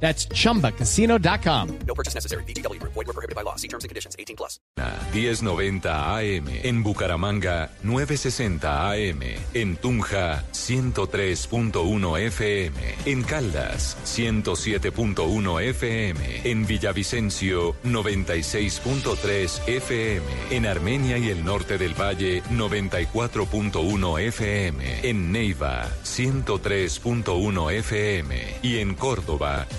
That's chumbacasino.com. No purchase necessary. BGW. Void were prohibited by law. See terms and conditions. 18 plus. 1090 AM. En Bucaramanga, 960 AM. En Tunja, 103.1 FM. En Caldas, 107.1 FM. En Villavicencio, 96.3 FM. En Armenia y el norte del Valle, 94.1 FM. En Neiva, 103.1 FM. Y en Córdoba,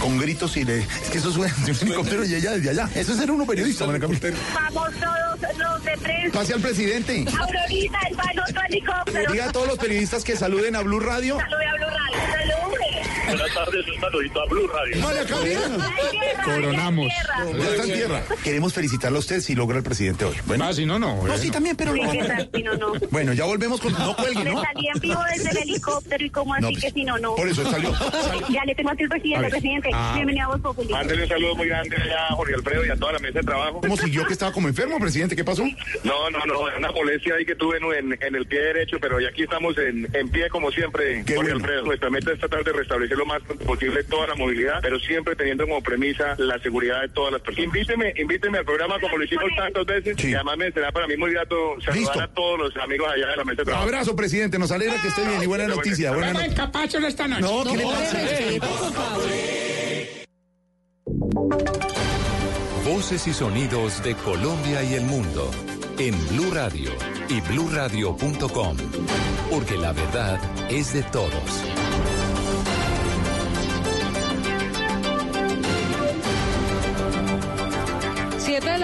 Con gritos y le... Es que eso suena de un helicóptero y ella desde allá. Eso es ser uno periodista, María Camila. Vamos todos los de prensa. Pase al presidente. Aurorita, el otro helicóptero. Diga a todos los periodistas que saluden a Blue Radio. Salude a Blue Radio. Salude. Buenas tardes, un saludito a Blue Radio. María Camila. Coronamos. Ya está en tierra. Queremos felicitarlo a usted si logra el presidente hoy. Bueno. Ah, si no, no. No, sí, también, pero... Sí, ¿qué tal? Si no, no. Bueno, ya volvemos con... No cuelgue, Me ¿no? salí en vivo desde el helicóptero y como así No, pues, que si no, no. Por eso salió. Ya le tengo aquí el A presidente, ver. presidente. Ah. Bienvenido a Voz Populi. Mándale un saludo muy grande allá a Jorge Alfredo y a toda la mesa de trabajo. ¿Cómo siguió que estaba como enfermo, presidente? ¿Qué pasó? No, no, no, una molestia ahí que tuve en, en- en el pie derecho, pero ya aquí estamos en, en pie como siempre, Qué Jorge bueno. Alfredo. Nuestra meta es tratar de restablecer lo más pronto posible toda la movilidad, pero siempre teniendo como premisa la seguridad de todas las personas. Invíteme, invíteme al programa como lo hicimos tantas veces Sí. y además me será para mí muy grato saludar Listo. a todos los amigos allá de la mesa de trabajo. Abrazo, presidente. Nos alegra que esté bien y buena noticia. Buena no- capacho esta noche. No, ¿qué le pasa? Voces y sonidos de Colombia y el mundo en Blue Radio y bluradio.com, porque la verdad es de todos.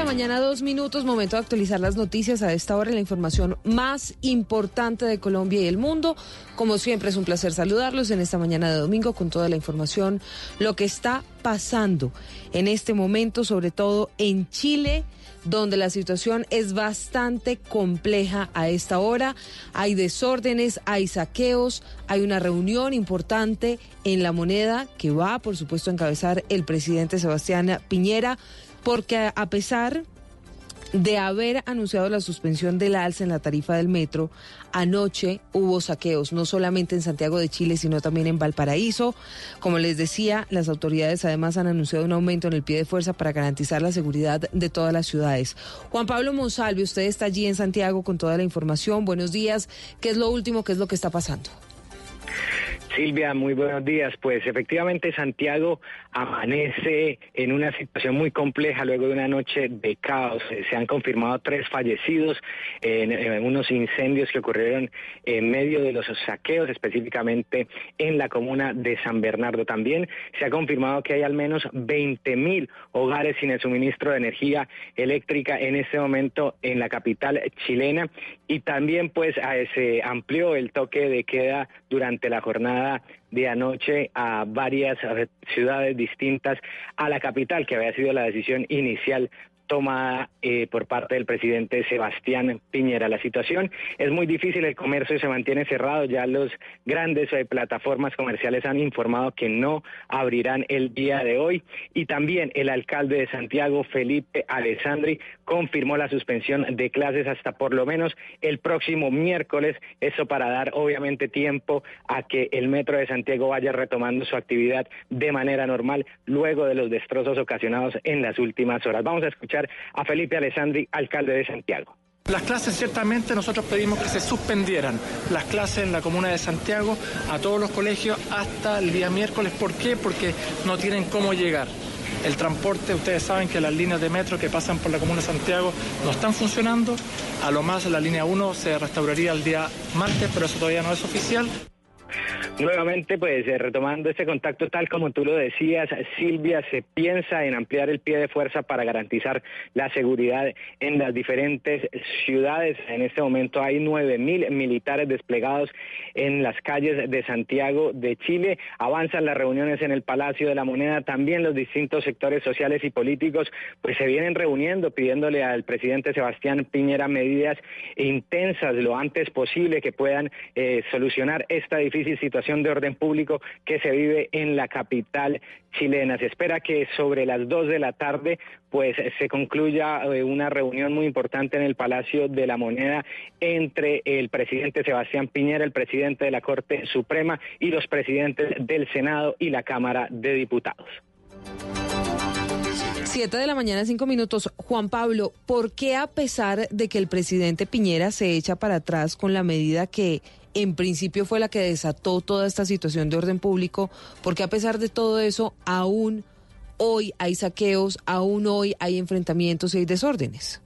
Mañana, dos minutos, momento de actualizar las noticias a esta hora, la información más importante de Colombia y el mundo. Como siempre, es un placer saludarlos en esta mañana de domingo con toda la información, lo que está pasando en este momento, sobre todo en Chile donde la situación es bastante compleja a esta hora. Hay desórdenes, hay saqueos, hay una reunión importante en la moneda que va, por supuesto, a encabezar el presidente Sebastián Piñera, porque a pesar de haber anunciado la suspensión del alza en la tarifa del metro, anoche hubo saqueos, no solamente en Santiago de Chile, sino también en Valparaíso. Como les decía, las autoridades además han anunciado un aumento en el pie de fuerza para garantizar la seguridad de todas las ciudades. Juan Pablo Monsalve, usted está allí en Santiago con toda la información. Buenos días. ¿Qué es lo último? ¿Qué es lo que está pasando? Silvia, muy buenos días. Pues efectivamente Santiago amanece en una situación muy compleja luego de una noche de caos. Eh, Se han confirmado tres fallecidos en, unos incendios que ocurrieron en medio de los saqueos, específicamente en la comuna de San Bernardo. También se ha confirmado que hay al menos 20 mil hogares sin el suministro de energía eléctrica en este momento en la capital chilena y también pues eh, se amplió el toque de queda durante la jornada de anoche a varias ciudades distintas a la capital, que había sido la decisión inicial tomada eh, por parte del presidente Sebastián Piñera. La situación es muy difícil, el comercio se mantiene cerrado, ya los grandes eh, plataformas comerciales han informado que no abrirán el día de hoy y también el alcalde de Santiago, Felipe Alessandri, confirmó la suspensión de clases hasta por lo menos el próximo miércoles, eso para dar obviamente tiempo a que el metro de Santiago vaya retomando su actividad de manera normal luego de los destrozos ocasionados en las últimas horas. Vamos a escuchar a Felipe Alessandri, alcalde de Santiago. Las clases ciertamente nosotros pedimos que se suspendieran las clases en la comuna de Santiago a todos los colegios hasta el día miércoles. ¿Por qué? Porque no tienen cómo llegar. El transporte, ustedes saben que las líneas de metro que pasan por la comuna de Santiago no están funcionando. A lo más la línea 1 se restauraría el día martes, pero eso todavía no es oficial. Nuevamente, pues eh, retomando este contacto, tal como tú lo decías, Silvia, se piensa en ampliar el pie de fuerza para garantizar la seguridad en las diferentes ciudades. En este momento hay nueve mil militares desplegados en las calles de Santiago de Chile. Avanzan las reuniones en el Palacio de la Moneda. También los distintos sectores sociales y políticos pues se vienen reuniendo pidiéndole al presidente Sebastián Piñera medidas intensas lo antes posible que puedan eh, solucionar esta difícil situación de orden público que se vive en la capital chilena. Se espera que sobre las dos de la tarde pues se concluya eh, una reunión muy importante en el Palacio de la Moneda entre el presidente Sebastián Piñera, el presidente de la Corte Suprema y los presidentes del Senado y la Cámara de Diputados. Siete de la mañana, cinco minutos. Juan Pablo, ¿por qué a pesar de que el presidente Piñera se echa para atrás con la medida que en principio fue la que desató toda esta situación de orden público, porque a pesar de todo eso, aún hoy hay saqueos, aún hoy hay enfrentamientos y hay desórdenes.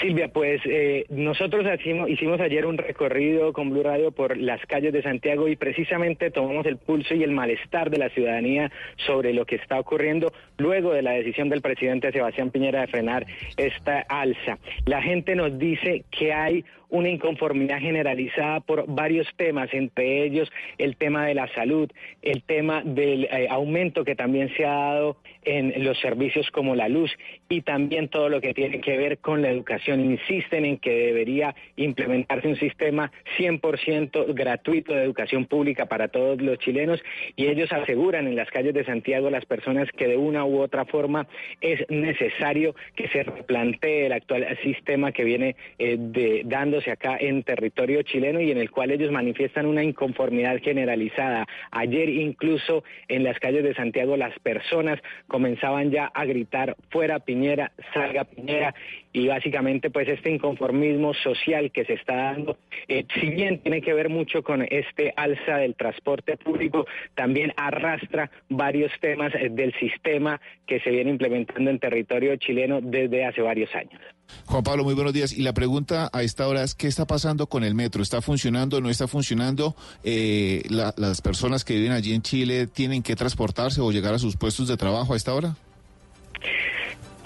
Silvia, pues eh, nosotros hicimos, hicimos ayer un recorrido con Blue Radio por las calles de Santiago y precisamente tomamos el pulso y el malestar de la ciudadanía sobre lo que está ocurriendo luego de la decisión del presidente Sebastián Piñera de frenar esta alza. La gente nos dice que hay una inconformidad generalizada por varios temas, entre ellos el tema de la salud, el tema del eh, aumento que también se ha dado en los servicios como la luz y también todo lo que tiene que ver con la educación. Insisten en que debería implementarse un sistema 100% gratuito de educación pública para todos los chilenos y ellos aseguran en las calles de Santiago las personas que de una u otra forma es necesario que se replantee el actual sistema que viene eh, de, acá en territorio chileno y en el cual ellos manifiestan una inconformidad generalizada. Ayer incluso en las calles de Santiago las personas comenzaban ya a gritar fuera Piñera, salga Piñera y básicamente pues este inconformismo social que se está dando, eh, si bien tiene que ver mucho con este alza del transporte público, también arrastra varios temas eh, del sistema que se viene implementando en territorio chileno desde hace varios años. Juan Pablo, muy buenos días. Y la pregunta a esta hora es, ¿qué está pasando con el metro? ¿Está funcionando? ¿No está funcionando? Eh, ¿Las personas que viven allí en Chile tienen que transportarse o llegar a sus puestos de trabajo a esta hora?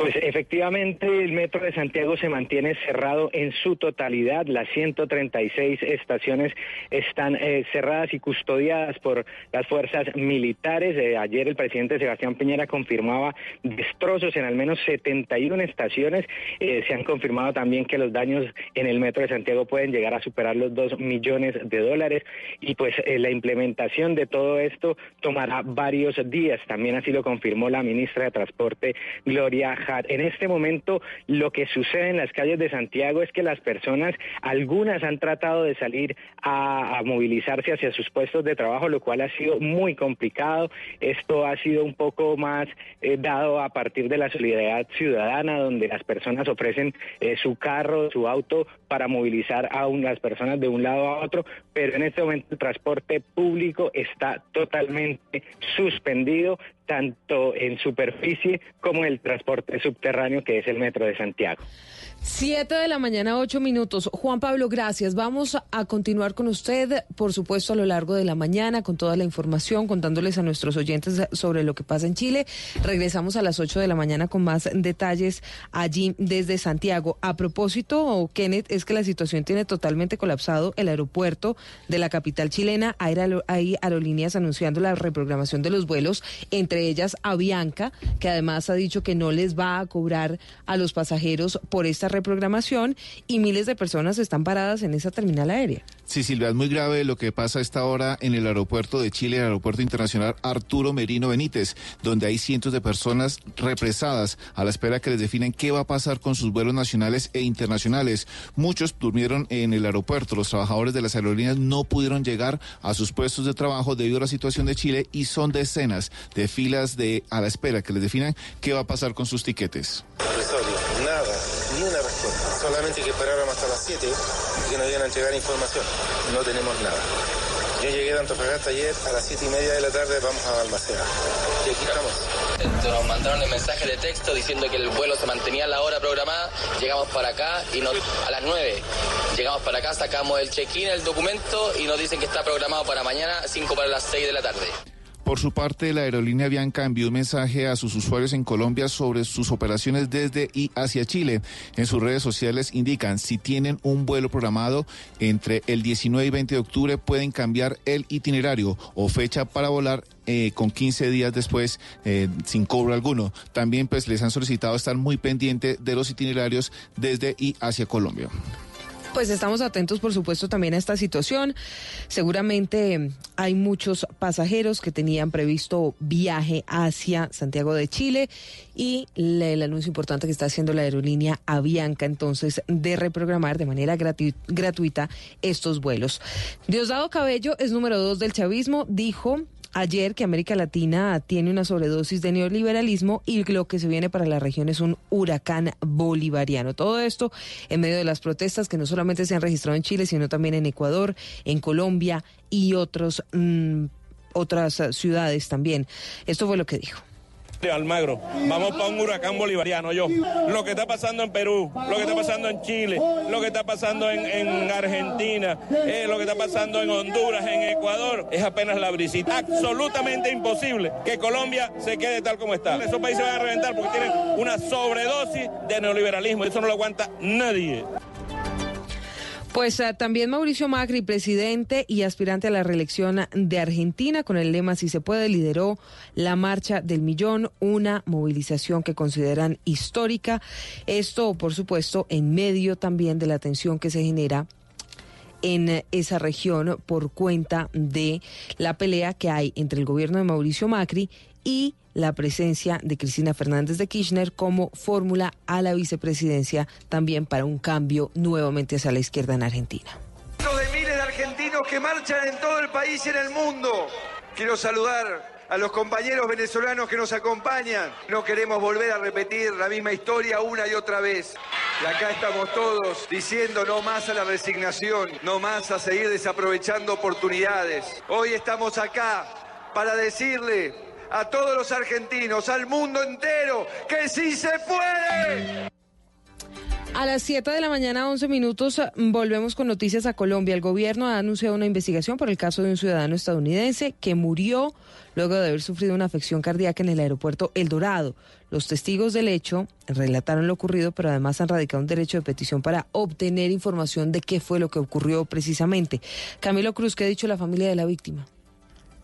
Pues efectivamente el metro de Santiago se mantiene cerrado en su totalidad. Las 136 estaciones están eh, cerradas y custodiadas por las fuerzas militares. Eh, ayer el presidente Sebastián Piñera confirmaba destrozos en al menos 71 estaciones. Eh, se han confirmado también que los daños en el metro de Santiago pueden llegar a superar los 2 millones de dólares y pues la implementación de todo esto tomará varios días. También así lo confirmó la ministra de Transporte, Gloria en este momento lo que sucede en las calles de Santiago es que las personas, algunas han tratado de salir a, movilizarse hacia sus puestos de trabajo, lo cual ha sido muy complicado. Esto ha sido un poco más eh, dado a partir de la solidaridad ciudadana, donde las personas ofrecen eh, su carro, su auto para movilizar a las personas de un lado a otro, pero en este momento el transporte público está totalmente suspendido tanto en superficie como en el transporte subterráneo que es el metro de Santiago. Siete de la mañana, ocho minutos. Juan Pablo, gracias. Vamos a continuar con usted, por supuesto, a lo largo de la mañana, con toda la información, contándoles a nuestros oyentes sobre lo que pasa en Chile. Regresamos a las ocho de la mañana con más detalles allí desde Santiago. A propósito, Kenneth, es que la situación tiene totalmente colapsado el aeropuerto de la capital chilena. Hay aerolíneas anunciando la reprogramación de los vuelos, entre ellas Avianca, que además ha dicho que no les va a cobrar a los pasajeros por esta reprogramación y miles de personas están paradas en esa terminal aérea. Sí, Silvia, es muy grave lo que pasa a esta hora en el aeropuerto de Chile, el aeropuerto internacional Arturo Merino Benítez, donde hay cientos de personas represadas a la espera que les definen qué va a pasar con sus vuelos nacionales e internacionales. Muchos durmieron en el aeropuerto, los trabajadores de las aerolíneas no pudieron llegar a sus puestos de trabajo debido a la situación de Chile y son decenas de filas de a la espera que les definan qué va a pasar con sus tiquetes. Nada. Que esperáramos hasta las 7 y que nos iban a entregar información. No tenemos nada. Yo llegué de Antofagasta ayer a las 7 y media de la tarde, vamos a Balmaceda. Y aquí estamos. Nos mandaron el mensaje de texto diciendo que el vuelo se mantenía a la hora programada. Llegamos para acá y nos, a las 9. Llegamos para acá, sacamos el check-in, el documento y nos dicen que está programado para mañana, 5 para las 6 de la tarde. Por su parte, la aerolínea Bianca envió un mensaje a sus usuarios en Colombia sobre sus operaciones desde y hacia Chile. En sus redes sociales indican si tienen un vuelo programado entre el 19 y 20 de octubre pueden cambiar el itinerario o fecha para volar eh, con 15 días después eh, sin cobro alguno. También pues les han solicitado estar muy pendiente de los itinerarios desde y hacia Colombia. Pues estamos atentos, por supuesto, también a esta situación. Seguramente hay muchos pasajeros que tenían previsto viaje hacia Santiago de Chile y el anuncio importante que está haciendo la aerolínea Avianca, entonces, de reprogramar de manera gratu- gratuita estos vuelos. Diosdado Cabello es número dos del chavismo, dijo ayer que América Latina tiene una sobredosis de neoliberalismo y lo que se viene para la región es un huracán bolivariano. Todo esto en medio de las protestas que no solamente se han registrado en Chile, sino también en Ecuador, en Colombia y otros, mm, otras ciudades también. Esto fue lo que dijo. Almagro, vamos para un huracán bolivariano, yo. Lo que está pasando en Perú, lo que está pasando en Chile, lo que está pasando en, en Argentina, eh, lo que está pasando en Honduras, en Ecuador, es apenas la brisita. Absolutamente imposible que Colombia se quede tal como está. Esos países van a reventar porque tienen una sobredosis de neoliberalismo. Eso no lo aguanta nadie. Pues eh, también Mauricio Macri, presidente y aspirante a la reelección de Argentina, con el lema Si se puede, lideró la Marcha del Millón, una movilización que consideran histórica. Esto, por supuesto, en medio también de la tensión que se genera en eh, esa región por cuenta de la pelea que hay entre el gobierno de Mauricio Macri y la presencia de Cristina Fernández de Kirchner como fórmula a la vicepresidencia también para un cambio nuevamente hacia la izquierda en Argentina. de miles de argentinos que marchan en todo el país y en el mundo. Quiero saludar a los compañeros venezolanos que nos acompañan. No queremos volver a repetir la misma historia una y otra vez. Y acá estamos todos diciendo no más a la resignación, no más a seguir desaprovechando oportunidades. Hoy estamos acá para decirle a todos los argentinos, al mundo entero, que sí se puede. A las 7 de la mañana, 11 minutos, volvemos con noticias a Colombia. El gobierno ha anunciado una investigación por el caso de un ciudadano estadounidense que murió luego de haber sufrido una afección cardíaca en el aeropuerto El Dorado. Los testigos del hecho relataron lo ocurrido, pero además han radicado un derecho de petición para obtener información de qué fue lo que ocurrió precisamente. Camilo Cruz, ¿qué ha dicho la familia de la víctima?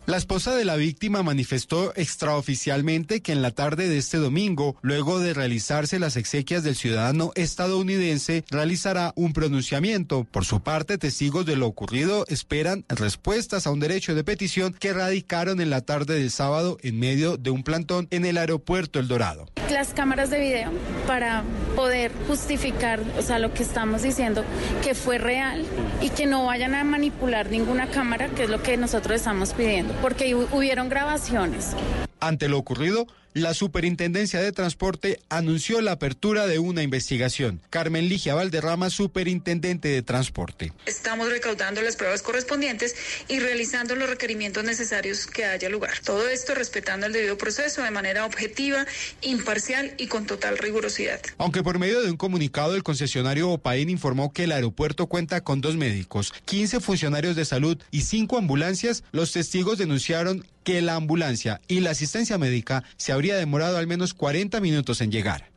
La esposa de la víctima manifestó extraoficialmente que en la tarde de este domingo, luego de realizarse las exequias del ciudadano estadounidense, realizará un pronunciamiento. Por su parte, testigos de lo ocurrido esperan respuestas a un derecho de petición que radicaron en la tarde del sábado en medio de un plantón en el aeropuerto El Dorado. Las cámaras de video para poder justificar, o sea, lo que estamos diciendo, que fue real y que no vayan a manipular ninguna cámara, que es lo que nosotros estamos pidiendo porque hubieron grabaciones. Ante lo ocurrido, la Superintendencia de Transporte anunció la apertura de una investigación. Carmen Ligia Valderrama, Superintendente de Transporte. Estamos recaudando las pruebas correspondientes y realizando los requerimientos necesarios que haya lugar. Todo esto respetando el debido proceso de manera objetiva, imparcial y con total rigurosidad. Aunque por medio de un comunicado el concesionario Opaín informó que el aeropuerto cuenta con dos médicos, 15 funcionarios de salud y cinco ambulancias, los testigos denunciaron que la ambulancia y la asistencia médica se habría demorado al menos 40 minutos en llegar.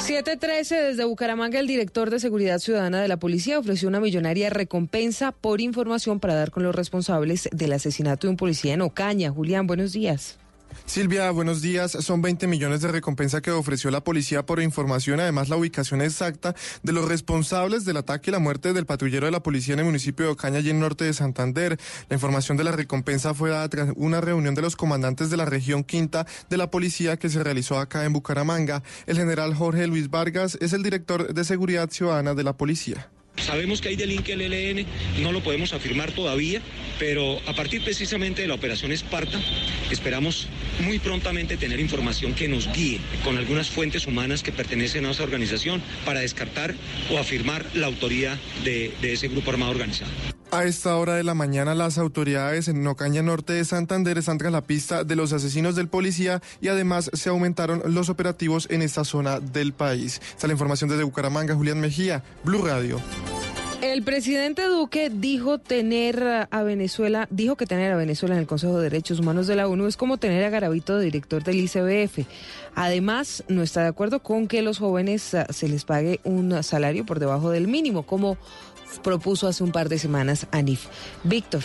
713 desde Bucaramanga, el director de Seguridad Ciudadana de la Policía ofreció una millonaria recompensa por información para dar con los responsables del asesinato de un policía en Ocaña. Julián, buenos días. Silvia, buenos días. Son 20 millones de recompensa que ofreció la policía por información, además la ubicación exacta de los responsables del ataque y la muerte del patrullero de la policía en el municipio de Ocaña y en norte de Santander. La información de la recompensa fue dada tras una reunión de los comandantes de la región quinta de la policía que se realizó acá en Bucaramanga. El general Jorge Luis Vargas es el director de seguridad ciudadana de la policía. Sabemos que hay delinque el ELN, no lo podemos afirmar todavía, pero a partir precisamente de la operación Esparta, esperamos muy prontamente tener información que nos guíe con algunas fuentes humanas que pertenecen a esa organización para descartar o afirmar la autoría de, de ese grupo armado organizado. A esta hora de la mañana las autoridades en Nocaña Norte de Santander están tras la pista de los asesinos del policía y además se aumentaron los operativos en esta zona del país. Esta es la información desde Bucaramanga, Julián Mejía, Blue Radio. El presidente Duque dijo tener a Venezuela, dijo que tener a Venezuela en el Consejo de Derechos Humanos de la ONU es como tener a Garavito de director del ICBF. Además, no está de acuerdo con que los jóvenes ah, se les pague un salario por debajo del mínimo, como propuso hace un par de semanas ANIF. Víctor.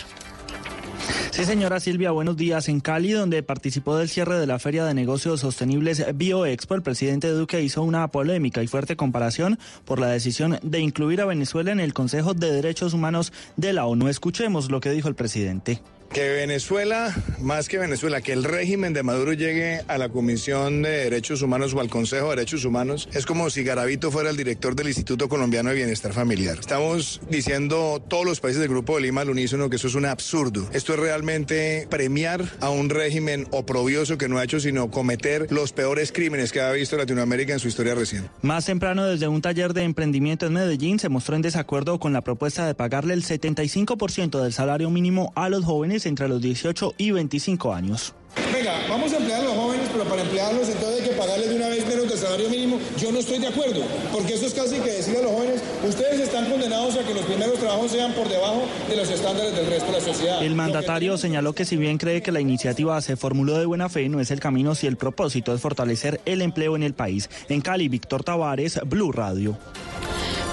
Sí, señora Silvia, buenos días. En Cali, donde participó del cierre de la Feria de Negocios Sostenibles BioExpo, el presidente Duque hizo una polémica y fuerte comparación por la decisión de incluir a Venezuela en el Consejo de Derechos Humanos de la ONU. Escuchemos lo que dijo el presidente. Que Venezuela, más que Venezuela, que el régimen de Maduro llegue a la Comisión de Derechos Humanos o al Consejo de Derechos Humanos es como si Garavito fuera el director del Instituto Colombiano de Bienestar Familiar. Estamos diciendo todos los países del Grupo de Lima al unísono que eso es un absurdo. Esto es realmente premiar a un régimen oprobioso que no ha hecho sino cometer los peores crímenes que ha visto Latinoamérica en su historia reciente. Más temprano, desde un taller de emprendimiento en Medellín, se mostró en desacuerdo con la propuesta de pagarle el 75% del salario mínimo a los jóvenes entre los 18 y 25 años. Venga, vamos a emplear a los jóvenes, pero para emplearlos entonces hay que pagarles de una vez menos del salario mínimo. Yo no estoy de acuerdo, porque eso es casi que decir a los jóvenes, ustedes están condenados a que los primeros trabajos sean por debajo de los estándares del resto de la sociedad. El mandatario señaló que si bien cree que la iniciativa se formuló de buena fe, no es el camino si el propósito es fortalecer el empleo en el país. En Cali, Víctor Tavares, Blue Radio.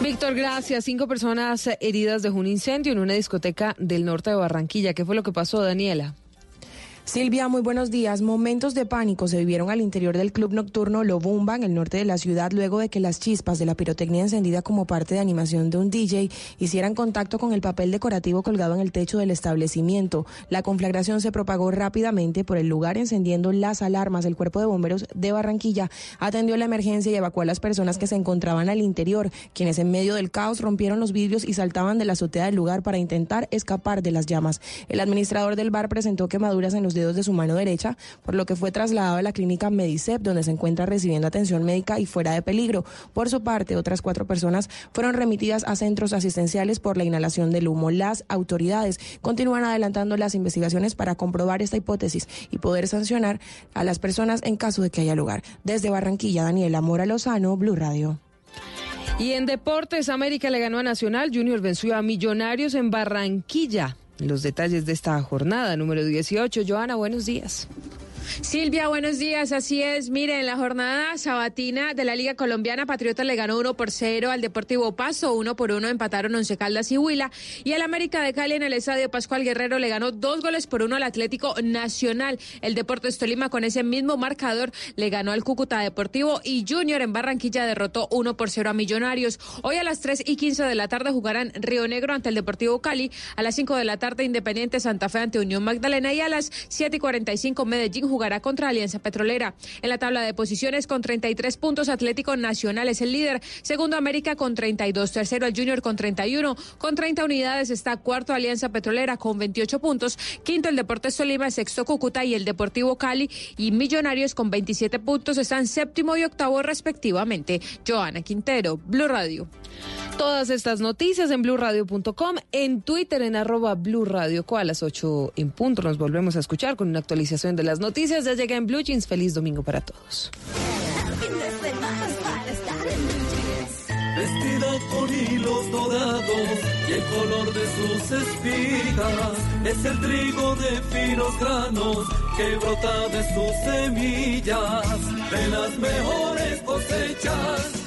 Víctor, gracias. Cinco personas heridas de un incendio en una discoteca del norte de Barranquilla. ¿Qué fue lo que pasó, Daniela? Silvia, muy buenos días. Momentos de pánico se vivieron al interior del club nocturno Lobumba, en el norte de la ciudad, luego de que las chispas de la pirotecnia encendida como parte de animación de un DJ hicieran contacto con el papel decorativo colgado en el techo del establecimiento. La conflagración se propagó rápidamente por el lugar, encendiendo las alarmas. El cuerpo de bomberos de Barranquilla atendió la emergencia y evacuó a las personas que se encontraban al interior, quienes en medio del caos rompieron los vidrios y saltaban de la azotea del lugar para intentar escapar de las llamas. El administrador del bar presentó quemaduras en los dedos de su mano derecha, por lo que fue trasladado a la clínica Medicep, donde se encuentra recibiendo atención médica y fuera de peligro. Por su parte, otras cuatro personas fueron remitidas a centros asistenciales por la inhalación del humo. Las autoridades continúan adelantando las investigaciones para comprobar esta hipótesis y poder sancionar a las personas en caso de que haya lugar. Desde Barranquilla, Daniela Mora Lozano, Blue Radio. Y en Deportes, América le ganó a Nacional, Junior venció a Millonarios en Barranquilla los detalles de esta jornada número 18. Joana, buenos días. Silvia, buenos días. Así es. Mire, en la jornada sabatina de la Liga Colombiana, Patriota le ganó 1 por 0 al Deportivo Paso, 1 por 1 empataron Once Caldas y Huila. Y el América de Cali en el Estadio Pascual Guerrero le ganó dos goles por uno al Atlético Nacional. El Deportes Tolima con ese mismo marcador le ganó al Cúcuta Deportivo y Junior en Barranquilla derrotó 1 por 0 a Millonarios. Hoy a las 3 y 15 de la tarde jugarán Río Negro ante el Deportivo Cali. A las 5 de la tarde Independiente Santa Fe ante Unión Magdalena y a las 7 y 45 Medellín jugará contra Alianza Petrolera. En la tabla de posiciones con 33 puntos Atlético Nacional es el líder, segundo América con 32, tercero el Junior con 31, con 30 unidades está cuarto Alianza Petrolera con 28 puntos, quinto el Deportes Tolima, sexto Cúcuta y el Deportivo Cali y Millonarios con 27 puntos están séptimo y octavo respectivamente. Joana Quintero, Blue Radio. Todas estas noticias en blurradio.com, en Twitter en arroba blurradio, a las 8 en punto. Nos volvemos a escuchar con una actualización de las noticias. Ya llega en Blue Jeans. Feliz domingo para todos. Vestida con hilos dorados y el color de sus espigas es el trigo de finos granos que brota de sus semillas de las mejores cosechas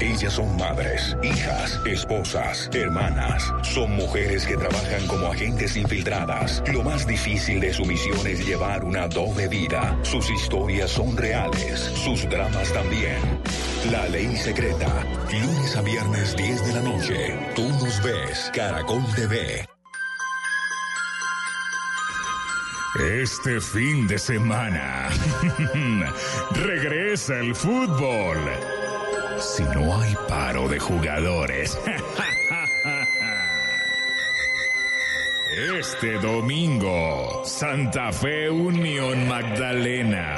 Ellas son madres, hijas, esposas, hermanas. Son mujeres que trabajan como agentes infiltradas. Lo más difícil de su misión es llevar una doble vida. Sus historias son reales, sus dramas también. La ley secreta. Lunes a viernes 10 de la noche. Tú nos ves, Caracol TV. Este fin de semana regresa el fútbol si no hay paro de jugadores. Este domingo, Santa Fe Unión Magdalena.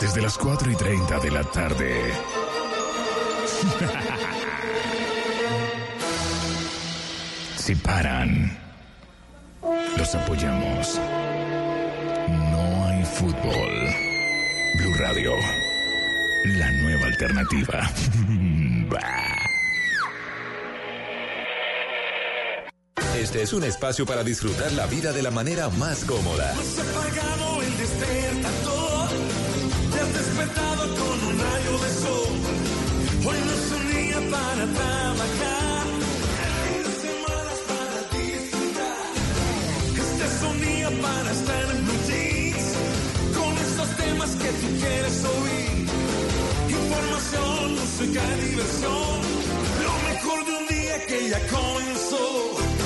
Desde las 4 y 30 de la tarde. Si paran, los apoyamos. No hay fútbol. Blue Radio, la nueva alternativa. Este es un espacio para disfrutar la vida de la manera más cómoda. Has apagado el despertador, te has despertado con un rayo de sol. Hoy no es un día para trabajar, el fin de semana es para disfrutar. Este es un día para estar en blue jeans, con esos temas que tú quieres oír. Información, música, diversión, lo mejor de un día que ya comenzó.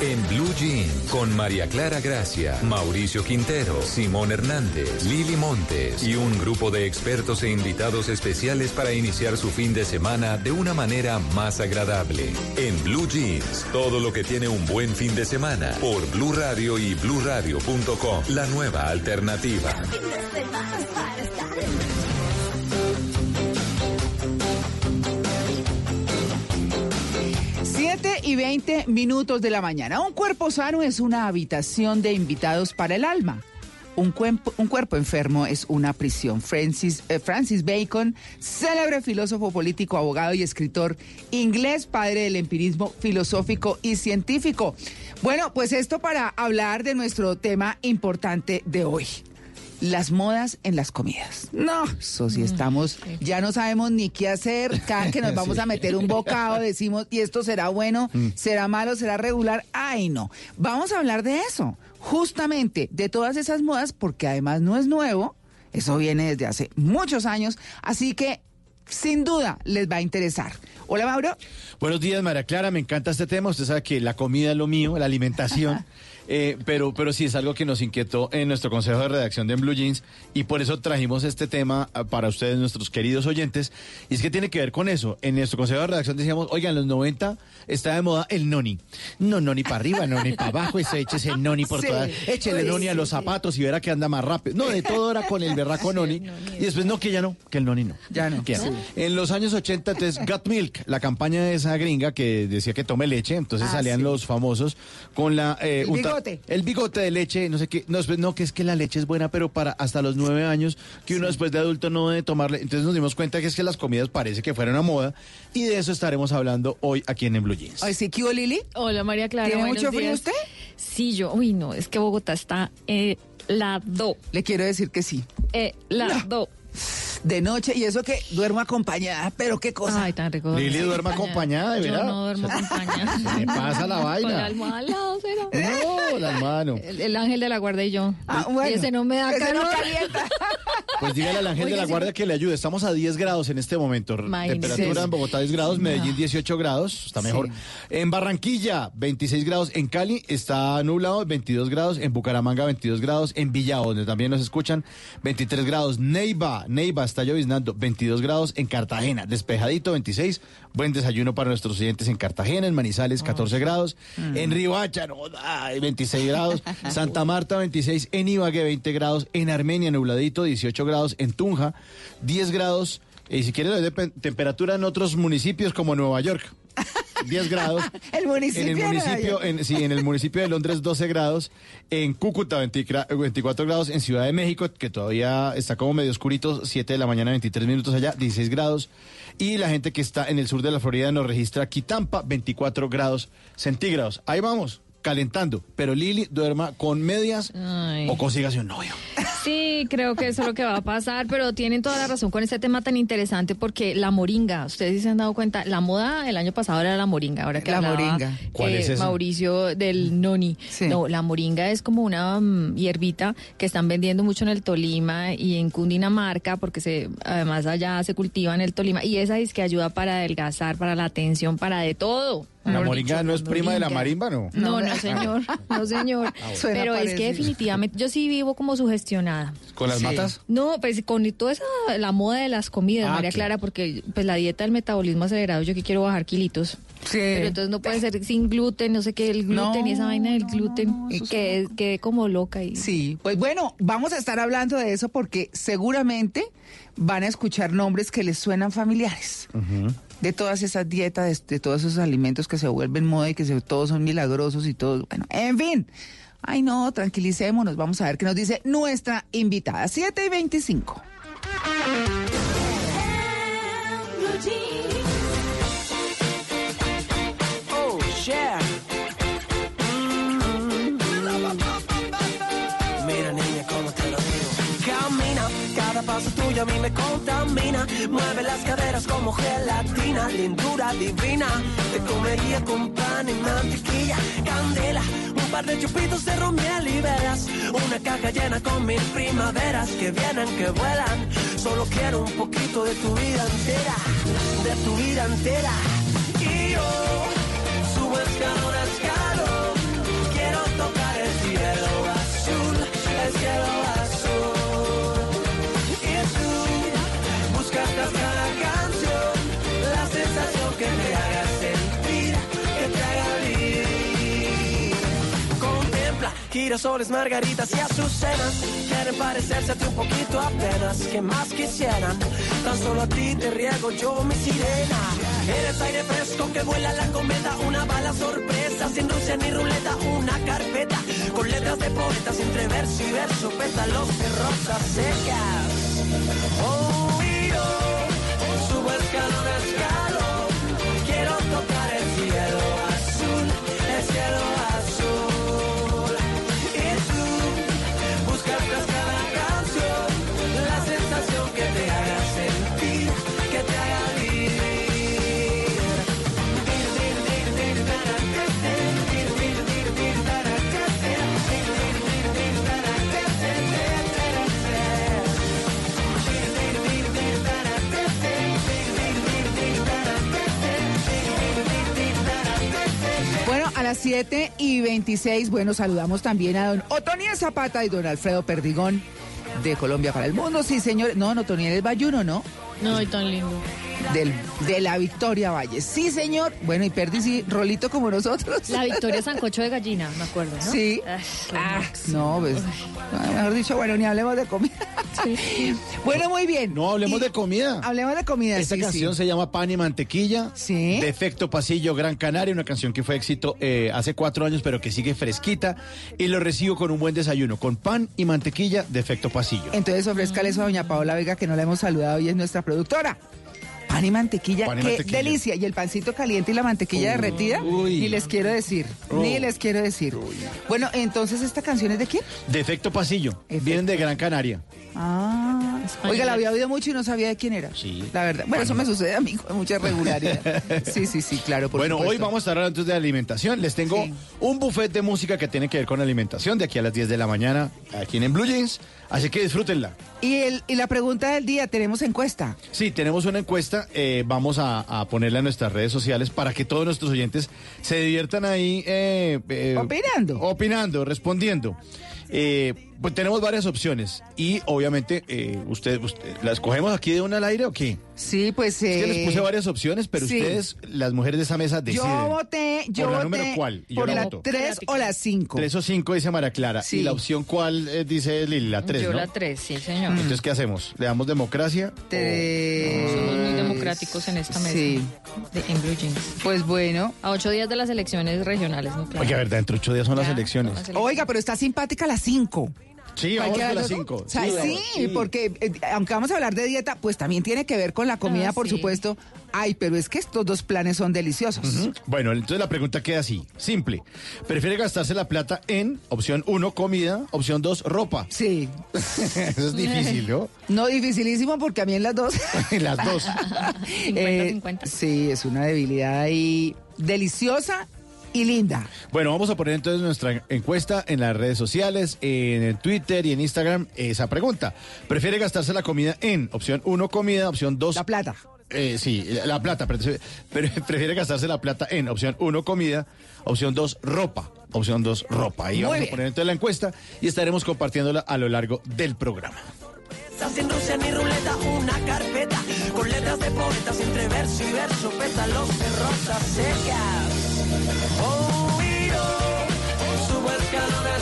En Blue Jeans, con María Clara Gracia, Mauricio Quintero, Simón Hernández, Lili Montes y un grupo de expertos e invitados especiales para iniciar su fin de semana de una manera más agradable. En Blue Jeans, todo lo que tiene un buen fin de semana por Blue Radio y bluradio.com, la nueva alternativa. Siete y 20 minutos de la mañana. Un cuerpo sano es una habitación de invitados para el alma. Un, cuerpo- un cuerpo enfermo es una prisión. Francis, eh, Francis Bacon, célebre filósofo político, abogado y escritor inglés, padre del empirismo filosófico y científico. Bueno, pues esto para hablar de nuestro tema importante de hoy. Las modas en las comidas. No, eso sí estamos, ya no sabemos ni qué hacer. Cada que nos vamos a meter un bocado, decimos, y esto será bueno, será malo, será regular. Ay, no. Vamos a hablar de eso, justamente de todas esas modas, porque además no es nuevo. Eso viene desde hace muchos años. Así que, sin duda, les va a interesar. Hola, Mauro. Buenos días, María Clara. Me encanta este tema. Usted sabe que la comida es lo mío, la alimentación. Eh, pero, pero sí es algo que nos inquietó en nuestro consejo de redacción de En Blue Jeans y por eso trajimos este tema ah, para ustedes, nuestros queridos oyentes. Y es que tiene que ver con eso. En nuestro consejo de redacción decíamos, oigan, en los 90 está de moda el noni. No, noni para arriba, noni para abajo, ese échese el noni por Sí. todas. Échele noni a los zapatos y verá que anda más rápido. No, de todo era con el berraco noni. Y después, no, que ya no, que el noni no. Ya no. Que ya no. Sí. En los años 80, entonces, Got Milk, la campaña de esa gringa que decía que tome leche, entonces Ah, salían sí. los famosos con la... eh, bigote. El bigote de leche, no sé qué. No, no, que es que la leche es buena, pero para hasta los nueve años, que uno después de adulto no debe tomarle. Entonces nos dimos cuenta que es que las comidas parece que fueron a moda y de eso estaremos hablando hoy aquí en, en Blue Jeans. Ay, sí, ¿qué hubo, Lili? Hola María Clara. ¿Tiene mucho frío días. usted? Sí, yo. Uy, no, es que Bogotá está eh, helado. Le quiero decir que sí. Helado. De noche, y eso que duermo acompañada, pero qué cosa. Ay, tan rico. Lili duerme acompañada, de Yo verdad. no duermo acompañada. Se pasa la vaina. Con la almohada al lado, ¿será? No, la mano. El, el ángel de la guardia y yo. Ah, bueno. Y ese no me da no calor. calienta. Pues dígale al ángel Oiga, de la sí. guardia que le ayude. Estamos a 10 grados en este momento. Imagínese. Temperatura en Bogotá 10 grados, Medellín 18 grados, está mejor. Sí. En Barranquilla 26 grados, en Cali está nublado 22 grados, en Bucaramanga 22 grados, en Villa, donde también nos escuchan 23 grados, Neiva, Neiva está lloviznando 22 grados, en Cartagena despejadito 26, buen desayuno para nuestros oyentes en Cartagena, en Manizales 14 grados, en Ribacha no, ay, 26 grados, Santa Marta 26, en Ibagué 20 grados, en Armenia nubladito 18 grados, en Tunja 10 grados. Y si pe- temperatura en otros municipios como Nueva York. 10 grados. El municipio En el municipio, en, sí, en el municipio de Londres 12 grados, en Cúcuta 20 gra- 24 grados, en Ciudad de México, que todavía está como medio oscurito, 7 de la mañana, 23 minutos allá, 16 grados. Y la gente que está en el sur de la Florida nos registra aquí Tampa, 24 grados centígrados. Ahí vamos, calentando. Pero Lili duerma con medias Ay. o consígase un novio. Sí, creo que eso es lo que va a pasar, pero tienen toda la razón con este tema tan interesante porque la moringa, ustedes sí se han dado cuenta, la moda el año pasado era la moringa, ahora que La hablaba, moringa. ¿Cuál eh, es esa? Mauricio del noni. Sí. No, la moringa es como una mm, hierbita que están vendiendo mucho en el Tolima y en Cundinamarca porque se además allá se cultiva en el Tolima y esa es que ayuda para adelgazar, para la tensión, para de todo. La moringa no es prima de la marimba, ¿no? No, no, señor. No, señor. Ah, bueno. Pero es que definitivamente yo sí vivo como sugestionada. ¿Con las Sí. matas? No, pues con toda esa, la moda de las comidas, Ah, María. Clara, porque pues la dieta del metabolismo acelerado, yo que quiero bajar kilitos. Pero entonces no puede ser sin gluten, no sé qué, el gluten y esa vaina del gluten, que quedé como loca. Y... Sí, pues bueno, vamos a estar hablando de eso porque seguramente van a escuchar nombres que les suenan familiares. De todas esas dietas, de, todos esos alimentos que se vuelven moda y que todos son milagrosos y todos, bueno, en fin. Ay, no, tranquilicémonos, vamos a ver qué nos dice nuestra invitada, 7 y 25. Oh, yeah. A mí me contamina. Mueve las caderas como gelatina, lindura divina. Te comería con pan y mantequilla, candela. Un par de chupitos de romiel y velas. Una caja llena con mil primaveras que vienen, que vuelan. Solo quiero un poquito de tu vida entera, de tu vida entera. Y yo subo escalón a escalón. Girasoles, margaritas y azucenas. Quieren parecerse a ti un poquito apenas. que más quisieran? Tan solo a ti te riego yo mi sirena. Eres aire fresco que vuela la cometa. Una bala sorpresa, sin Rusia ni ruleta. Una carpeta con letras de poetas entre verso y verso. Pétalos de rosas secas. Oh, y yo subo escalón a las 7 y 26, bueno, saludamos también a don Otoniel Zapata y don Alfredo Perdigón de Colombia para el Mundo. Sí, señor. No, no, Otoniel es Bayuno, ¿no? No, y tan lindo. Del, de la Victoria Valle. Sí, señor. Bueno, y Perdi, sí, Rolito como nosotros. La Victoria Sancocho de gallina, me acuerdo, ¿no? Sí. Ay, Ah, no, pues, mejor dicho, bueno, ni hablemos de comida. bueno, muy bien. No hablemos Y- de comida. Hablemos de comida, Esta sí, canción sí. se llama Pan y Mantequilla. Sí. De Efecto Pasillo Gran Canaria, una canción que fue éxito eh, hace cuatro años, pero que sigue fresquita. Y lo recibo con un buen desayuno, con pan y mantequilla de Efecto Pasillo. Entonces ofrézcale eso a doña Paola Vega, que no la hemos saludado y es nuestra productora. Pan y mantequilla, Pan y qué mantequilla. delicia. Y el pancito caliente y la mantequilla derretida, ni les quiero decir, ni Oh. les quiero decir. Bueno, entonces, ¿esta canción es de quién? De Efecto Pasillo. Vienen de Gran Canaria. Ah, oiga, la había oído mucho y no sabía de quién era. Sí. La verdad. Bueno, eso me sucede a mí con mucha regularidad. Sí, sí, sí, claro. Por bueno, hoy vamos a estar hablando de alimentación. Les tengo un buffet de música que tiene que ver con alimentación de aquí a las 10 de la mañana, aquí en Blue Jeans. Así que disfrútenla. Y, el, y la pregunta del día, tenemos encuesta. Sí, tenemos una encuesta, eh, vamos a, a ponerla en nuestras redes sociales para que todos nuestros oyentes se diviertan ahí. eh, eh, opinando. Opinando, respondiendo. Eh, pues tenemos varias opciones y obviamente eh, usted, usted- ¿la escogemos aquí de una al aire o qué? Sí, pues... Es que les eh, puse varias opciones, pero sí. ustedes, las mujeres de esa mesa, deciden. Yo voté, yo ¿Por la voté número cuál? Y yo por la la. 3 o la 5. Tres o cinco, dice María Clara. Sí. ¿Y la opción cuál eh, dice Lili? La tres, Yo ¿no? la tres, sí, señor. Entonces, ¿qué hacemos? ¿Le damos democracia? Somos muy democráticos en esta mesa. Sí. De, en Blue Jeans. Pues bueno. A ocho días de las elecciones regionales, ¿no? Claro. Oye, a ver, dentro de ocho días son las elecciones. las Oiga, pero está simpática la 5. Sí, vamos con las cinco. O sea, Sí, sí, porque eh, aunque vamos a hablar de dieta, pues también tiene que ver con la comida, Ah, por sí. supuesto. Ay, pero es que estos dos planes son deliciosos. Bueno, entonces la pregunta queda así, simple. ¿Prefiere gastarse la plata en opción 1, comida, opción 2, ropa? Sí. Eso es difícil, ¿no? No dificilísimo porque a mí en las dos. En las dos. 50-50. sí, es una debilidad ahí deliciosa y linda. Bueno, vamos a poner entonces nuestra encuesta en las redes sociales, en el Twitter y en Instagram, esa pregunta. ¿Prefiere gastarse la comida en opción 1, comida, opción 2, La plata. eh, sí, la plata, pero, pero prefiere gastarse la plata en opción 1, comida, opción 2, ropa, opción 2, ropa. Ahí Muy vamos bien. a poner entonces la encuesta y estaremos compartiéndola a lo largo del programa. Sin Rusia ni ruleta, una carpeta con letras de poetas entre verso y verso, pétalos de rosas secas. Oh, y yo subo escalón a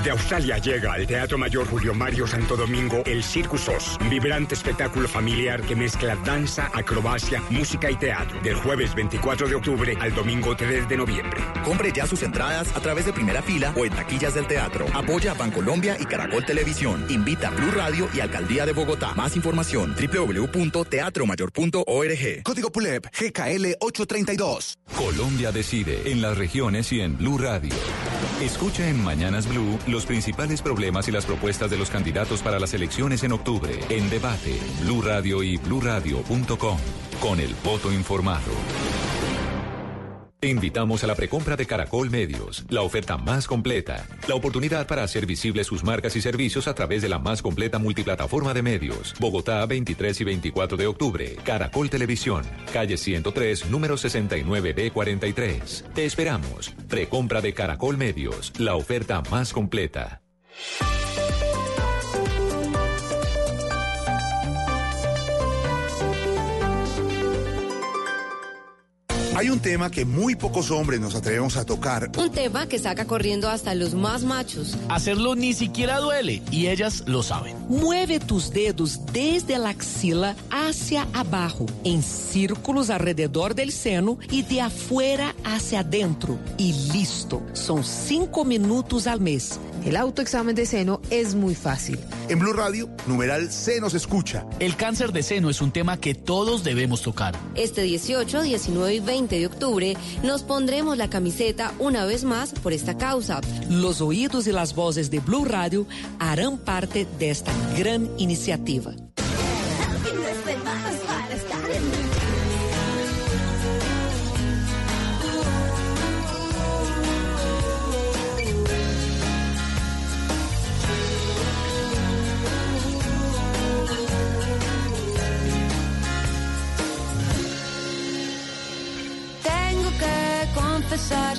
Desde Australia llega al Teatro Mayor Julio Mario Santo Domingo el Circus Sos, un vibrante espectáculo familiar que mezcla danza, acrobacia, música y teatro. Del jueves 24 de octubre al domingo 3 de noviembre. Compre ya sus entradas a través de primera fila o en taquillas del teatro. Apoya a Bancolombia y Caracol Televisión. Invita a Blue Radio y Alcaldía de Bogotá. Más información www.teatromayor.org. Código PULEP GKL 832. Colombia decide en las regiones y en Blue Radio. Escucha en Mañanas Blue los principales problemas y las propuestas de los candidatos para las elecciones en octubre. En debate, Blue Radio y bluradio.com. Con el voto informado. Te invitamos a la precompra de Caracol Medios, la oferta más completa, la oportunidad para hacer visibles sus marcas y servicios a través de la más completa multiplataforma de medios. Bogotá, 23 y 24 de octubre. Caracol Televisión, calle 103, número 69B43. Te esperamos. Precompra de Caracol Medios, la oferta más completa. Hay un tema que muy pocos hombres nos atrevemos a tocar. Un tema que saca corriendo hasta los más machos. Hacerlo ni siquiera duele y ellas lo saben. Mueve tus dedos desde la axila hacia abajo, en círculos alrededor del seno y de afuera hacia adentro. Y listo. Son cinco minutos al mes. El autoexamen de seno es muy fácil. En Blue Radio, numeral se nos escucha. El cáncer de seno es un tema que todos debemos tocar. Este 18, 19 y 20 de octubre nos pondremos la camiseta una vez más por esta causa. Los oídos y las voces de Blue Radio harán parte de esta gran iniciativa.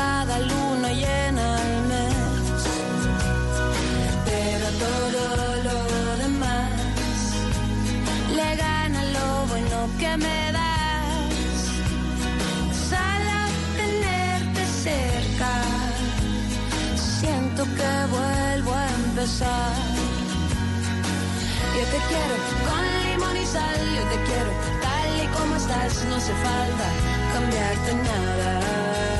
cada luna llena al mes. Pero todo lo demás le gana lo bueno que me das. Solo tenerte cerca, siento que vuelvo a empezar. Yo te quiero con limón y sal, yo te quiero tal y como estás, no hace falta cambiarte nada.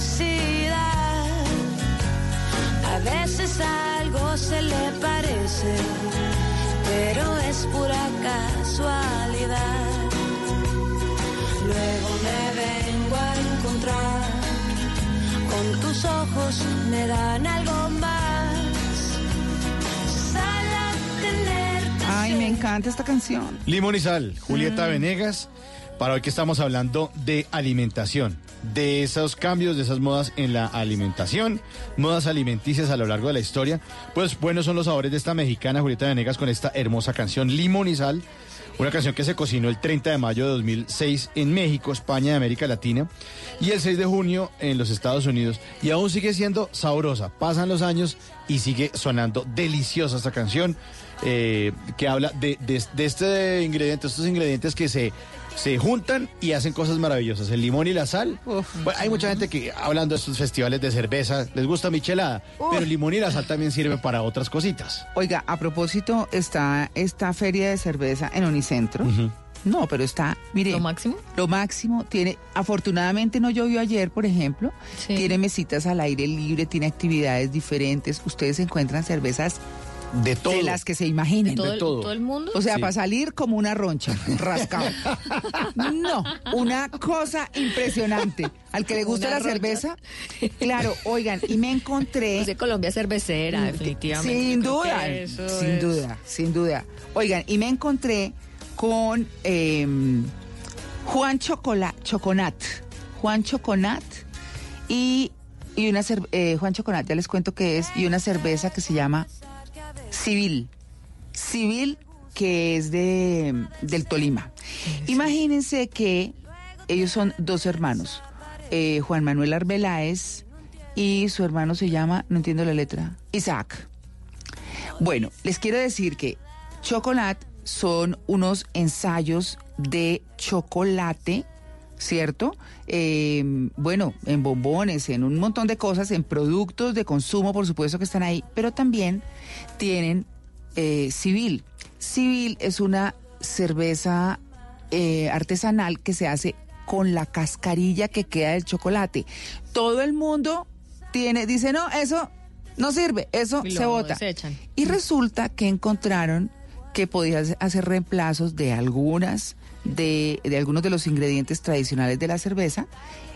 Felicidad. A veces algo se le parece, pero es pura casualidad. Luego me vengo a encontrar, con tus ojos me dan algo más. Ay, me me encanta esta canción. Limón y sal, Julieta Mm. Venegas. Para hoy que estamos hablando de alimentación, de esos cambios, de esas modas en la alimentación, modas alimenticias a lo largo de la historia. Pues buenos son los sabores de esta mexicana Julieta Venegas con esta hermosa canción Limón y sal. Una canción que se cocinó el 30 de mayo de 2006 en México, España y América Latina. Y el 6 de junio en los Estados Unidos. Y aún sigue siendo sabrosa. Pasan los años y sigue sonando deliciosa esta canción. eh, que habla de, de- de este ingrediente, estos ingredientes que se, se juntan y hacen cosas maravillosas. El limón y la sal. Bueno, hay mucha gente que hablando de estos festivales de cerveza, les gusta michelada. Pero el limón y la sal también sirven para otras cositas. Oiga, a propósito, está esta feria de cerveza en Unicentro. No, pero está, mire. ¿Lo máximo? Lo máximo. Tiene, afortunadamente no llovió ayer, por ejemplo. Tiene mesitas al aire libre, tiene actividades diferentes. Ustedes encuentran cervezas de todo. De las que se imaginen. ¿De todo el- De todo. todo el mundo? O sea, Sí. para salir como una roncha, rascado. No, una cosa impresionante. Al que le gusta Una la roncha. cerveza, claro, oigan, y me encontré... Pues de Colombia cervecera, definitivamente. Sin duda, sin es- duda, sin duda. Oigan, y me encontré con eh, Juan Chocola, Choconat. Juan Choconat y, y una eh, Juan Choconat, ya les cuento qué es, y una cerveza que se llama Civil. Civil, que es de, del Tolima. Imagínense que ellos son dos hermanos, eh, Juan Manuel Arbeláez y su hermano se llama, no entiendo la letra, Isaac. Bueno, les quiero decir que Chocolate son unos ensayos de chocolate, ¿cierto? Eh, bueno, en bombones, en un montón de cosas, en productos de consumo, por supuesto que están ahí, pero también tienen eh, Civil. Civil es una cerveza eh, artesanal que se hace con la cascarilla que queda del chocolate. Todo el mundo tiene, dice, no, eso no sirve, eso Y se bota. desechan. Y resulta que encontraron que podías hacer reemplazos de algunas, de, de algunos de los ingredientes tradicionales de la cerveza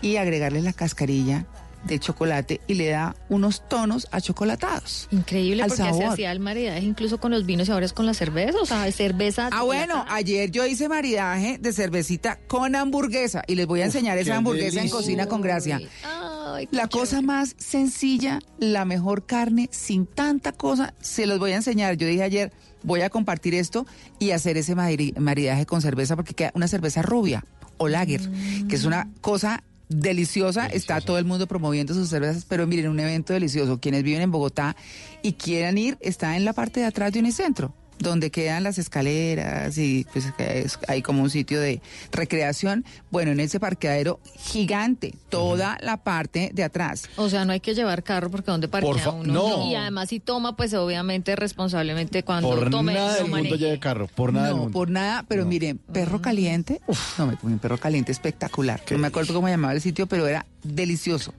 y agregarle la cascarilla de chocolate y le da unos tonos achocolatados. Increíble al porque se sabor. hacía el maridaje incluso con los vinos y ahora es con la cerveza, o sea, cerveza. Ah, bueno, ayer yo hice maridaje de cervecita con hamburguesa y les voy a enseñar esa hamburguesa en. Cocina con Gracia. Ay, La cosa más sencilla, la mejor carne, sin tanta cosa, se los voy a enseñar. Yo dije ayer, voy a compartir esto y hacer ese mari- maridaje con cerveza porque queda una cerveza rubia o lager, que es una cosa deliciosa. Está todo el mundo promoviendo sus cervezas, pero miren, un evento delicioso. Quienes viven en Bogotá y quieran ir, está en la parte de atrás de Unicentro donde quedan las escaleras y pues es- hay como un sitio de recreación. Bueno, en ese parqueadero gigante, toda la parte de atrás. O sea, no hay que llevar carro porque donde parquea Por fa- uno. no. Y además si toma, pues obviamente responsablemente cuando Por tome nada no del mundo lleve carro, por nada del no, mundo. por nada, pero miren, perro caliente, no me comí un perro caliente espectacular. No me acuerdo cómo llamaba el sitio, pero era delicioso.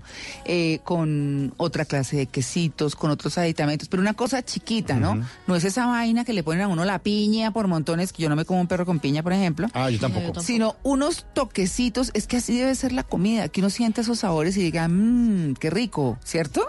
Eh, con otra clase de quesitos, con otros aditamentos, pero una cosa chiquita, ¿no? No es esa vaina que le ponen a uno la piña por montones, que yo no me como un perro con piña, por ejemplo. Ah, yo tampoco. Yo tampoco. Sino unos toquecitos, es que así debe ser la comida, que uno sienta esos sabores y diga, mmm, qué rico, ¿cierto?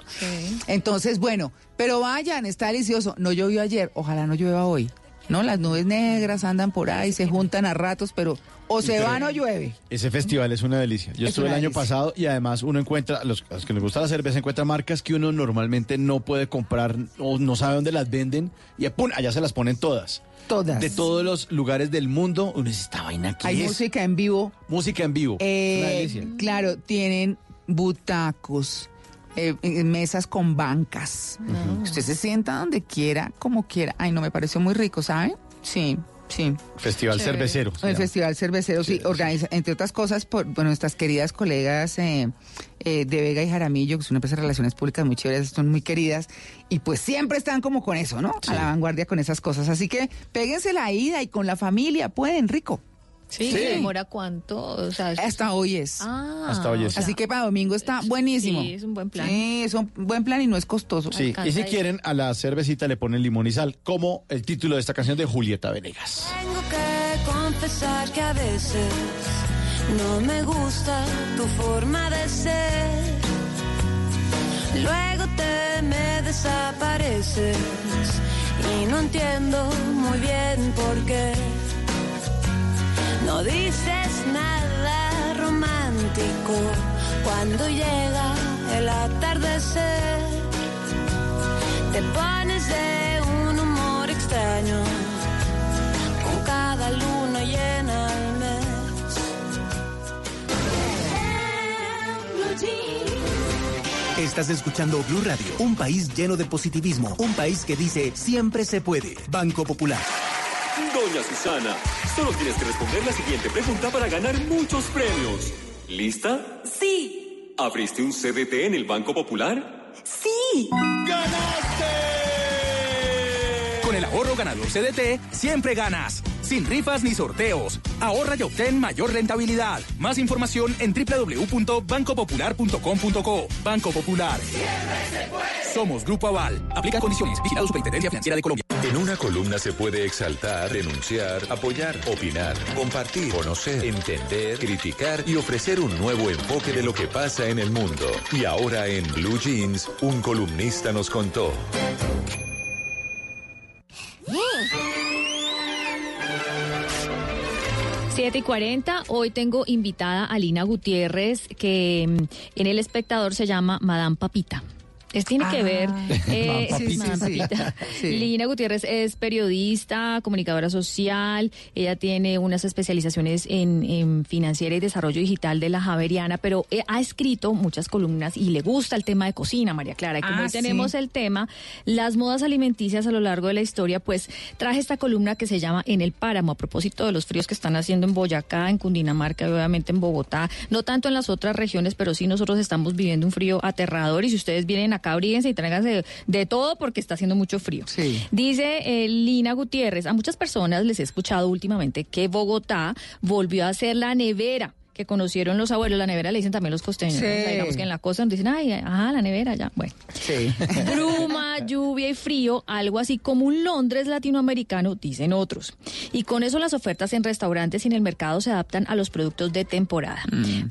Entonces, bueno, pero vayan, está delicioso. No llovió ayer, ojalá no llueva hoy. ¿No? Las nubes negras andan por ahí, se juntan a ratos, pero o se Pero- van o llueve. Ese festival es una delicia. Yo Es estuve el año delicia. pasado y además uno encuentra, los, a los que les gusta la cerveza, encuentra marcas que uno normalmente no puede comprar o no sabe dónde las venden y ¡pum! allá se las ponen todas. Todas. De todos los lugares del mundo. Uno dice, esta vaina aquí Hay es música en vivo. música en vivo. Eh, una delicia. Claro, tienen butacos, eh, mesas con bancas. Usted se sienta donde quiera, como quiera. Ay, no, me pareció muy rico, ¿sabe? Sí, sí. Festival Chévere. cervecero. El llama. Festival Cervecero, sí, organiza, entre otras cosas, por bueno, nuestras queridas colegas eh, eh, de Vega y Jaramillo, que es una empresa de relaciones públicas muy chéveres, son muy queridas, y pues siempre están como con eso, ¿no? A la vanguardia con esas cosas. Así que péguense la ida y con la familia, pueden, rico. Sí, Sí. demora cuánto, o sea, es- Hasta hoy es. Ah, Hasta hoy es. Así que para domingo está buenísimo. Sí, es un buen plan. Sí, es un buen plan y no es costoso. Sí, y si quieren, a la cervecita le ponen limón y sal, como el título de esta canción de Julieta Venegas. Tengo que confesar que a veces no me gusta tu forma de ser. Luego te me desapareces y no entiendo muy bien por qué. No dices nada romántico cuando llega el atardecer. Te pones de un humor extraño con cada luna llena al mes. Estás escuchando Blue Radio, un país lleno de positivismo, un país que dice siempre se puede. Banco Popular. Doña Susana, solo tienes que responder la siguiente pregunta para ganar muchos premios. ¿Lista? Sí, ¿Abriste un CDT en el Banco Popular? sí. Con el ahorro ganador CDT, siempre ganas. Sin rifas ni sorteos. Ahorra y obtén mayor rentabilidad. Más información en www.bancopopular.com.co. Banco Popular. Somos Grupo Aval. Aplica condiciones. Vigilado Superintendencia Financiera de Colombia. En una columna se puede exaltar, denunciar, apoyar, opinar, compartir, conocer, entender, criticar y ofrecer un nuevo enfoque de lo que pasa en el mundo. Y ahora en Blue Jeans, un columnista nos contó. 7 y 40, hoy tengo invitada a Lina Gutiérrez, que mm, en El Espectador se llama Madame Papita. Es tiene que ver. eh, Madame sí, Papita. Sí. Lina Gutiérrez es periodista, comunicadora social. Ella tiene unas especializaciones en, en financiera y desarrollo digital de la Javeriana, pero eh, ha escrito muchas columnas y le gusta el tema de cocina, María Clara. Y como Ah, hoy tenemos sí. el tema, las modas alimenticias a lo largo de la historia, pues traje esta columna que se llama En el Páramo, a propósito de los fríos que están haciendo en Boyacá, en Cundinamarca y obviamente en Bogotá, no tanto en las otras regiones, pero sí nosotros estamos viviendo un frío aterrador y si ustedes vienen acá, abríguense y tráiganse de, todo porque está haciendo mucho frío. Dice eh, Lina Gutiérrez, a muchas personas les he escuchado últimamente que Bogotá volvió a ser la nevera que conocieron los abuelos, la nevera le dicen también los costeños, ¿no? Sí. O sea, digamos que en la costa nos dicen, ay, ajá, la nevera, ya, bueno. Sí. Bruma, lluvia y frío, algo así como un Londres latinoamericano, dicen otros. Y con eso las ofertas en restaurantes y en el mercado se adaptan a los productos de temporada.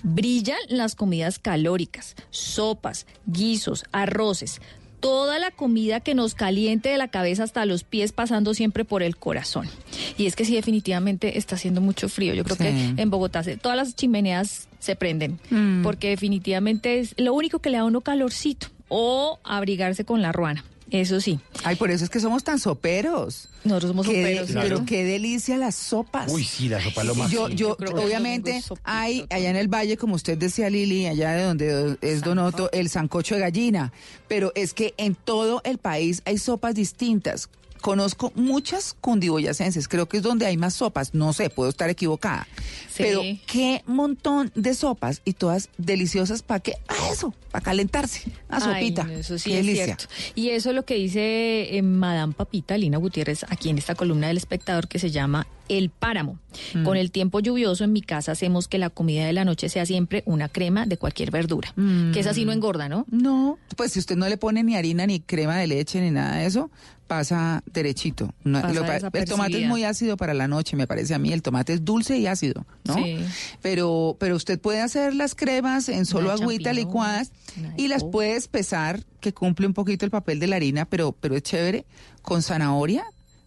Brillan las comidas calóricas, sopas, guisos, arroces. Toda la comida que nos caliente de la cabeza hasta los pies pasando siempre por el corazón. Y es que sí, definitivamente está haciendo mucho frío. Yo creo Sí. que en Bogotá todas las chimeneas se prenden. Mm. Porque definitivamente es lo único que le da a uno calorcito. O abrigarse con la ruana. Eso sí. Ay, por eso es que somos tan soperos. Nosotros somos Qué de- soperos. Pero ¿cierto? qué delicia las sopas. Uy, sí, la sopa es lo más. Yo, yo, Yo creo que obviamente, hay allá en el valle, como usted decía, Lili, allá de donde es Donoto, el sancocho de gallina. Pero es que en todo el país hay sopas distintas. Conozco muchas cundiboyacenses, creo que es donde hay más sopas, no sé, puedo estar equivocada. Sí. Pero qué montón de sopas y todas deliciosas para qué, para eso, para calentarse, una Ay, sopita. no, eso sí qué es delicia. cierto. Y eso es lo que dice eh, Madame Papita, Lina Gutiérrez, aquí en esta columna del espectador que se llama El Páramo. Mm. Con el tiempo lluvioso en mi casa hacemos que la comida de la noche sea siempre una crema de cualquier verdura. Que es así no engorda, ¿no? No, pues si usted no le pone ni harina, ni crema de leche, ni nada de eso, pasa derechito. Pasa lo el tomate es muy ácido para la noche, me parece a mí. El tomate es dulce y ácido, ¿no? Sí. Pero, pero usted puede hacer las cremas en solo agüita licuadas y las puede espesar, que cumple un poquito el papel de la harina, pero, pero es chévere, con zanahoria,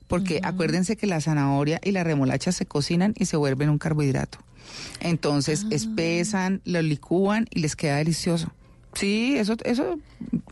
porque acuérdense que la zanahoria y la remolacha se cocinan y se vuelven un carbohidrato. Entonces Ah. espesan, lo licúan y les queda delicioso. Sí, eso, eso,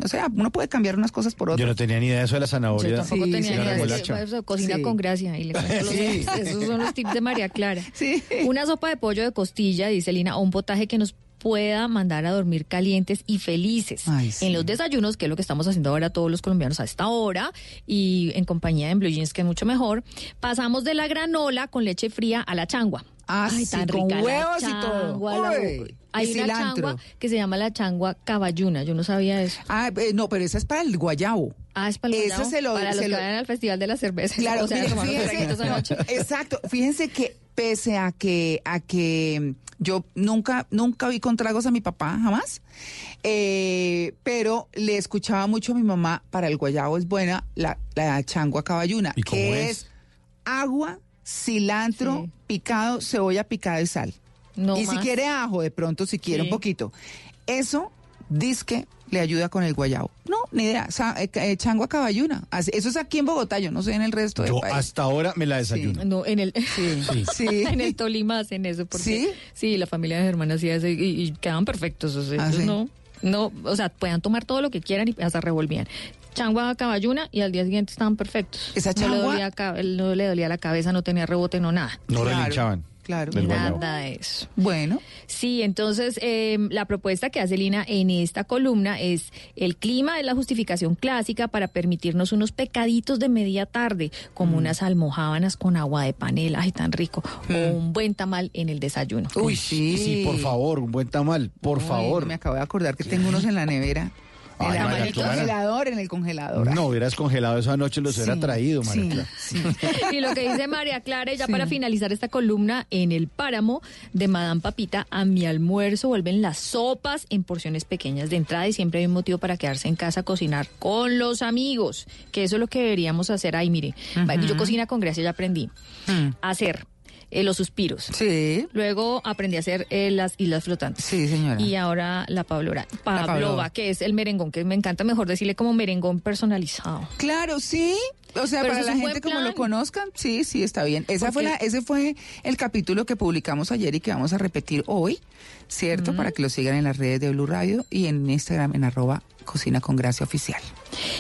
o sea, uno puede cambiar unas cosas por Yo otras. no tenía ni idea de eso de la zanahoria. Yo tampoco Sí, tenía ni idea. remolacha. Eso, eso, cocina Sí. con gracia. Y le cuento los Sí. tips. Esos son los tips de María Clara. Sí. Una sopa de pollo de costilla, dice Lina, o un potaje que nos pueda mandar a dormir calientes y felices. Ay, sí. En los desayunos, que es lo que estamos haciendo ahora todos los colombianos a esta hora, y en compañía de Blue Jeans, que es mucho mejor, pasamos de la granola con leche fría a la changua. Ah, Ay, sí, tan con rica la huevos y todo. la- Hay y una cilantro. changua que se llama la changua caballuna, yo no sabía eso. Ah, eh, no, pero esa es para el guayabo. Ah, es para, el guayabo? se lo- para los se que lo- vayan al Festival de la Cerveza. Claro, o sea, fíjense, exacto. Fíjense que pese a que a que yo nunca nunca vi con tragos a mi papá jamás, eh, pero le escuchaba mucho a mi mamá para el guayabo es buena la, la changua caballuna, ¿Y cómo que es? es agua, cilantro Sí. picado, cebolla picada y sal. No y si quiere ajo, de pronto, si quiere Sí. un poquito. Eso disque le ayuda con el guayabo. No, ni idea. Sa- eh, eh, chango a caballuna. Eso es aquí en Bogotá, yo no sé en el resto del Yo país. hasta ahora me la desayuno. No, en el, Sí. Sí. en el Tolima hacen eso. Porque, ¿Sí? Sí, la familia de Germán hacía eso y, y quedaban perfectos. O sea, ¿Ah, no, no, o sea, puedan tomar todo lo que quieran y hasta revolvían. Changua a caballuna y al día siguiente estaban perfectos. ¿Esa no le, changua? dolía, no le dolía la cabeza, no tenía rebote, no nada. No Claro, relinchaban. Claro. Del. Nada de eso. Bueno, Sí, entonces eh, la propuesta que hace Lina en esta columna es el clima es la justificación clásica para permitirnos unos pecaditos de media tarde, como unas almojábanas con agua de panela, ay tan rico, o un buen tamal en el desayuno. uy, sí. Sí, por favor, un buen tamal, por Uy, favor. Me acabo de acordar que tengo unos en la nevera. En, Ay, María el congelador, en el congelador. No hubieras congelado eso anoche, los hubiera traído, María sí, Clara. Y lo que dice María Clara, ya Sí. para finalizar esta columna, en el páramo de Madame Papita, a mi almuerzo vuelven las sopas en porciones pequeñas de entrada y siempre hay un motivo para quedarse en casa a cocinar con los amigos, que eso es lo que deberíamos hacer. Ay, mire, yo cocina con gracia, ya aprendí. Mm. Hacer eh, los suspiros. Sí. Luego aprendí a hacer eh, las islas flotantes. Sí, señora. Y ahora la Pablora, Pavlova. Pavlova, que es el merengón, que me encanta mejor decirle como merengón personalizado. Claro, sí. O sea, Pero para la gente como lo conozcan, sí, sí, está bien. Esa fue la, ese fue el capítulo que publicamos ayer y que vamos a repetir hoy, ¿cierto? Para que lo sigan en las redes de Blue Radio y en Instagram en arroba cocina con gracia oficial.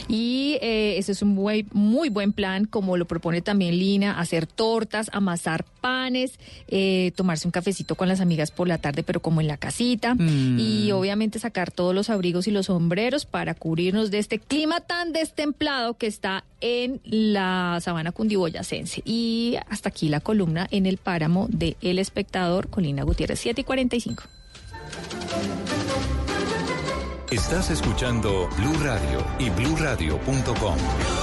Y eh, ese es un muy, muy buen plan, como lo propone también Lina, hacer tortas, amasar panes, eh, tomarse un cafecito con las amigas por la tarde, pero como en la casita. Mm. Y obviamente sacar todos los abrigos y los sombreros para cubrirnos de este clima tan destemplado que está en la sabana cundiboyacense. Y hasta aquí la columna en el páramo de El Espectador, Colina Gutiérrez, 7 y 45. Estás escuchando Blue Radio y bluradio.com.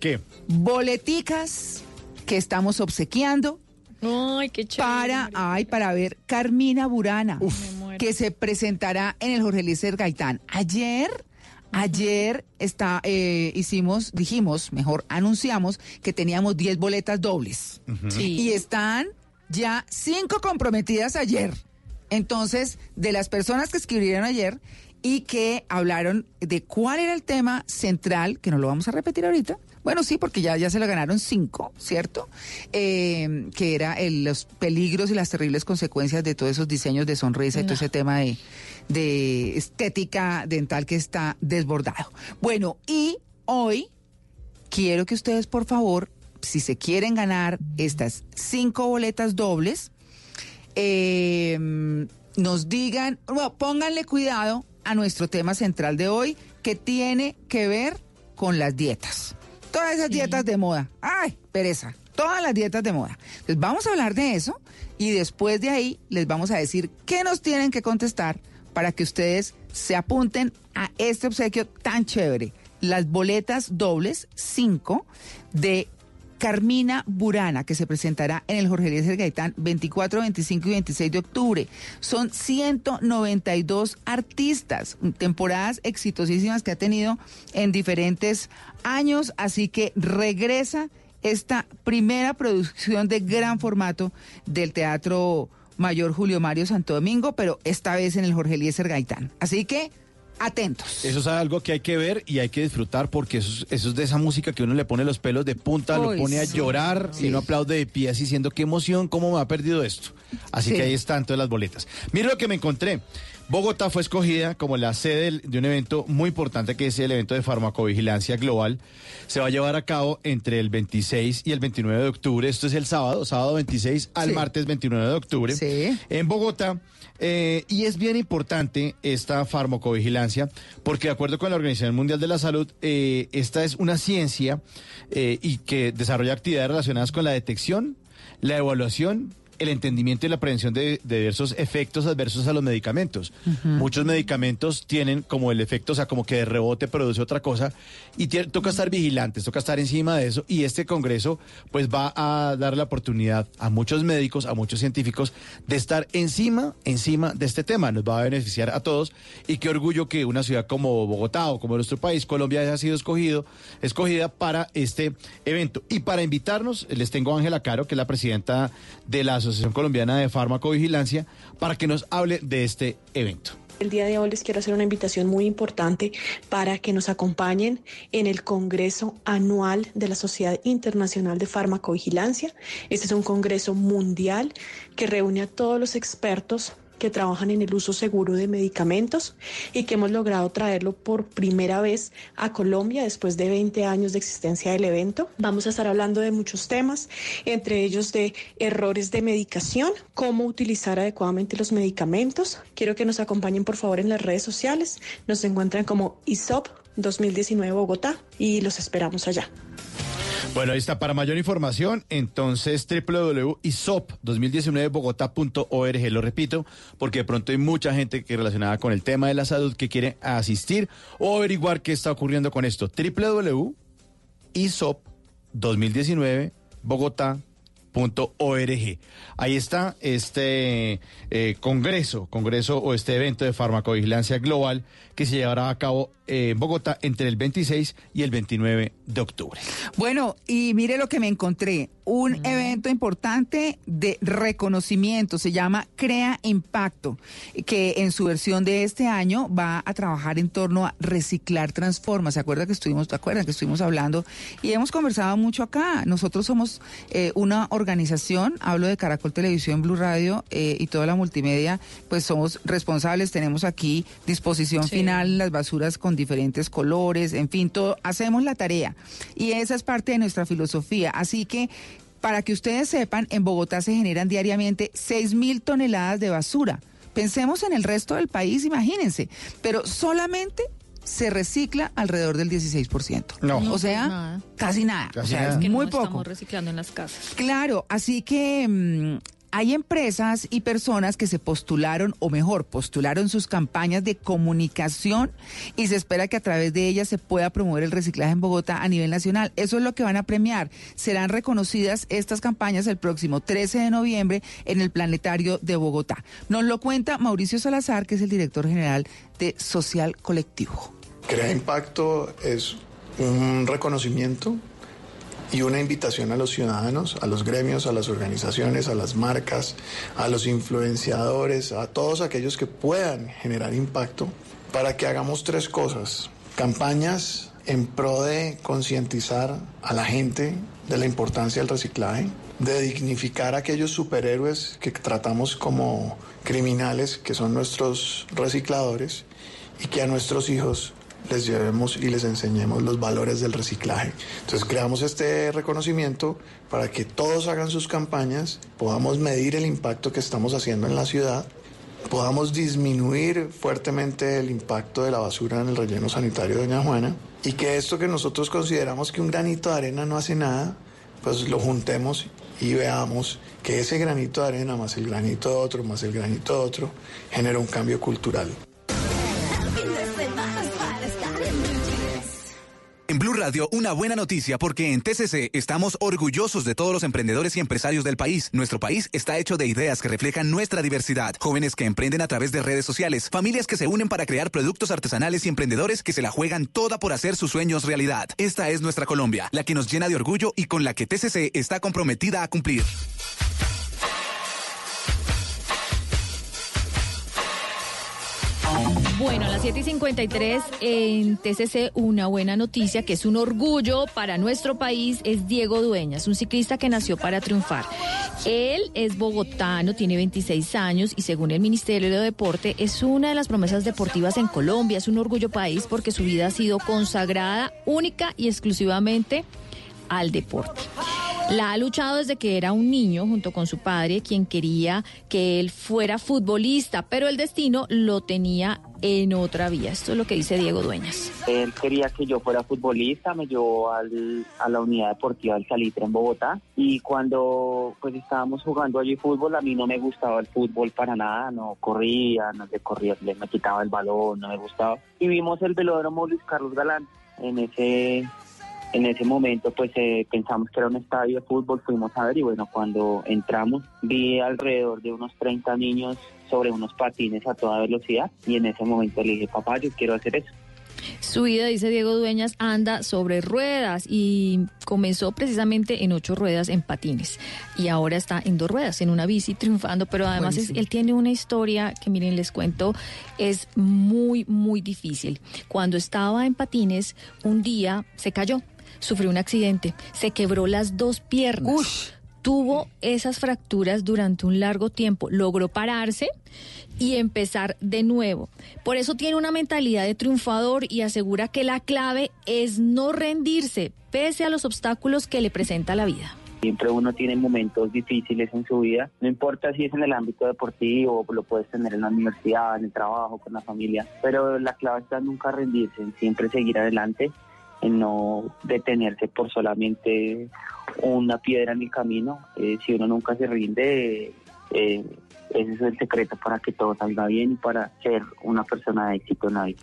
¿Qué? Boleticas que estamos obsequiando Ay, qué chévere. para, ay, para ver Carmina Burana, que se presentará en el Jorge Eliezer Gaitán. Ayer, ayer está, eh, hicimos, dijimos, mejor anunciamos que teníamos 10 boletas dobles. Sí. Y están ya cinco comprometidas ayer. Entonces, de las personas que escribieron ayer y que hablaron de cuál era el tema central, que no lo vamos a repetir ahorita. Bueno, sí, porque ya, ya se lo ganaron cinco, ¿cierto? Eh, que era el- los peligros y las terribles consecuencias de todos esos diseños de sonrisa y todo ese tema de, de estética dental que está desbordado. Bueno, y hoy quiero que ustedes, por favor, si se quieren ganar estas cinco boletas dobles, eh, nos digan, bueno, pónganle cuidado a nuestro tema central de hoy, que tiene que ver con las dietas. Todas esas dietas de moda. Ay, pereza. Todas las dietas de moda. Entonces vamos a hablar de eso y después de ahí les vamos a decir qué nos tienen que contestar para que ustedes se apunten a este obsequio tan chévere. Las boletas dobles, cinco, de Carmina Burana, que se presentará en el Jorge Eliezer Gaitán 24, 25 y 26 de octubre. Son 192 artistas, temporadas exitosísimas que ha tenido en diferentes años, así que regresa esta primera producción de gran formato del Teatro Mayor Julio Mario Santo Domingo, pero esta vez en el Jorge Eliezer Gaitán. Así que atentos. Eso es algo que hay que ver y hay que disfrutar porque eso, es- eso es de esa música que uno le pone los pelos de punta, Uy, lo pone a sí. llorar y uno aplaude de pie así diciendo qué emoción, cómo me ha perdido esto. Así Sí. que ahí están todas las boletas. Mire lo que me encontré. Bogotá fue escogida como la sede de un evento muy importante que es el evento de farmacovigilancia global. Se va a llevar a cabo entre el 26 y el 29 de octubre. Esto es el sábado, sábado 26 al martes 29 de octubre. En Bogotá. Eh, y es bien importante esta farmacovigilancia porque de acuerdo con la Organización Mundial de la Salud, eh, esta es una ciencia eh, y que desarrolla actividades relacionadas con la detección, la evaluación, el entendimiento y la prevención de, de diversos efectos adversos a los medicamentos. Muchos medicamentos tienen como el efecto, o sea, como que de rebote produce otra cosa y tiene- toca estar vigilantes, toca estar encima de eso y este congreso pues va a dar la oportunidad a muchos médicos, a muchos científicos de estar encima, encima de este tema. Nos va a beneficiar a todos y qué orgullo que una ciudad como Bogotá o como nuestro país, Colombia, haya sido escogido, escogida para este evento. Y para invitarnos, les tengo a Ángela Caro, que es la presidenta de la Asociación Colombiana de Farmacovigilancia, para que nos hable de este evento. El día de hoy les quiero hacer una invitación muy importante para que nos acompañen en el Congreso Anual de la Sociedad Internacional de Farmacovigilancia. Este es un congreso mundial que reúne a todos los expertos que trabajan en el uso seguro de medicamentos y que hemos logrado traerlo por primera vez a Colombia después de 20 años de existencia del evento. Vamos a estar hablando de muchos temas, entre ellos de errores de medicación, cómo utilizar adecuadamente los medicamentos. Quiero que nos acompañen por favor en las redes sociales. Nos encuentran como ISOP 2019 Bogotá y los esperamos allá. Bueno, ahí está. Para mayor información, entonces www.isop2019bogotá.org. Lo repito, porque de pronto hay mucha gente que relacionada con el tema de la salud que quiere asistir o averiguar qué está ocurriendo con esto. www.isop2019bogotá.org. Ahí está este eh, congreso, congreso o este evento de farmacovigilancia global que se llevará a cabo eh, en Bogotá entre el 26 y el 29 de octubre. Bueno, y mire lo que me encontré. Un evento importante de reconocimiento, se llama Crea Impacto, que en su versión de este año va a trabajar en torno a reciclar transforma. ¿Se acuerda que estuvimos, te acuerdan que estuvimos hablando? Y hemos conversado mucho acá. Nosotros somos eh, una organización, hablo de Caracol Televisión, Blue Radio eh, y toda la multimedia, pues somos responsables, tenemos aquí disposición final las basuras con diferentes colores, en fin, todo, hacemos la tarea. Y esa es parte de nuestra filosofía. Así que, para que ustedes sepan, en Bogotá se generan diariamente 6 mil toneladas de basura. Pensemos en el resto del país, imagínense, pero solamente se recicla alrededor del 16%. No. O sea, Nada. casi nada. Casi o sea, nada. es que muy no poco. estamos reciclando en las casas. Claro, así que mm, hay empresas y personas que se postularon, o mejor, postularon sus campañas de comunicación y se espera que a través de ellas se pueda promover el reciclaje en Bogotá a nivel nacional. Eso es lo que van a premiar. Serán reconocidas estas campañas el próximo 13 de noviembre en el Planetario de Bogotá. Nos lo cuenta Mauricio Salazar, que es el director general de Social Colectivo. Crea Impacto es un reconocimiento y una invitación a los ciudadanos, a los gremios, a las organizaciones, a las marcas, a los influenciadores, a todos aquellos que puedan generar impacto para que hagamos tres cosas. Campañas en pro de concientizar a la gente de la importancia del reciclaje, de dignificar a aquellos superhéroes que tratamos como criminales, que son nuestros recicladores, y que a nuestros hijos les llevemos y les enseñemos los valores del reciclaje. Entonces creamos este reconocimiento para que todos hagan sus campañas, podamos medir el impacto que estamos haciendo en la ciudad, podamos disminuir fuertemente el impacto de la basura en el relleno sanitario de Doña Juana y que esto que nosotros consideramos que un granito de arena no hace nada, pues lo juntemos y veamos que ese granito de arena más el granito de otro más el granito de otro genera un cambio cultural. En Blue Radio, una buena noticia porque en TCC estamos orgullosos de todos los emprendedores y empresarios del país. Nuestro país está hecho de ideas que reflejan nuestra diversidad. Jóvenes que emprenden a través de redes sociales, familias que se unen para crear productos artesanales y emprendedores que se la juegan toda por hacer sus sueños realidad. Esta es nuestra Colombia, la que nos llena de orgullo y con la que TCC está comprometida a cumplir. Bueno, a las 7 y 53 en TCC una buena noticia que es un orgullo para nuestro país es Diego Dueñas, un ciclista que nació para triunfar. Él es bogotano, tiene 26 años y según el Ministerio de Deporte es una de las promesas deportivas en Colombia. Es un orgullo país porque su vida ha sido consagrada única y exclusivamente al deporte. La ha luchado desde que era un niño junto con su padre, quien quería que él fuera futbolista, pero el destino lo tenía en otra vía. Esto es lo que dice Diego Dueñas. Él quería que yo fuera futbolista, me llevó al- a la unidad deportiva del Salitre en Bogotá y cuando pues estábamos jugando allí fútbol, a mí no me gustaba el fútbol para nada, no corría, no le corría, le me quitaba el balón, no me gustaba. Y vimos el velódromo Luis Carlos Galán en ese en ese momento pues eh, pensamos que era un estadio de fútbol, fuimos a ver y bueno, cuando entramos vi alrededor de unos 30 niños sobre unos patines a toda velocidad y en ese momento le dije, papá, yo quiero hacer eso. Su vida, dice Diego Dueñas, anda sobre ruedas y comenzó precisamente en ocho ruedas en patines y ahora está en dos ruedas, en una bici triunfando, pero además es- él tiene una historia que miren, les cuento, es muy, muy difícil. Cuando estaba en patines, un día se cayó, sufrió un accidente, se quebró las dos piernas. Tuvo esas fracturas durante un largo tiempo, logró pararse y empezar de nuevo. Por eso tiene una mentalidad de triunfador y asegura que la clave es no rendirse pese a los obstáculos que le presenta la vida. Siempre uno tiene momentos difíciles en su vida, no importa si es en el ámbito deportivo, lo puedes tener en la universidad, en el trabajo, con la familia, pero la clave está nunca rendirse, en siempre seguir adelante, en no detenerse por solamente una piedra en el camino. Eh, si uno nunca se rinde, eh, ese es el secreto para que todo salga bien y para ser una persona de éxito en la vida.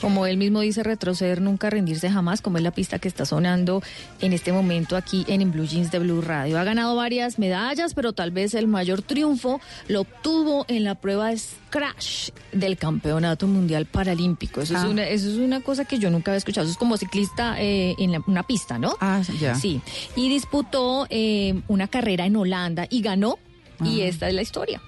Como él mismo dice, retroceder, nunca rendirse jamás, como es la pista que está sonando en este momento aquí en, Blue Jeans de Blue Radio. Ha ganado varias medallas, pero tal vez el mayor triunfo lo obtuvo en la prueba de Scratch del Campeonato Mundial Paralímpico. Eso, Ah. es, una, eso es una cosa que yo nunca había escuchado. Eso es como ciclista eh, en la- una pista, ¿no? Ah, ya. Sí. Y disputó eh, una carrera en Holanda y ganó. Y Ah. esta es la historia.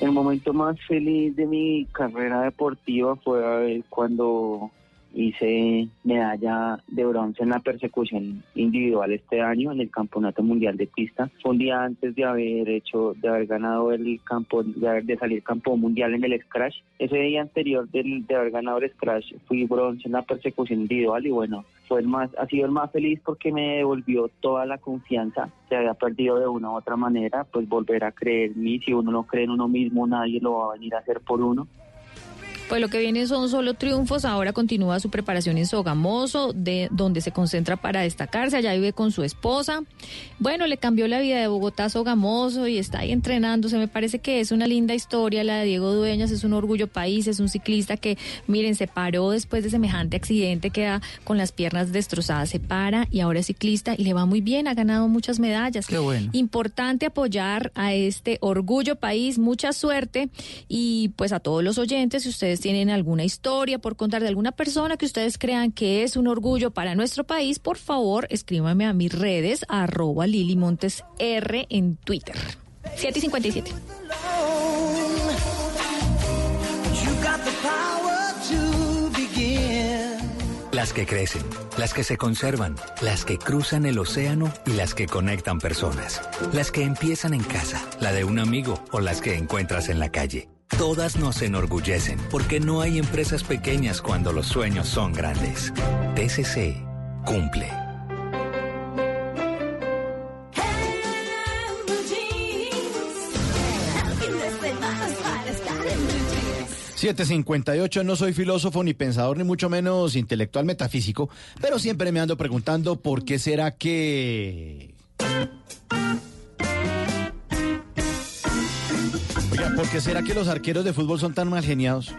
El momento más feliz de mi carrera deportiva fue cuando hice medalla de bronce en la persecución individual este año en el Campeonato Mundial de Pista. Fue un día antes de haber hecho, de haber ganado el campo, de, haber- de salir campeón mundial en el Scratch. Ese día anterior del- de haber ganado el Scratch fui bronce en la persecución individual y bueno, fue el más, ha sido el más feliz porque me devolvió toda la confianza que había perdido de una u otra manera, pues volver a creer en mí. Si uno no cree en uno mismo, nadie lo va a venir a hacer por uno. Pues lo que viene son solo triunfos. Ahora continúa su preparación en Sogamoso, de donde se concentra para destacarse. Allá vive con su esposa. Bueno, le cambió la vida de Bogotá a Sogamoso y está ahí entrenándose. Me parece que es una linda historia la de Diego Dueñas. Es un orgullo país. Es un ciclista que, miren, se paró después de semejante accidente, queda con las piernas destrozadas. Se para y ahora es ciclista y le va muy bien. Ha ganado muchas medallas. Qué bueno. Importante apoyar a este orgullo país, mucha suerte y pues a todos los oyentes, si ustedes tienen alguna historia por contar de alguna persona que ustedes crean que es un orgullo para nuestro país, por favor escríbame a mis redes arroba Lili Montes R en Twitter. 7 y 57. You got the power to begin. Las que crecen, las que se conservan, las que cruzan el océano y las que conectan personas. Las que empiezan en casa, la de un amigo o las que encuentras en la calle. Todas nos enorgullecen porque no hay empresas pequeñas cuando los sueños son grandes. TCC cumple. Siete 758, no soy filósofo ni pensador ni mucho menos intelectual metafísico, pero siempre me ando preguntando por qué será que... Oiga, ¿por qué será que los arqueros de fútbol son tan mal geniados?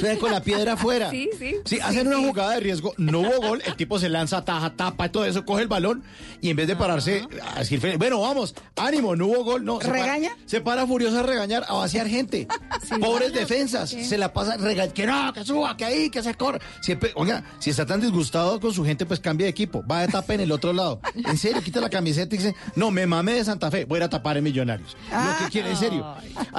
Ven con la piedra afuera. Sí, sí. Sí, hacen una jugada de riesgo, no hubo gol, el tipo se lanza, taja, tapa y todo eso, coge el balón y en vez de pararse a decir, bueno, vamos, ánimo, no hubo gol, no. se para- ¿Regaña? se para furioso a regañar, a vaciar gente. Pobres defensas, se la pasa regañando, que no, que suba, que ahí, que se corra. Siempre, oiga, si está tan disgustado con su gente, pues cambie de equipo, va a tapar en el otro lado. En serio, quita la camiseta y dice, no, me mame de Santa Fe, voy a tapar en Millonarios. Lo que quiere, en serio.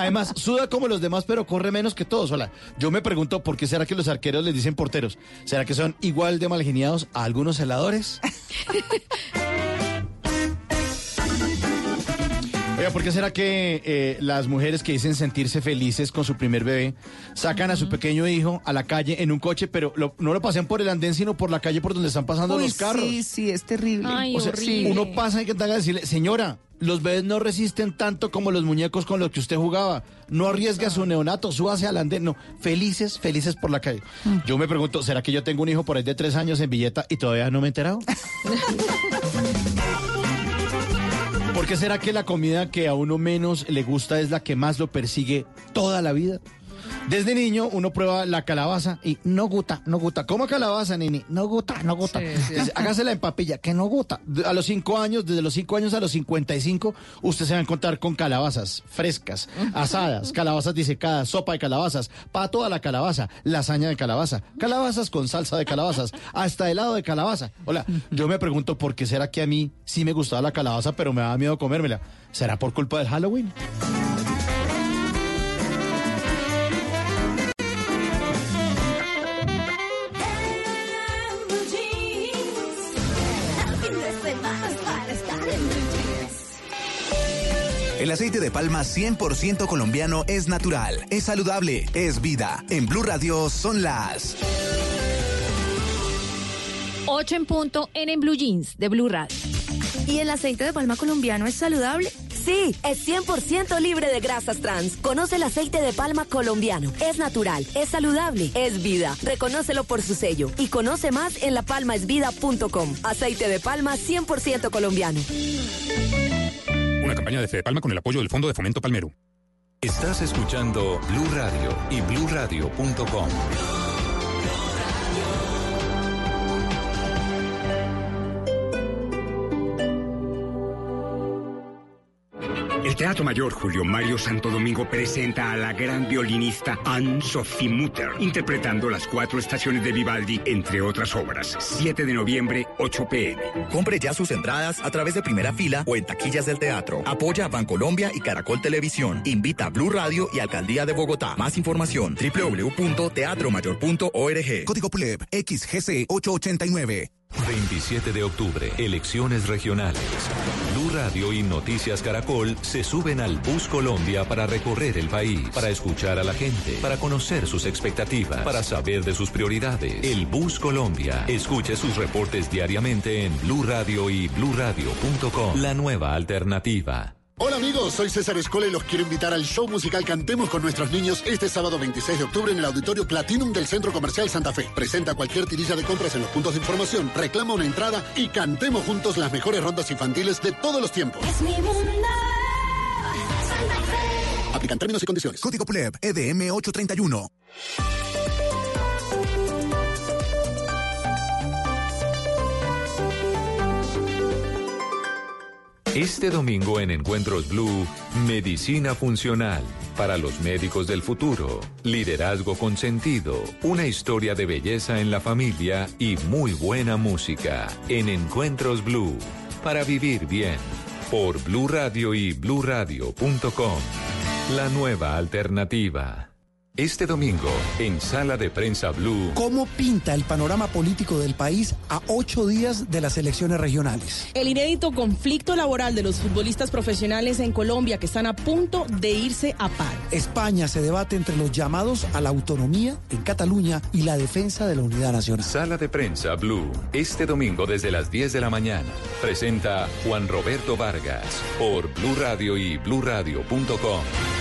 Además, suda como los demás, pero corre menos que todos. Hola, yo me pregunto por qué será que los arqueros les dicen porteros. ¿Será que son igual de malgeniados a algunos celadores? Oiga, ¿por qué será que eh, las mujeres que dicen sentirse felices con su primer bebé sacan a su pequeño hijo a la calle en un coche, pero lo- no lo pasean por el andén, sino por la calle por donde están pasando Uy, los carros? Sí, sí, es terrible. Ay, O sea, horrible. uno pasa y que tenga que decirle, señora, los bebés no resisten tanto como los muñecos con los que usted jugaba. No arriesgue a su neonato, súbase al andén. No, felices, felices por la calle. Yo me pregunto, ¿será que yo tengo un hijo por ahí de tres años en Villeta y todavía no me he enterado? ¿Por qué será que la comida que a uno menos le gusta es la que más lo persigue toda la vida? Desde niño uno prueba la calabaza y no gusta, no gusta. ¿Cómo calabaza, nini? No gusta, no gusta. Sí, sí. Hágasela en papilla, que no gusta. A los cinco años, desde los cinco años a los 55, usted se va a encontrar con calabazas frescas, asadas, calabazas disecadas, sopa de calabazas, pato a la calabaza, lasaña de calabaza, calabazas con salsa de calabazas, hasta helado de calabaza. Hola, yo me pregunto por qué será que a mí sí me gustaba la calabaza, pero me daba miedo comérmela. ¿Será por culpa del Halloween? El aceite de palma 100% colombiano es natural, es saludable, es vida. En Blue Radio son las 8 en punto en En Blue Jeans de Blue Radio. ¿Y el aceite de palma colombiano es saludable? Sí, es 100% libre de grasas trans. Conoce el aceite de palma colombiano. Es natural, es saludable, es vida. Reconócelo por su sello. Y conoce más en lapalmaesvida.com. Aceite de palma 100% colombiano. Una campaña de Fede Palma con el apoyo del Fondo de Fomento Palmero. Estás escuchando Blue Radio y bluradio.com. El Teatro Mayor Julio Mario Santo Domingo presenta a la gran violinista Anne-Sophie Mutter, interpretando las cuatro estaciones de Vivaldi, entre otras obras. 7 de noviembre, 8 pm. Compre ya sus entradas a través de primera fila o en taquillas del teatro. Apoya a Bancolombia y Caracol Televisión. Invita a Blue Radio y Alcaldía de Bogotá. Más información www.teatromayor.org. Código PULEB XGC 889. 27 de octubre, elecciones regionales. Blue Radio y Noticias Caracol se suben al Bus Colombia para recorrer el país, para escuchar a la gente, para conocer sus expectativas, para saber de sus prioridades. El Bus Colombia. Escuche sus reportes diariamente en Blue Radio y bluradio.com. La nueva alternativa. Hola amigos, soy César Escola y los quiero invitar al show musical Cantemos con nuestros niños este sábado 26 de octubre en el Auditorio Platinum del Centro Comercial Santa Fe. Presenta cualquier tirilla de compras en los puntos de información, reclama una entrada y cantemos juntos las mejores rondas infantiles de todos los tiempos. Es mi mundo. Aplican términos y condiciones. Código PULEB EDM 831. Este domingo en Encuentros Blue, Medicina Funcional para los médicos del futuro, liderazgo con sentido, una historia de belleza en la familia y muy buena música en Encuentros Blue para vivir bien por Blue Radio y bluradio.com. La nueva alternativa. Este domingo en Sala de Prensa Blue. ¿Cómo pinta el panorama político del país a ocho días de las elecciones regionales? El inédito conflicto laboral de los futbolistas profesionales en Colombia que están a punto de irse a paro. España se debate entre los llamados a la autonomía en Cataluña y la defensa de la unidad nacional. Sala de Prensa Blue, este domingo desde las 10 de la mañana. Presenta Juan Roberto Vargas por Blue Radio y bluradio.com.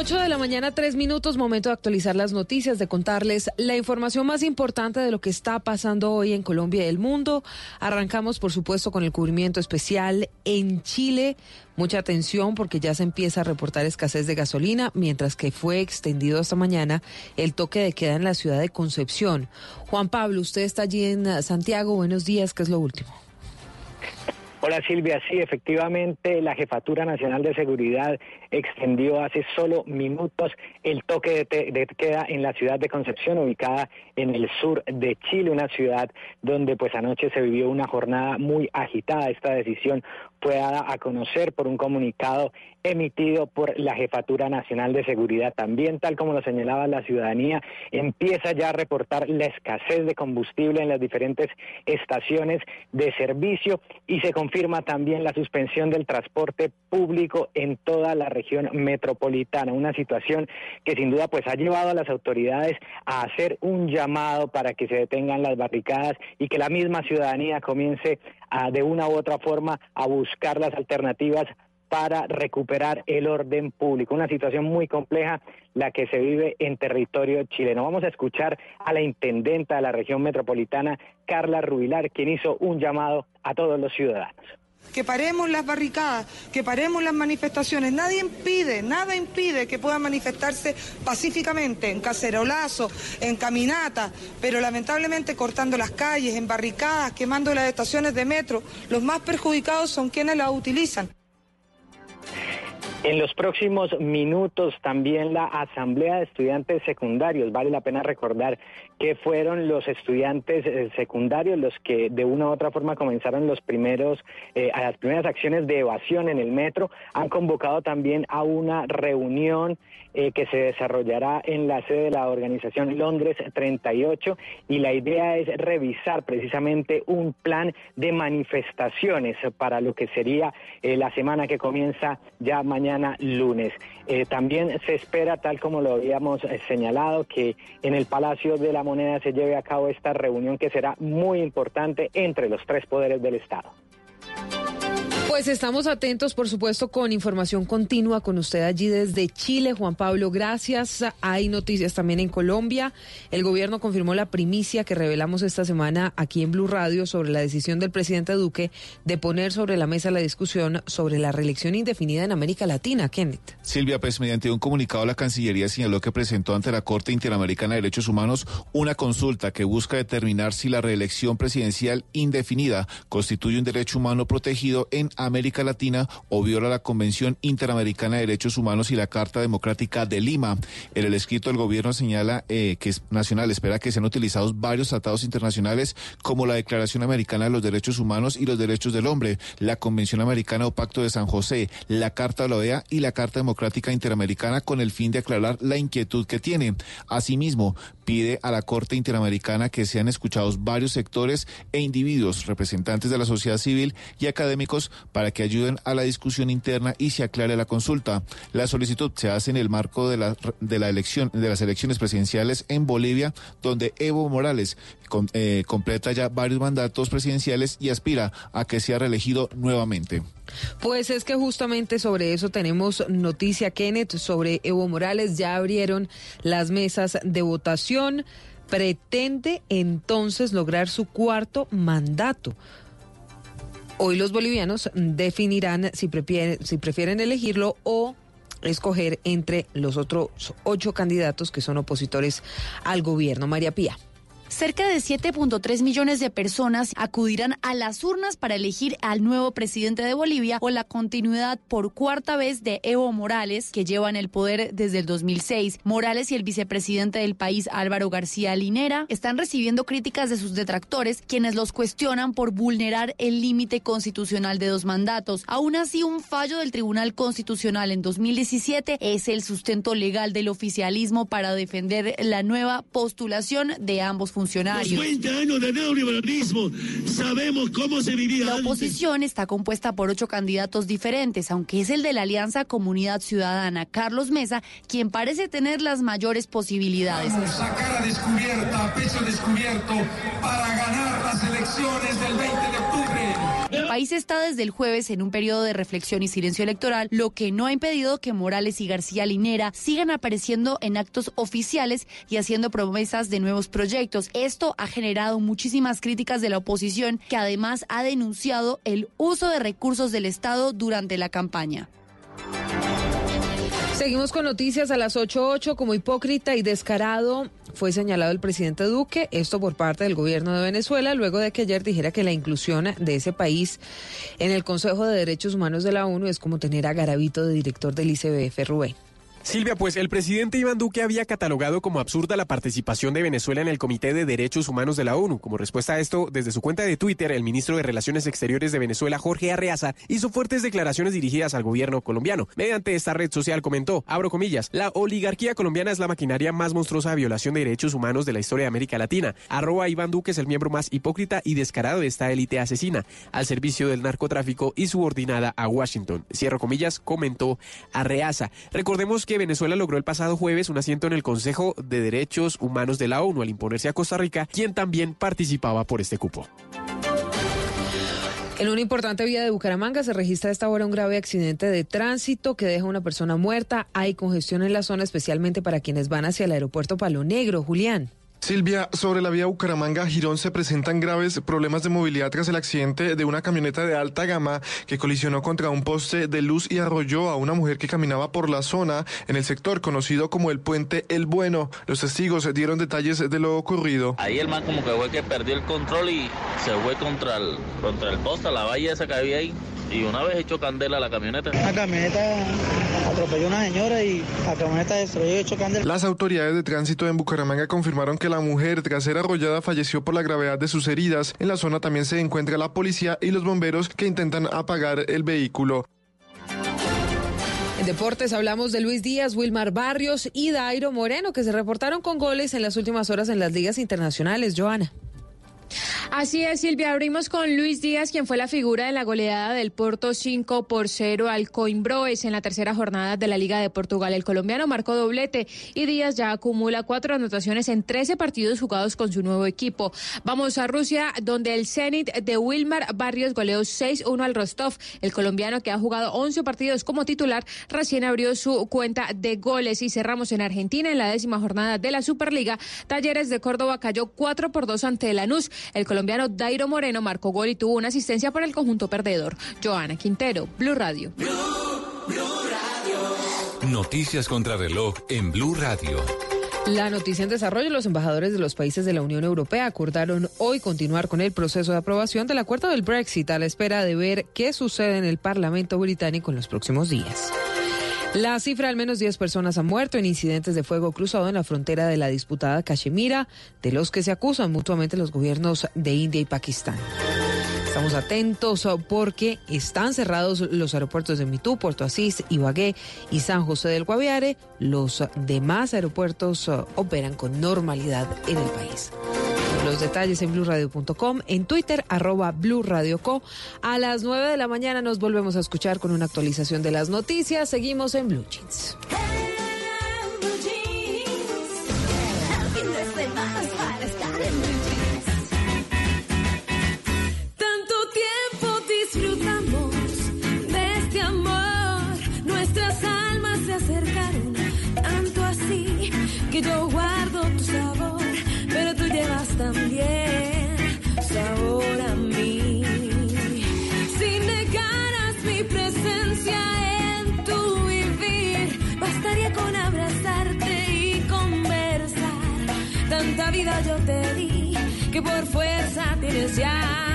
8 de la mañana, tres minutos, momento de actualizar las noticias, de contarles la información más importante de lo que está pasando hoy en Colombia y el mundo. Arrancamos, por supuesto, con el cubrimiento especial en Chile. Mucha atención porque ya se empieza a reportar escasez de gasolina, mientras que fue extendido esta mañana el toque de queda en la ciudad de Concepción. Juan Pablo, usted está allí en Santiago. Buenos días, ¿qué es lo último? Hola Silvia, sí, efectivamente la Jefatura Nacional de Seguridad extendió hace solo minutos el toque de, de queda en la ciudad de Concepción, ubicada en el sur de Chile, una ciudad donde pues anoche se vivió una jornada muy agitada. Esta decisión fue dada a conocer por un comunicado emitido por la Jefatura Nacional de Seguridad. También, tal como lo señalaba la ciudadanía, empieza ya a reportar la escasez de combustible en las diferentes estaciones de servicio y se confirma también la suspensión del transporte público en toda la región metropolitana. Una situación que sin duda pues ha llevado a las autoridades a hacer un llamado para que se detengan las barricadas y que la misma ciudadanía comience a, de una u otra forma a buscar las alternativas para recuperar el orden público. Una situación muy compleja la que se vive en territorio chileno. Vamos a escuchar a la intendenta de la región metropolitana, Carla Rubilar, quien hizo un llamado a todos los ciudadanos. Que paremos las barricadas, que paremos las manifestaciones. Nadie impide, nada impide que puedan manifestarse pacíficamente, en cacerolazo, en caminata, pero lamentablemente cortando las calles, en barricadas, quemando las estaciones de metro. Los más perjudicados son quienes las utilizan. En los próximos minutos también la Asamblea de Estudiantes Secundarios. Vale la pena recordar que fueron los estudiantes eh, secundarios los que de una u otra forma comenzaron los primeros, eh, a las primeras acciones de evasión en el metro. Han convocado también a una reunión eh, que se desarrollará en la sede de la organización Londres 38 y la idea es revisar precisamente un plan de manifestaciones para lo que sería eh, la semana que comienza ya mañana lunes. Eh, también se espera, tal como lo habíamos señalado, que en el Palacio de la Moneda se lleve a cabo esta reunión que será muy importante entre los tres poderes del Estado. Pues estamos atentos, por supuesto, con información continua con usted allí desde Chile. Juan Pablo, gracias. Hay noticias también en Colombia. El gobierno confirmó la primicia que revelamos esta semana aquí en Blue Radio sobre la decisión del presidente Duque de poner sobre la mesa la discusión sobre la reelección indefinida en América Latina. Kenneth. Silvia, pues mediante un comunicado la Cancillería señaló que presentó ante la Corte Interamericana de Derechos Humanos una consulta que busca determinar si la reelección presidencial indefinida constituye un derecho humano protegido en América Latina o viola la Convención Interamericana de Derechos Humanos y la Carta Democrática de Lima. En el escrito el gobierno señala eh, que es nacional espera que sean utilizados varios tratados internacionales como la Declaración Americana de los Derechos Humanos y los Derechos del Hombre, la Convención Americana o Pacto de San José, la Carta de la OEA y la Carta Democrática Interamericana con el fin de aclarar la inquietud que tiene. Asimismo, pide a la Corte Interamericana que sean escuchados varios sectores e individuos, representantes de la sociedad civil y académicos, para que ayuden a la discusión interna y se aclare la consulta. La solicitud se hace en el marco de la, de la elección, de las elecciones presidenciales en Bolivia, donde Evo Morales eh, completa ya varios mandatos presidenciales y aspira a que sea reelegido nuevamente. Pues es que justamente sobre eso tenemos noticia, Kenneth, sobre Evo Morales. Ya abrieron las mesas de votación. Pretende entonces lograr su cuarto mandato. Hoy los bolivianos definirán si prefieren, si prefieren elegirlo o escoger entre los otros ocho candidatos que son opositores al gobierno. María Pía. Cerca de 7.3 millones de personas acudirán a las urnas para elegir al nuevo presidente de Bolivia o la continuidad por cuarta vez de Evo Morales, que lleva en el poder desde el 2006. Morales y el vicepresidente del país, Álvaro García Linera, están recibiendo críticas de sus detractores, quienes los cuestionan por vulnerar el límite constitucional de dos mandatos. Aún así, un fallo del Tribunal Constitucional en 2017 es el sustento legal del oficialismo para defender la nueva postulación de ambos funcionarios. Los 20 años de neoliberalismo, sabemos cómo se vivía La antes. oposición está compuesta por ocho candidatos diferentes, aunque es el de la Alianza Comunidad Ciudadana, Carlos Mesa, quien parece tener las mayores posibilidades. Vamos a cara descubierta, a pecho descubierto, para ganar las elecciones del 20 de octubre. El país está desde el jueves en un periodo de reflexión y silencio electoral, lo que no ha impedido que Morales y García Linera sigan apareciendo en actos oficiales y haciendo promesas de nuevos proyectos. Esto ha generado muchísimas críticas de la oposición, que además ha denunciado el uso de recursos del Estado durante la campaña. Seguimos con noticias a las 8.8. Como hipócrita y descarado fue señalado el presidente Duque, esto por parte del gobierno de Venezuela, luego de que ayer dijera que la inclusión de ese país en el Consejo de Derechos Humanos de la ONU es como tener a Garavito de director del ICBF Rubén. Silvia, pues el presidente Iván Duque había catalogado como absurda la participación de Venezuela en el Comité de Derechos Humanos de la ONU. Como respuesta a esto, desde su cuenta de Twitter, el ministro de Relaciones Exteriores de Venezuela, Jorge Arreaza, hizo fuertes declaraciones dirigidas al gobierno colombiano. Mediante esta red social comentó, abro comillas, la oligarquía colombiana es la maquinaria más monstruosa de violación de derechos humanos de la historia de América Latina. Arroba Iván Duque es el miembro más hipócrita y descarado de esta élite asesina, al servicio del narcotráfico y subordinada a Washington. Cierro comillas, comentó Arreaza. Recordemos que Venezuela logró el pasado jueves un asiento en el Consejo de Derechos Humanos de la ONU al imponerse a Costa Rica, quien también participaba por este cupo. En una importante vía de Bucaramanga se registra a esta hora un grave accidente de tránsito que deja una persona muerta. Hay congestión en la zona, especialmente para quienes van hacia el aeropuerto Palo Negro. Julián. Silvia, sobre la vía Bucaramanga-Girón se presentan graves problemas de movilidad tras el accidente de una camioneta de alta gama que colisionó contra un poste de luz y arrolló a una mujer que caminaba por la zona en el sector conocido como el puente El Bueno. Los testigos dieron detalles de lo ocurrido. Ahí el man como que fue que perdió el control y se fue contra el, contra el poste, la valla esa que había ahí y una vez echó candela a la camioneta. La camioneta atropelló a una señora y la camioneta destruyó y echó candela. Las autoridades de tránsito en Bucaramanga confirmaron que la mujer tras ser arrollada falleció por la gravedad de sus heridas. En la zona también se encuentra la policía y los bomberos que intentan apagar el vehículo. En deportes hablamos de Luis Díaz, Wilmar Barrios y Dairo Moreno, que se reportaron con goles en las últimas horas en las ligas internacionales. Joana. Así es, Silvia. Abrimos con Luis Díaz, quien fue la figura de la goleada del Porto 5 por 0 al Coimbroes en la tercera jornada de la Liga de Portugal. El colombiano marcó doblete y Díaz ya acumula cuatro anotaciones en 13 partidos jugados con su nuevo equipo. Vamos a Rusia, donde el Zenit de Wilmar Barrios goleó 6-1 al Rostov. El colombiano que ha jugado 11 partidos como titular recién abrió su cuenta de goles. Y cerramos en Argentina en la décima jornada de la Superliga. Talleres de Córdoba cayó 4 por 2 ante Lanús. El colombiano Dairo Moreno marcó gol y tuvo una asistencia para el conjunto perdedor. Joana Quintero, Blue Radio. Noticias contra reloj en Blue Radio. La noticia en desarrollo, los embajadores de los países de la Unión Europea acordaron hoy continuar con el proceso de aprobación del acuerdo del Brexit a la espera de ver qué sucede en el Parlamento británico en los próximos días. La cifra, al menos 10 personas han muerto en incidentes de fuego cruzado en la frontera de la disputada Cachemira, de los que se acusan mutuamente los gobiernos de India y Pakistán. Estamos atentos porque están cerrados los aeropuertos de Mitú, Puerto Asís, Ibagué y San José del Guaviare. Los demás aeropuertos uh, operan con normalidad en el país. Los detalles en blurradio.com, en Twitter, arroba blurradioco. A las 9 de la mañana nos volvemos a escuchar con una actualización de las noticias. Seguimos en Blue Jeans. Yo te di que por fuerza tienes ya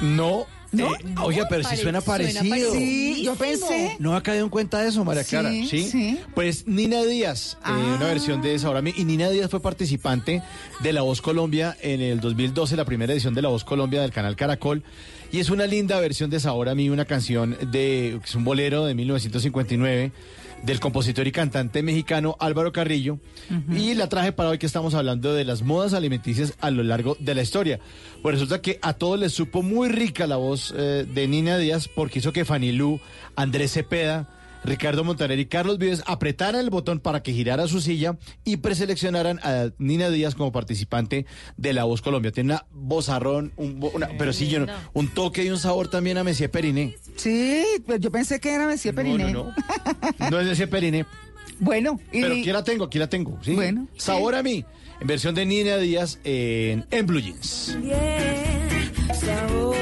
No. ¿No? eh, oiga, pero sí suena parecido. Sí, yo pensé. ¿No ha caído en cuenta de eso, María Clara? Sí, sí. Pues Nina Díaz, eh, Ah. una versión de esa Y Nina Díaz fue participante de La Voz Colombia en el 2012, la primera edición de La Voz Colombia del canal Caracol. Y es una linda versión de mí, una canción de, es un bolero de 1959 del compositor y cantante mexicano Álvaro Carrillo. Y la traje para hoy que estamos hablando de las modas alimenticias a lo largo de la historia. Pues resulta que a todos les supo muy rica la voz eh, de Nina Díaz porque hizo que Fanny Lu, Andrés Cepeda, Ricardo Montaner y Carlos Vives apretaran el botón para que girara su silla y preseleccionaran a Nina Díaz como participante de La Voz Colombia. Tiene una vozarrón, un, una- pero sí, yo un toque y un sabor también a Messier Periné. Sí, pero yo pensé que era Messi Periné. No, no, no es Messier Periné. Bueno, y Pero aquí la tengo, aquí la tengo. ¿sí? Bueno, Sabor a mí, en versión de Nina Díaz en, en Blue Jeans. sabor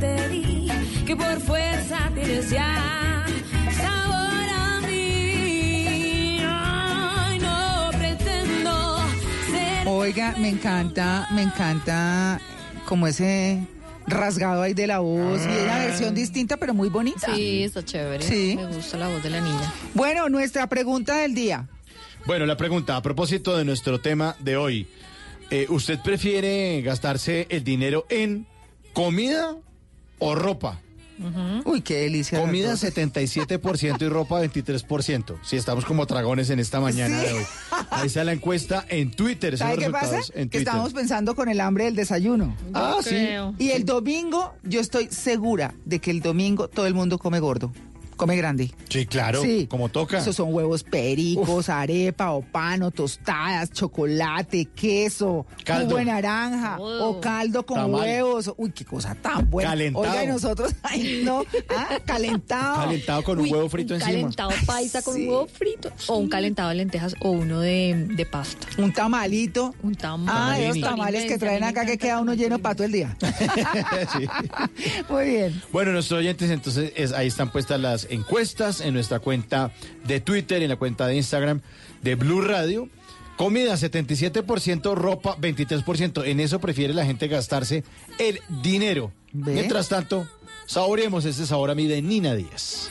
te di que por fuerza tienes ya sabor a mí. Ay, no pretendo ser. Oiga, me encanta, me encanta como ese rasgado ahí de la voz y una versión distinta pero muy bonita. Sí, está chévere. Sí. Me gusta la voz de la niña. Bueno, nuestra pregunta del día. Bueno, la pregunta a propósito de nuestro tema de hoy. eh, ¿Usted prefiere gastarse el dinero en comida o ropa? Uy, qué delicia. Comida las dos. 77% y ropa 23%. Si estamos como dragones en esta mañana Sí. de hoy. Ahí está la encuesta en Twitter. esos ¿Sabe qué pasa? Que estábamos pensando con el hambre del desayuno. Ah, sí. Y el domingo, yo estoy segura de que el domingo todo el mundo come gordo. Come grande. Sí, claro. Sí. Como toca. Esos son huevos pericos, arepa o pan o tostadas, chocolate, queso, Caldo. jugo de naranja o caldo con Tamal. huevos. Uy, qué cosa tan buena. Calentado. Oiga, y nosotros, ay, no, ah, calentado. Calentado con un huevo frito un encima. calentado paisa con Sí. un huevo frito. O un calentado de lentejas o uno de, de pasta. Un tamalito. Un tamal. Ah, esos tamales que traen acá que queda uno lleno para todo el día. Sí. Muy bien. Bueno, nuestros oyentes, entonces es- ahí están puestas las encuestas en nuestra cuenta de Twitter, en la cuenta de Instagram de Blue Radio. Comida 77%, ropa 23%. En eso prefiere la gente gastarse el dinero. ¿Ve? Mientras tanto, saboreemos este sabor a mí de Nina Díaz.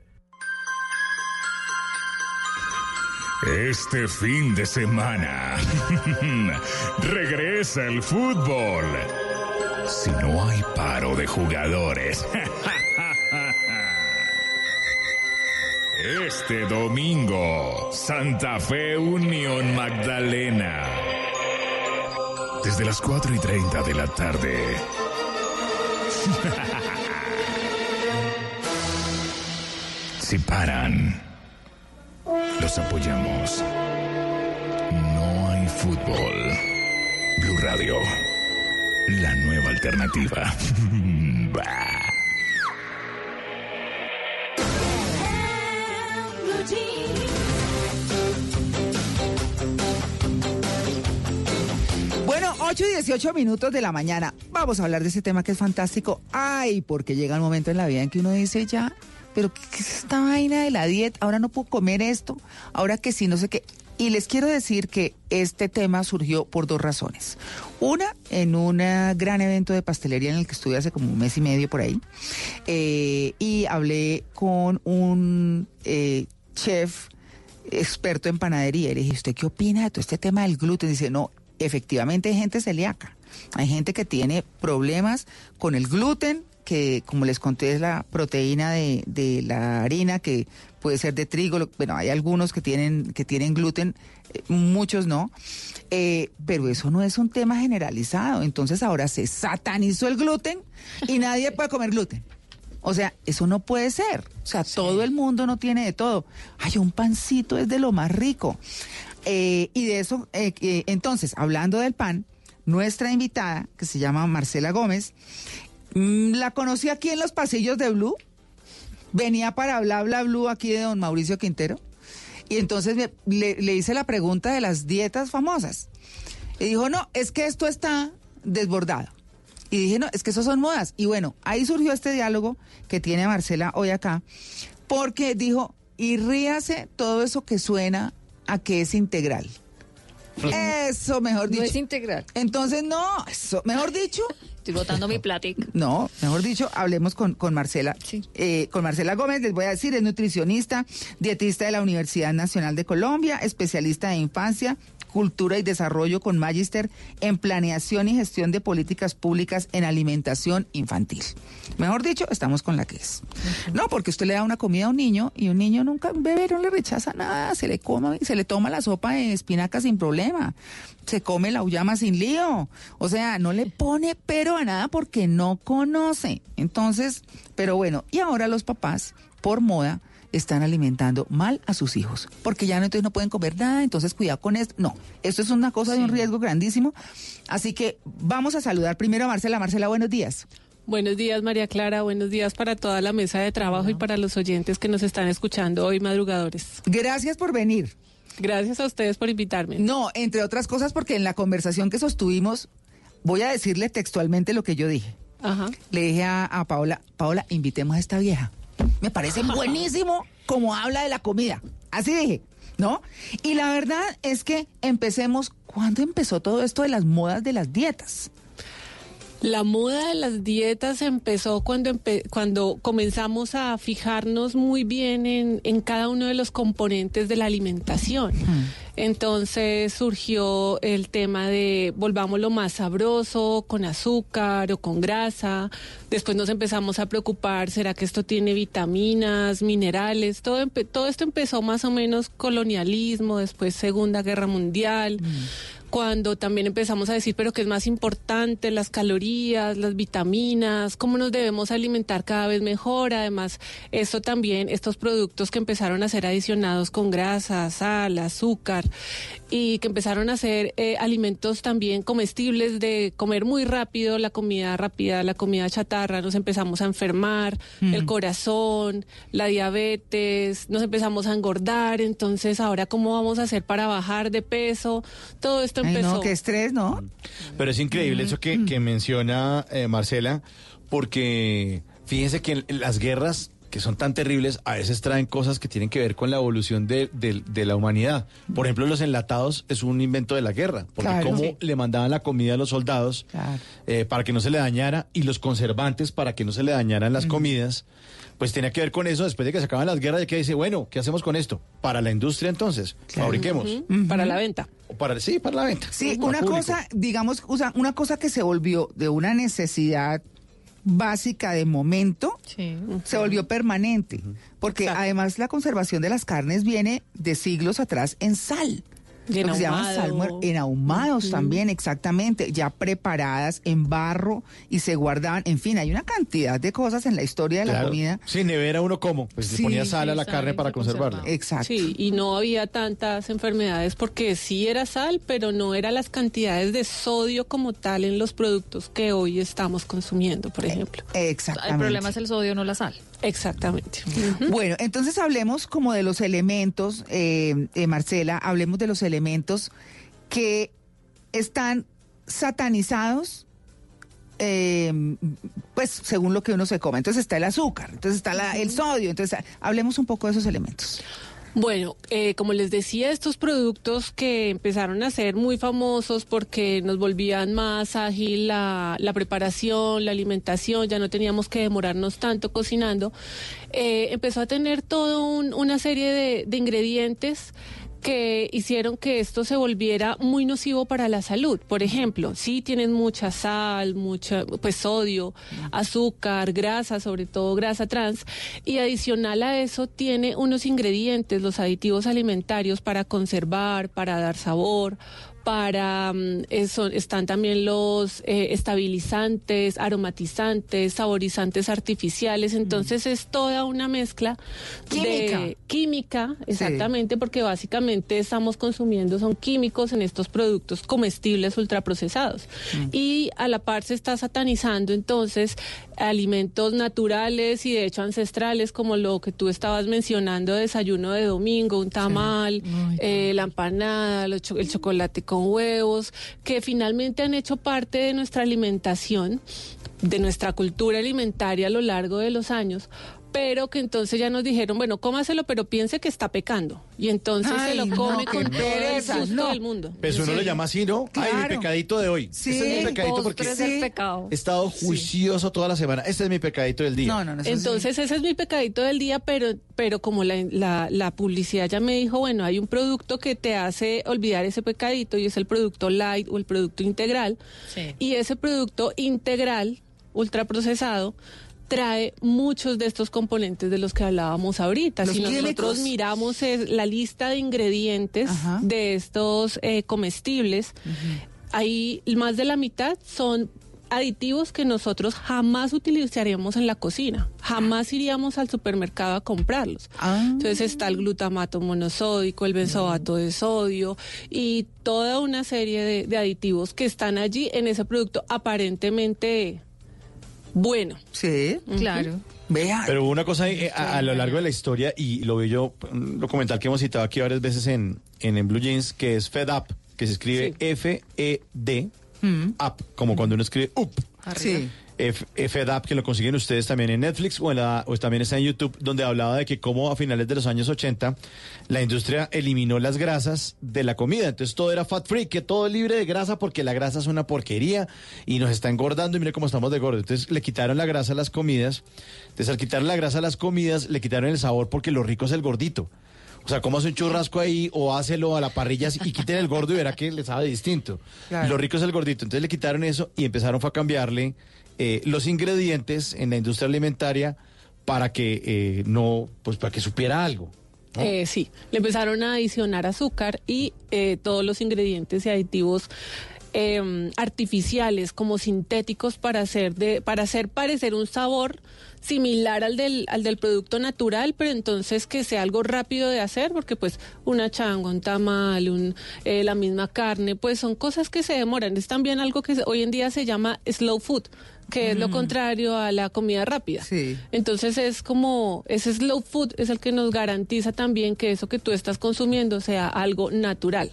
Este fin de semana regresa el fútbol. Si no hay paro de jugadores. Este domingo, Santa Fe Unión Magdalena. Desde las 4 y 30 de la tarde. Si paran, los apoyamos. No hay fútbol. Blue Radio, la nueva alternativa. Bueno, 8 y 18 minutos de la mañana. Vamos a hablar de ese tema que es fantástico. Ay, porque llega el momento en la vida en que uno dice ya, pero ¿qué es esta vaina de la dieta? Ahora no puedo comer esto, ahora que sí, no sé qué. Y les quiero decir que este tema surgió por dos razones. Una, en un gran evento de pastelería en el que estuve hace como un mes y medio por ahí. eh, y hablé con un eh, chef experto en panadería. Y le dije, ¿usted qué opina de todo este tema del gluten? Dice, no, efectivamente hay gente celíaca. Hay gente que tiene problemas con el gluten, que como les conté es la proteína de, de la harina, que puede ser de trigo. Bueno, hay algunos que tienen, que tienen gluten, eh, muchos no. Eh, pero eso no es un tema generalizado. Entonces ahora se satanizó el gluten y nadie puede comer gluten. O sea, eso no puede ser. O sea, todo el mundo no tiene de todo. Ay, un pancito es de lo más rico. Eh, y de eso, eh, entonces, hablando del pan, nuestra invitada, que se llama Marcela Gómez, la conocí aquí en los pasillos de Blue. Venía para Bla Bla Blue aquí de don Mauricio Quintero. Y entonces me- le, le hice la pregunta de las dietas famosas. Y dijo, no, es que esto está desbordado. Y dije, no, es que eso son modas. Y bueno, ahí surgió este diálogo que tiene Marcela hoy acá, porque dijo, y ríase todo eso que suena a que es integral. Eso, mejor dicho. No es integral. Entonces, no, eso, mejor dicho. Estoy botando mi plática. No, mejor dicho, hablemos con, con Marcela. Eh, con Marcela Gómez, les voy a decir, es nutricionista, dietista de la Universidad Nacional de Colombia, especialista de infancia, cultura y desarrollo con magíster en planeación y gestión de políticas públicas en alimentación infantil. Mejor dicho, estamos con la que es. No, porque usted le da una comida a un niño y un niño nunca, un bebé no le rechaza nada, se le come, se le toma la sopa de espinaca sin problema, se come la uyama sin lío, o sea, no le pone pero a nada porque no conoce. Entonces, pero bueno, y ahora los papás, por moda, están alimentando mal a sus hijos, porque ya no, entonces no pueden comer nada, entonces cuidado con esto. No, esto es una cosa de un riesgo grandísimo. Así que vamos a saludar primero a Marcela. Marcela, buenos días. Buenos días, María Clara. Buenos días para toda la mesa de trabajo y para los oyentes que nos están escuchando hoy madrugadores. Gracias por venir. Gracias a ustedes por invitarme. No, entre otras cosas porque en la conversación que sostuvimos, voy a decirle textualmente lo que yo dije. Ajá. Le dije a, a Paola, Paola, invitemos a esta vieja. Me parece buenísimo como habla de la comida. Así dije, ¿no? Y la verdad es que empecemos, ¿cuándo empezó todo esto de las modas de las dietas? La moda de las dietas empezó cuando, empe- cuando comenzamos a fijarnos muy bien en, en cada uno de los componentes de la alimentación. Entonces surgió el tema de volvámoslo más sabroso, con azúcar o con grasa. Después nos empezamos a preocupar, ¿será que esto tiene vitaminas, minerales? Todo, todo esto empezó más o menos colonialismo, después Segunda Guerra Mundial cuando también empezamos a decir, pero que es más importante las calorías, las vitaminas, cómo nos debemos alimentar cada vez mejor. Además, esto también, estos productos que empezaron a ser adicionados con grasa, sal, azúcar y que empezaron a ser eh, alimentos también comestibles de comer muy rápido, la comida rápida, la comida chatarra, nos empezamos a enfermar, Mm. el corazón, la diabetes, nos empezamos a engordar, entonces ahora cómo vamos a hacer para bajar de peso, todo esto Empezó. no, qué estrés, ¿no? Pero es increíble eso que, que menciona eh, Marcela, porque fíjense que las guerras que son tan terribles, a veces traen cosas que tienen que ver con la evolución de, de- de la humanidad. Por ejemplo, los enlatados es un invento de la guerra, porque Claro. cómo Sí. le mandaban la comida a los soldados eh, para que no se le dañara y los conservantes para que no se le dañaran las comidas, pues tenía que ver con eso. Después de que se acaban las guerras, ya que dice, bueno, ¿qué hacemos con esto? Para la industria entonces, fabriquemos. Ujú, Para la venta. Para, sí, para la venta. Sí, una público. cosa, digamos, o sea, una cosa que se volvió de una necesidad básica de momento, se volvió permanente, porque además la conservación de las carnes viene de siglos atrás en sal. Y en Lo que se llama ahumado. sal muer- en ahumados también, exactamente, ya preparadas en barro y se guardaban. En fin, hay una cantidad de cosas en la historia de la comida. Sí, nevera uno como, pues Sí, le ponía sal a la carne para se conservarla. Exacto. Sí, y no había tantas enfermedades porque sí era sal, pero no eran las cantidades de sodio como tal en los productos que hoy estamos consumiendo, por ejemplo. Exactamente. El problema es el sodio, no la sal. Exactamente. Bueno, entonces hablemos como de los elementos, eh, eh, Marcela, hablemos de los elementos que están satanizados, eh, pues según lo que uno se come. Entonces está el azúcar, entonces está la- el sodio, entonces hablemos un poco de esos elementos. Bueno, eh, como les decía, estos productos que empezaron a ser muy famosos porque nos volvían más ágil la, la preparación, la alimentación, ya no teníamos que demorarnos tanto cocinando, eh, empezó a tener todo un- una serie de ingredientes que hicieron que esto se volviera muy nocivo para la salud. Por ejemplo, sí tienen mucha sal, mucha pues sodio, azúcar, grasa, sobre todo grasa trans, y adicional a eso tiene unos ingredientes, los aditivos alimentarios para conservar, para dar sabor, para mm, eso están también los eh, estabilizantes, aromatizantes, saborizantes artificiales. Entonces es toda una mezcla Química. de química, exactamente, porque básicamente estamos consumiendo son químicos en estos productos comestibles ultraprocesados. Y a la par se está satanizando entonces alimentos naturales y de hecho ancestrales como lo que tú estabas mencionando, desayuno de domingo, un tamal, eh, la empanada, cho- el chocolate con huevos, que finalmente han hecho parte de nuestra alimentación, de nuestra cultura alimentaria a lo largo de los años. Pero que entonces ya nos dijeron, bueno, cómaselo, pero piense que está pecando. Y entonces Ay, se lo no, come con todo el no. del mundo. Pues uno lo llama así, ¿no? Ay, mi pecadito de hoy. Sí. Este es mi El pecadito porque postre es el pecado. he estado juicioso toda la semana. Este es mi pecadito del día. Entonces ese es mi pecadito del día, pero, pero como la, la, la publicidad ya me dijo, bueno, hay un producto que te hace olvidar ese pecadito y es el producto light o el producto integral. Y ese producto integral, ultraprocesado, trae muchos de estos componentes de los que hablábamos ahorita. Los si nosotros miramos es la lista de ingredientes de estos eh, comestibles, ahí más de la mitad son aditivos que nosotros jamás utilizaríamos en la cocina, jamás iríamos al supermercado a comprarlos. Entonces está el glutamato monosódico, el benzoato de sodio y toda una serie de, de aditivos que están allí en ese producto aparentemente bueno. Sí, claro. Vea. Pero hubo una cosa eh, a, a lo largo de la historia, y lo vi yo, un documental que hemos citado aquí varias veces en, en, en Blue Jeans, que es Fed Up, que se escribe F-E-D, Up, como cuando uno escribe UP. Sí. F- Fed Up, que lo consiguen ustedes también en Netflix o, en la- o también está en YouTube, donde hablaba de que como a finales de los años 80 la industria eliminó las grasas de la comida. Entonces todo era fat free, que todo es libre de grasa porque la grasa es una porquería y nos está engordando y mire cómo estamos de gordos. Entonces le quitaron la grasa a las comidas. Entonces al quitar la grasa a las comidas le quitaron el sabor porque lo rico es el gordito. O sea, comas un churrasco ahí o hácelo a la parrilla y quiten el gordo y verá que le sabe distinto. Claro. Lo rico es el gordito. Entonces le quitaron eso y empezaron fue a cambiarle eh, los ingredientes en la industria alimentaria para que eh, no, pues para que supiera algo. Eh, sí, le empezaron a adicionar azúcar y eh, todos los ingredientes y aditivos eh, artificiales como sintéticos para hacer de para hacer parecer un sabor similar al del al del producto natural pero entonces que sea algo rápido de hacer porque pues una changa un tamal un, eh, la misma carne pues son cosas que se demoran es también algo que hoy en día se llama slow food que es lo contrario a la comida rápida. Entonces es como, ese slow food es el que nos garantiza también que eso que tú estás consumiendo sea algo natural.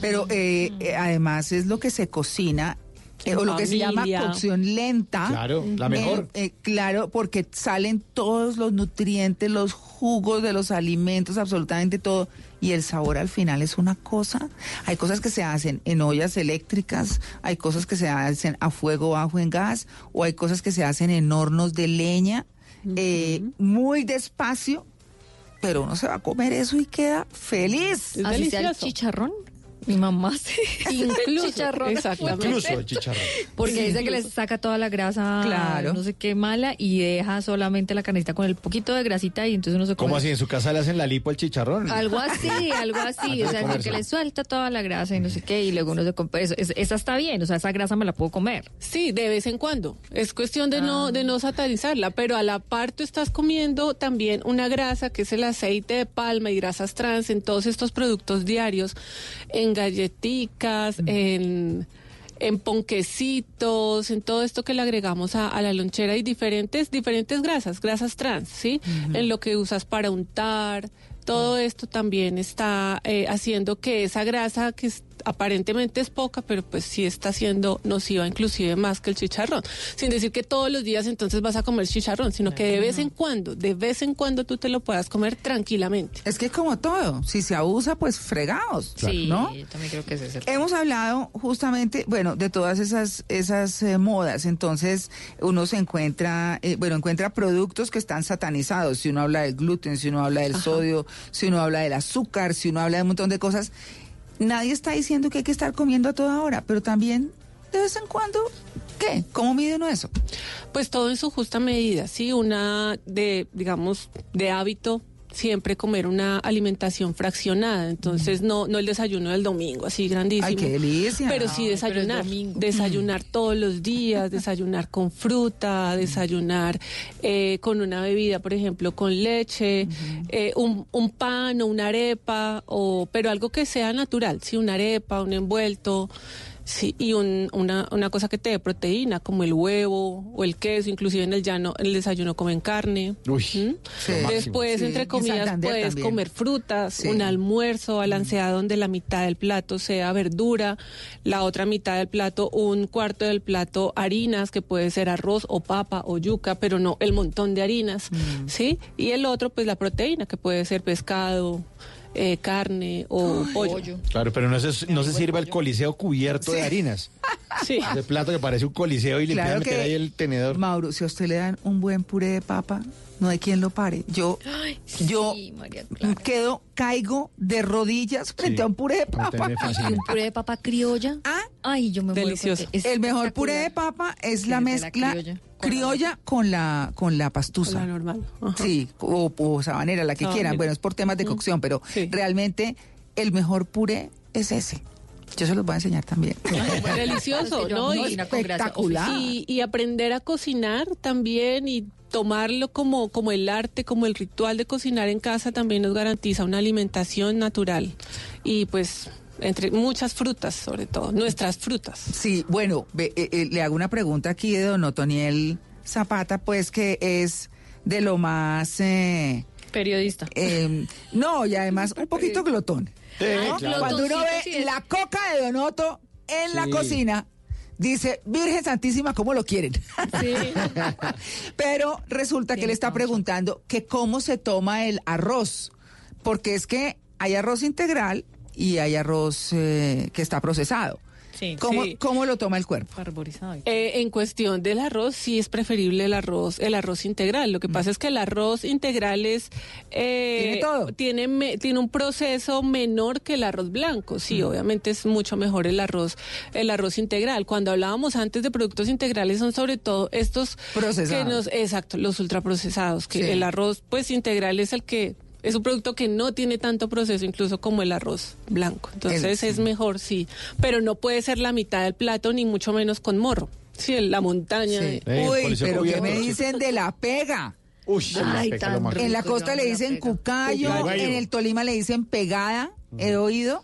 Pero eh, eh, además es lo que se cocina. eh, o lo que se llama cocción lenta. Claro, la mejor. Eh, eh, claro, porque salen todos los nutrientes, los jugos de los alimentos, absolutamente todo. Y el sabor al final es una cosa. Hay cosas que se hacen en ollas eléctricas, hay cosas que se hacen a fuego bajo en gas, o hay cosas que se hacen en hornos de leña, eh, muy despacio. Pero uno se va a comer eso y queda feliz. Así sea el chicharrón. Mi mamá sí. Incluso, chicharrón. exactamente. Incluso el chicharrón. Porque dice que le saca toda la grasa, Claro. no sé qué mala, y deja solamente la carnecita con el poquito de grasita y entonces uno se come. ¿Cómo así? ¿En su casa le hacen la lipo al chicharrón? Algo así, algo así, o sea, que le suelta toda la grasa y no sé qué, y luego uno se come, eso, es- esa está bien, o sea, esa grasa me la puedo comer. Sí, de vez en cuando. Es cuestión de no de no satanizarla, pero a la par tú estás comiendo también una grasa que es el aceite de palma y grasas trans en todos estos productos diarios, en galletitas, en en ponquecitos, en todo esto que le agregamos a, a la lonchera y diferentes diferentes grasas, grasas trans, ¿sí? En lo que usas para untar, todo esto también está eh, haciendo que esa grasa que, es- aparentemente es poca, pero pues sí está siendo nociva inclusive más que el chicharrón. Sin decir que todos los días entonces vas a comer chicharrón, sino que de vez en cuando, de vez en cuando tú te lo puedas comer tranquilamente. Es que como todo, si se abusa, pues fregados, Sí, ¿no? yo también creo que ese es el Hemos hablado justamente, bueno, de todas esas esas eh, modas. Entonces, uno se encuentra, eh, bueno, encuentra productos que están satanizados. Si uno habla del gluten, si uno habla del sodio, si uno habla del azúcar, si uno habla de un montón de cosas. Nadie está diciendo que hay que estar comiendo a toda hora, pero también de vez en cuando, ¿qué? ¿Cómo mide uno eso? Pues todo en su justa medida, sí, una de, digamos, de hábito siempre comer una alimentación fraccionada, entonces no no el desayuno del domingo así grandísimo. Ay, qué delicia. Pero sí Ay, desayunar, desayunar todos los días, desayunar con fruta, desayunar eh, con una bebida, por ejemplo, con leche, eh, un, un pan o una arepa, o pero algo que sea natural, sí, una arepa, un envuelto. Sí, y un- una, una cosa que te dé proteína, como el huevo o el queso, inclusive en el llano, en el desayuno comen carne. Uy, ¿Mm? Después, Sí, entre en comidas, puedes también. comer frutas, Sí. un almuerzo balanceado donde la mitad del plato sea verdura, la otra mitad del plato, un cuarto del plato harinas, que puede ser arroz o papa o yuca, pero no el montón de harinas, Mm. ¿sí? Y el otro, pues la proteína, que puede ser pescado, eh, carne o pollo. Claro, pero no se, no se sirva el coliseo cubierto de harinas. Sí. Ese plato que parece un coliseo y Claro que- ahí el tenedor. Mauro, si a usted le dan un buen puré de papa, no hay quien lo pare. Yo, yo quedo, caigo de rodillas frente Sí. a un puré de papa. me fascina. ¿Y un puré de papa criolla? Ah, Ay, yo me Delicioso. el mejor puré de papa es la mezcla criolla. con la con la pastusa. La normal. Ajá. Sí, o, o sabanera, la que Sabanera. quieran. Bueno, es por temas de cocción, pero Sí. realmente el mejor puré es ese. Yo se los voy a enseñar también. Delicioso, ¿no? Y, cocinar con gracia. espectacular. y, y aprender a cocinar también y tomarlo como, como el arte, como el ritual de cocinar en casa también nos garantiza una alimentación natural. Y pues entre muchas frutas, sobre todo, nuestras frutas. Sí, bueno, ve, eh, eh, le hago una pregunta aquí de don Otoniel Zapata, pues que es de lo más... eh, Periodista. eh, no, y además un poquito glotón. ¿no? claro. Cuando uno sí ve la coca de Don Otto en la cocina, dice, Virgen Santísima, ¿cómo lo quieren? Sí. Pero resulta que le está preguntando que cómo se toma el arroz, porque es que hay arroz integral y hay arroz eh, que está procesado. Sí. ¿Cómo, Sí. ¿Cómo lo toma el cuerpo? Arborizado. Eh, en cuestión del arroz, sí es preferible el arroz, el arroz integral. Lo que pasa es que el arroz integral es eh, Tiene todo. tiene me- tiene un proceso menor que el arroz blanco. Sí, obviamente es mucho mejor el arroz, el arroz integral. Cuando hablábamos antes de productos integrales son sobre todo estos Procesados. que nos, exacto, los ultraprocesados. Que Sí. el arroz, pues integral es el que es un producto que no tiene tanto proceso, incluso como el arroz blanco. Entonces El- es mejor, sí. Pero no puede ser la mitad del plato, ni mucho menos con morro. Sí, la montaña. Sí. de- Eh, Uy, pero ¿qué me dicen de la pega? Uy, Ay, pega. En la costa le dicen cucayo, Cucayo. en el Tolima le dicen pegada, he oído.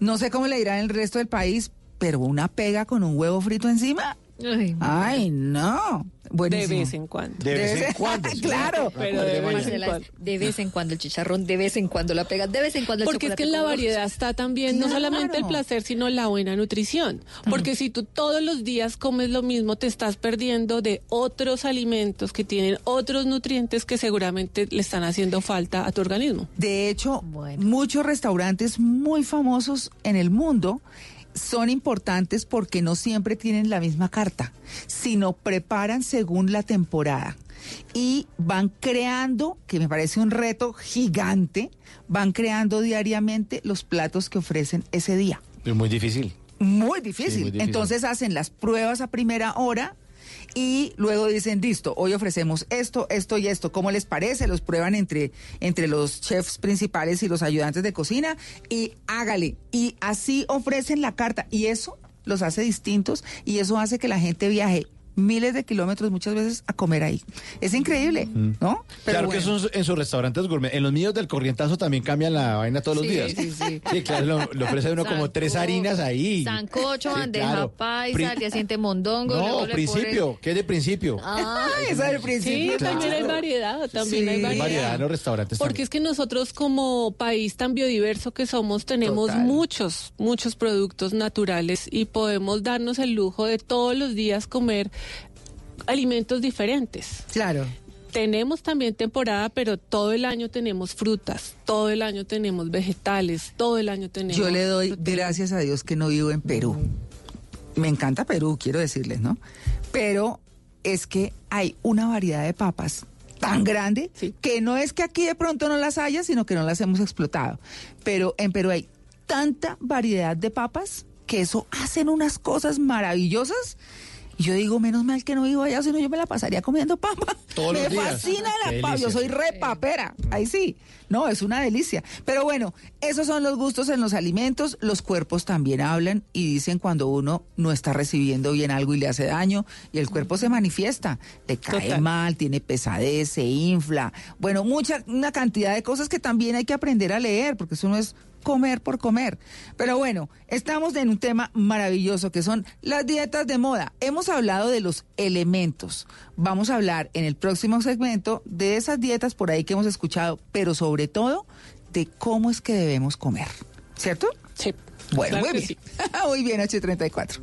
No sé cómo le dirán en el resto del país, pero una pega con un huevo frito encima. Ay, Ay, no. de Buenísimo. vez en cuando. De vez en cuando. Claro. Pero de vez en cuando. de vez en cuando el chicharrón, de vez en cuando la pega, de vez en cuando el Porque es que en la variedad está también no solamente el placer, sino la buena nutrición. Porque si tú todos los días comes lo mismo, te estás perdiendo de otros alimentos que tienen otros nutrientes que seguramente le están haciendo falta a tu organismo. De hecho, Bueno. muchos restaurantes muy famosos en el mundo son importantes porque no siempre tienen la misma carta, sino preparan según la temporada. Y van creando, que me parece un reto gigante, van creando diariamente los platos que ofrecen ese día. Es muy difícil. Muy difícil. Sí, muy difícil. Entonces hacen las pruebas a primera hora y luego dicen, listo, hoy ofrecemos esto, esto y esto. ¿Cómo les parece? Los prueban entre, entre los chefs principales y los ayudantes de cocina y hágale. Y así ofrecen la carta y eso los hace distintos y eso hace que la gente viaje miles de kilómetros muchas veces a comer ahí. Es increíble, ¿no? Pero claro bueno. que eso en sus restaurantes gourmet. En los míos del corrientazo también cambian la vaina todos los Sí, días. sí, sí. claro, lo, lo ofrece uno como tres harinas ahí. Sancocho, Sí, bandeja claro. paisa, Pri- al día siguiente mondongo. No, principio, ¿qué es de principio? Ah, esa del Sí, principio. también hay variedad, también Sí. hay Hay variedad. variedad en los restaurantes Porque es que nosotros como país tan biodiverso que somos tenemos Total. muchos, muchos productos naturales y podemos darnos el lujo de todos los días comer alimentos diferentes. Claro. Tenemos también temporada, pero todo el año tenemos frutas, todo el año tenemos vegetales, todo el año tenemos... Yo le doy gracias a Dios que no vivo en Perú. Me encanta Perú, quiero decirles, ¿no? Pero es que hay una variedad de papas tan grande que no es que aquí de pronto no las haya, sino que no las hemos explotado. Pero en Perú hay tanta variedad de papas que eso hacen unas cosas maravillosas. Y yo digo, menos mal que no vivo allá, si no yo me la pasaría comiendo papa. Todos me los días. fascina la papa, yo soy re papera. Ahí sí. No, es una delicia. Pero bueno, esos son los gustos en los alimentos. Los cuerpos también hablan y dicen cuando uno no está recibiendo bien algo y le hace daño y el cuerpo se manifiesta. Le cae Total. mal, tiene pesadez, se infla. Bueno, mucha, una cantidad de cosas que también hay que aprender a leer porque eso no es comer por comer. Pero bueno, estamos en un tema maravilloso que son las dietas de moda. Hemos hablado de los elementos. Vamos a hablar en el próximo segmento de esas dietas por ahí que hemos escuchado, pero sobre todo de cómo es que debemos comer. ¿Cierto? Sí. Bueno, Claro muy que bien. muy bien, 834.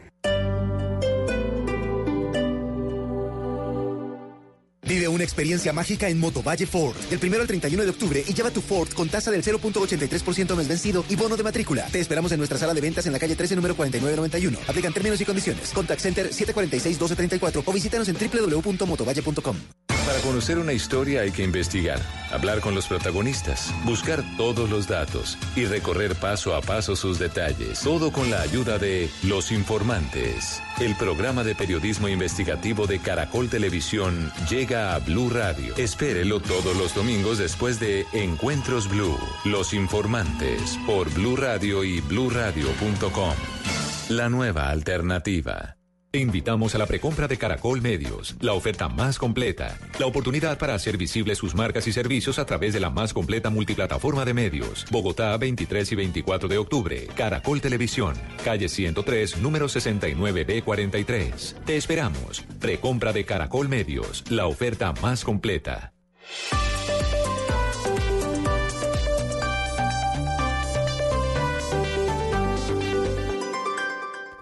Vive una experiencia mágica en Motovalle Ford. Del 1 al 31 de octubre y lleva tu Ford con tasa del 0.83% mes vencido y bono de matrícula. Te esperamos en nuestra sala de ventas en la calle 13, número 4991. Aplican términos y condiciones. Contact Center 746-1234 o visítanos en www.motovalle.com. Para conocer una historia hay que investigar, hablar con los protagonistas, buscar todos los datos y recorrer paso a paso sus detalles. Todo con la ayuda de Los Informantes. El programa de periodismo investigativo de Caracol Televisión llega a Blue Radio. Espérelo todos los domingos después de Encuentros Blue. Los Informantes por Blue Radio y bluradio.com. La nueva alternativa. Te invitamos a la precompra de Caracol Medios, la oferta más completa, la oportunidad para hacer visibles sus marcas y servicios a través de la más completa multiplataforma de medios. Bogotá, 23 y 24 de octubre. Caracol Televisión, calle 103, número 69B43. Te esperamos. Precompra de Caracol Medios, la oferta más completa.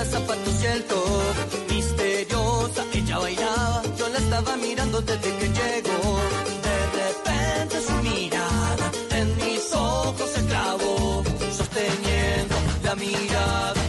minifalda, zapatos y el top. Misteriosa, ella bailaba, yo la estaba mirando desde que llegó. De repente su mirada en mis ojos se clavó, sosteniendo la mirada,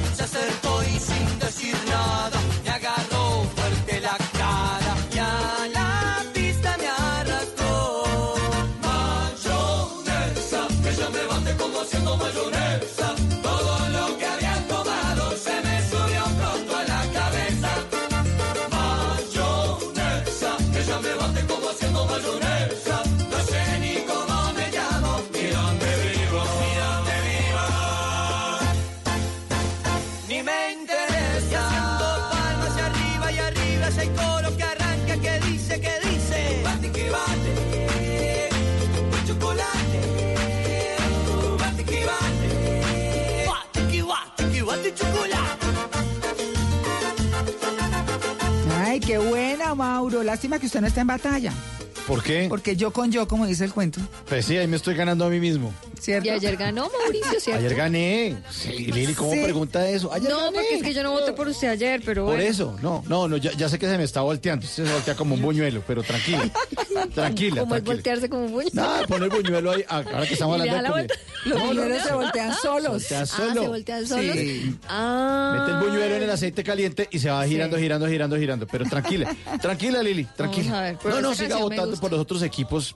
Lástima que usted no está en batalla. ¿Por qué? Porque yo con yo, como dice el cuento. Pues sí, ahí me estoy ganando a mí mismo. ¿Cierto? Y ayer ganó Mauricio, ¿cierto? Ayer gané. Sí, Lili, ¿cómo Sí. pregunta eso? Ayer No, gané. porque es que yo no voté por usted ayer, pero Por bueno. eso, no, no, no, ya, ya sé que se me está volteando. Usted se voltea como un buñuelo, pero tranquila. Tranquila, Como tranquila. voltearse como un buño. No, pon el buñuelo ahí. ah, Ahora que estamos hablando de. Los No, no, buñuelos no. se voltean solos. Ah, solo. se voltean solos. Sí. Ah. Mete el buñuelo en el aceite caliente y se va girando, girando, girando, girando. Pero tranquila, tranquila, Lili, tranquila. a ver, no, no, siga votando. Por los otros equipos.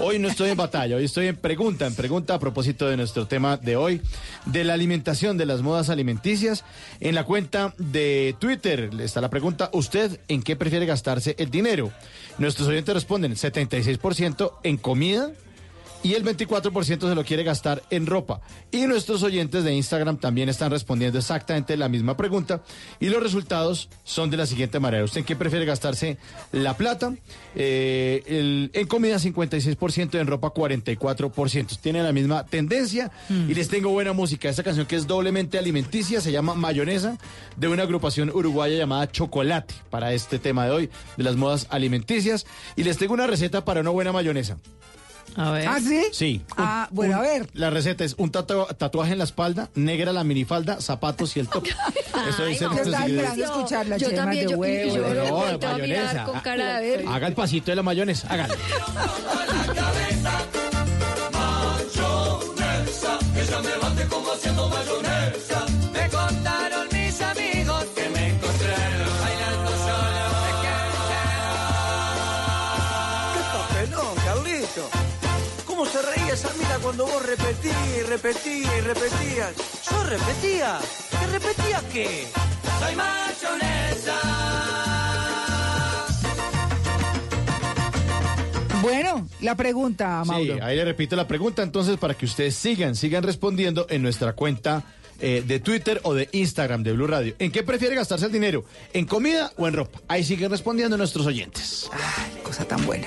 Hoy no estoy en batalla, hoy estoy en pregunta, en pregunta a propósito de nuestro tema de hoy, de la alimentación, de las modas alimenticias. En la cuenta de Twitter está la pregunta, ¿usted en qué prefiere gastarse el dinero? Nuestros oyentes responden, 76% en comida, y el 24% se lo quiere gastar en ropa. Y nuestros oyentes de Instagram también están respondiendo exactamente la misma pregunta y los resultados son de la siguiente manera. ¿Usted en qué prefiere gastarse la plata? Eh, en comida 56%, en ropa 44%. Tienen la misma tendencia y les tengo buena música. Esta canción que es doblemente alimenticia se llama Mayonesa de una agrupación uruguaya llamada Chocolate para este tema de hoy de las modas alimenticias y les tengo una receta para una buena mayonesa. A ver. ¿Ah, sí? Sí. Ah, bueno, a ver. La receta es un tatua- tatuaje en la espalda, negra la minifalda, zapatos y el top. Eso dice no, los yo estaba ingredientes. esperando escuchar la Yo también, de yo- huevo. yo lo No, mirar mayonesa. con cara de ver. Haga el pasito de la mayonesa, mayonesa, ella me bate como cuando vos repetías y repetías y repetías? ¿Yo repetía? ¿Qué repetía qué? Soy mayonesa. Bueno, la pregunta, Mauro. Sí, ahí le repito la pregunta entonces para que ustedes sigan, sigan respondiendo en nuestra cuenta eh, de Twitter o de Instagram de Blue Radio. ¿En qué prefiere gastarse el dinero? ¿En comida o en ropa? Ahí siguen respondiendo nuestros oyentes. Ay, cosa tan buena.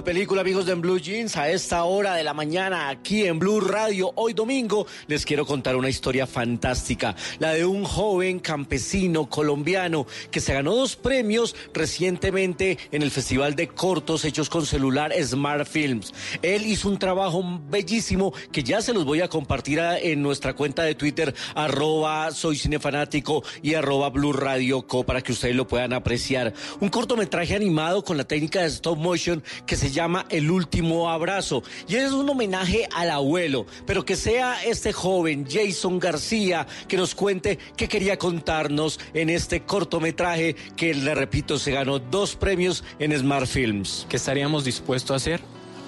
De película, amigos de Blue Jeans. A esta hora de la mañana, aquí en Blue Radio, hoy domingo, les quiero contar una historia fantástica. La de un joven campesino colombiano que se ganó dos premios recientemente en el Festival de Cortos Hechos con Celular Smart Films. Él hizo un trabajo bellísimo que ya se los voy a compartir en nuestra cuenta de Twitter, arroba soy cinefanático y arroba Blue Radio Co, para que ustedes lo puedan apreciar. Un cortometraje animado con la técnica de stop motion que se llama El último abrazo. Y es un homenaje al abuelo, pero que sea este joven Jason García que nos cuente qué quería contarnos en este cortometraje que, le repito, se ganó dos premios en Smart Films. ¿Qué estaríamos dispuestos a hacer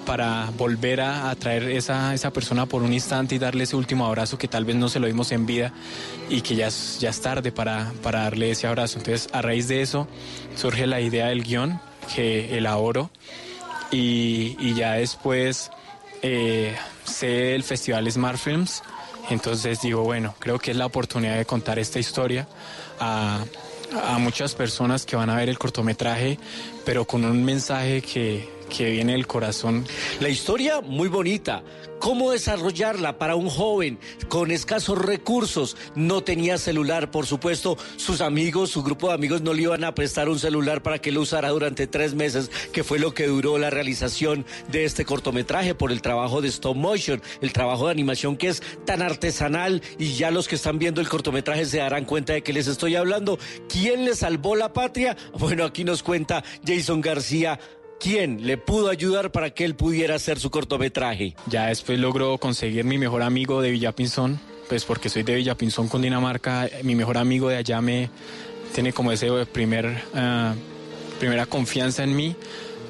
para volver a atraer esa, esa persona por un instante y darle ese último abrazo que tal vez no se lo dimos en vida y que ya es, ya es tarde para, para darle ese abrazo? Entonces, a raíz de eso surge la idea del guion que elaboro y, ya después eh, sé el festival Smart Films. Entonces digo, bueno, creo que es la oportunidad de contar esta historia a muchas personas que van a ver el cortometraje, pero con un mensaje que, que viene del corazón. La historia muy bonita. ¿Cómo desarrollarla para un joven con escasos recursos? No tenía celular, por supuesto. Sus amigos, su grupo de amigos no le iban a prestar un celular para que lo usara durante tres meses, que fue lo que duró la realización de este cortometraje por el trabajo de stop motion, el trabajo de animación que es tan artesanal y ya los que están viendo el cortometraje se darán cuenta de que les estoy hablando. ¿Quién le salvó la patria? Bueno, aquí nos cuenta Jason García quién le pudo ayudar para que él pudiera hacer su cortometraje. Ya después logró conseguir mi mejor amigo de Villapinzón, pues porque soy de Villapinzón, Cundinamarca, mi mejor amigo de allá me tiene como ese primer, ah, primera confianza en mí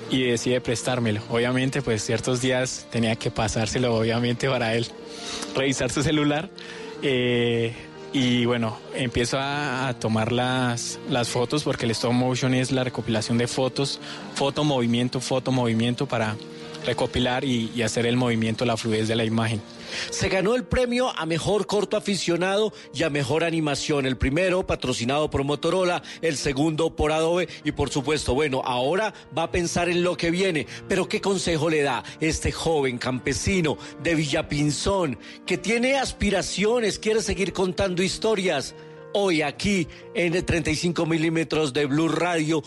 y decide prestármelo. Obviamente, pues ciertos días tenía que pasárselo, obviamente, para él revisar su celular. Eh, y bueno, empiezo a, tomar las, las fotos porque el stop motion es la recopilación de fotos, foto, movimiento, foto, movimiento para recopilar y hacer el movimiento, la fluidez de la imagen. Se ganó el premio a mejor corto aficionado y a mejor animación. El primero patrocinado por Motorola, el segundo por Adobe y por supuesto, bueno, ahora va a pensar en lo que viene. Pero ¿qué consejo le da este joven campesino de Villapinzón que tiene aspiraciones, quiere seguir contando historias? Hoy aquí en 35 milímetros de Blue Radio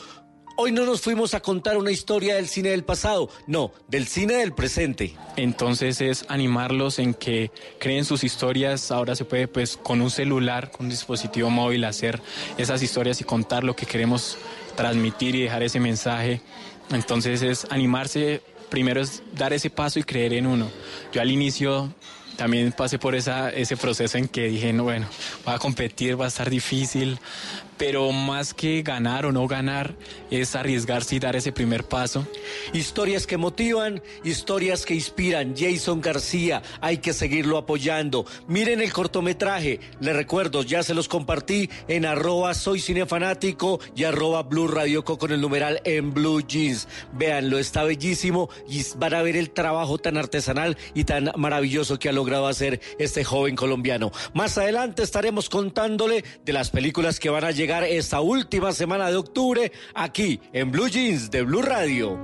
Hoy no nos fuimos a contar una historia del cine del pasado, no, del cine del presente. Entonces es animarlos en que creen sus historias. Ahora se puede, pues, con un celular, con un dispositivo móvil, hacer esas historias y contar lo que queremos transmitir y dejar ese mensaje. Entonces es animarse, primero es dar ese paso y creer en uno. Yo al inicio también pasé por esa, ese proceso en que dije, no, bueno, va a competir, va a estar difícil, pero más que ganar o no ganar, es arriesgarse y dar ese primer paso. Historias que motivan, historias que inspiran. Jason García, hay que seguirlo apoyando. Miren el cortometraje, le recuerdo, ya se los compartí en arroba soy cinefanático y arroba blue con el numeral en blue jeans. Véanlo, está bellísimo y van a ver el trabajo tan artesanal y tan maravilloso que ha logrado hacer este joven colombiano. Más adelante estaremos contándole de las películas que van a llegar esta última semana de octubre aquí en Blue Jeans de Blue Radio.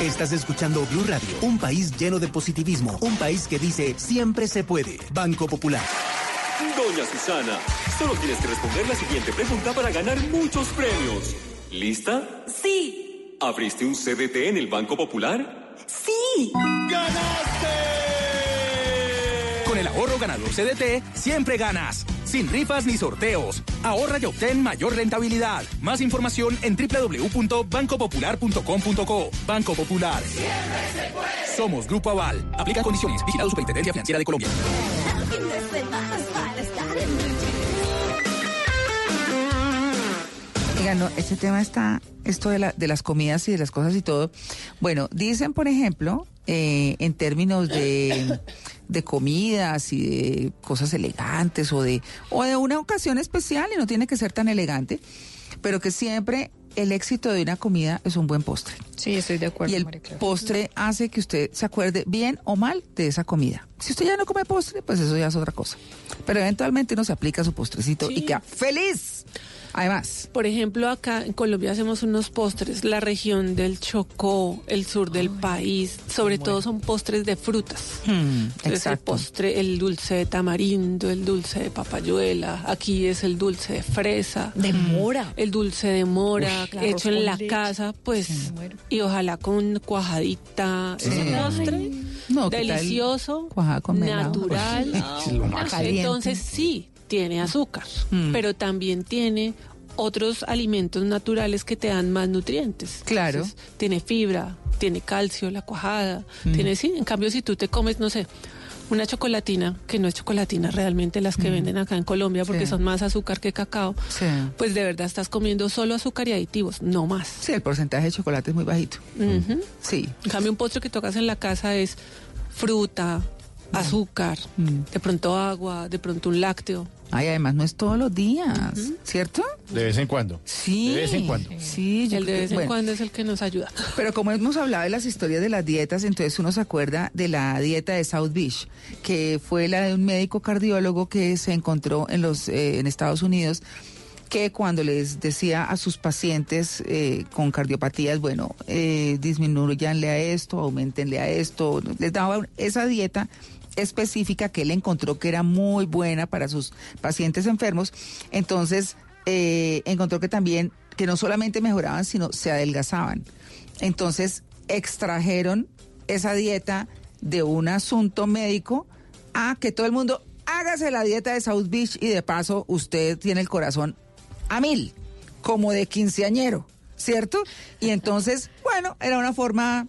Estás escuchando Blue Radio, un país lleno de positivismo, un país que dice siempre se puede. Banco Popular. Doña Susana, solo tienes que responder la siguiente pregunta para ganar muchos premios. ¿Lista? Sí. ¿Abriste un CDT en el Banco Popular? Sí. ¡Ganaste! Con el ahorro ganador CDT, siempre ganas. Sin rifas ni sorteos. Ahorra y obtén mayor rentabilidad. Más información en www.bancopopular.com.co. Banco Popular. Somos Grupo Aval. Aplica condiciones. Vigilado Superintendencia Financiera de Colombia. Oiga, no, este tema está, esto de las comidas y de las cosas y todo. Bueno, dicen, por ejemplo, eh, en términos de, de comidas y de cosas elegantes o de, o de una ocasión especial, y no tiene que ser tan elegante, pero que siempre el éxito de una comida es un buen postre. Sí, estoy de acuerdo. Y el María Clara. postre hace que usted se acuerde bien o mal de esa comida. Si usted ya no come postre, pues eso ya es otra cosa. Pero eventualmente uno se aplica su postrecito y queda feliz. Además, Por ejemplo, acá en Colombia hacemos unos postres, la región del Chocó, el sur del país, sobre todo son postres de frutas. Hmm, Entonces, el postre, el dulce de tamarindo, el dulce de papayuela, aquí es el dulce de fresa. De mora. El dulce de mora, Uy, hecho en la leche. casa, pues, y ojalá con cuajadita. Sí. Ese postre No, delicioso, natural. Es lo más. Caliente. Entonces sí, tiene azúcar, Mm. pero también tiene otros alimentos naturales que te dan más nutrientes. Claro. Entonces, tiene fibra, tiene calcio, la cuajada, Mm. tiene sí. En cambio, si tú te comes, no sé, una chocolatina, que no es chocolatina realmente las que venden acá en Colombia porque Mm. Sí. son más azúcar que cacao, Sí. pues de verdad estás comiendo solo azúcar y aditivos, no más. Sí, el porcentaje de chocolate es muy bajito. Sí. En cambio, un postre que tocas en la casa es fruta, azúcar, Mm. de pronto agua, de pronto un lácteo. Ay, además no es todos los días, ¿cierto? De vez en cuando. Sí. De vez en cuando. Sí, yo el de vez en bueno, cuando es el que nos ayuda. Pero como hemos hablado de las historias de las dietas, entonces uno se acuerda de la dieta de South Beach, que fue la de un médico cardiólogo que se encontró en los eh, en Estados Unidos que cuando les decía a sus pacientes eh, con cardiopatías, bueno, eh, disminuyanle a esto, aumentenle a esto, les daba esa dieta específica que él encontró que era muy buena para sus pacientes enfermos. Entonces, eh, encontró que también, que no solamente mejoraban, sino se adelgazaban. Entonces, extrajeron esa dieta de un asunto médico a que todo el mundo hágase la dieta de South Beach y de paso usted tiene el corazón a mil, como de quinceañero, ¿cierto? Y entonces, bueno, era una forma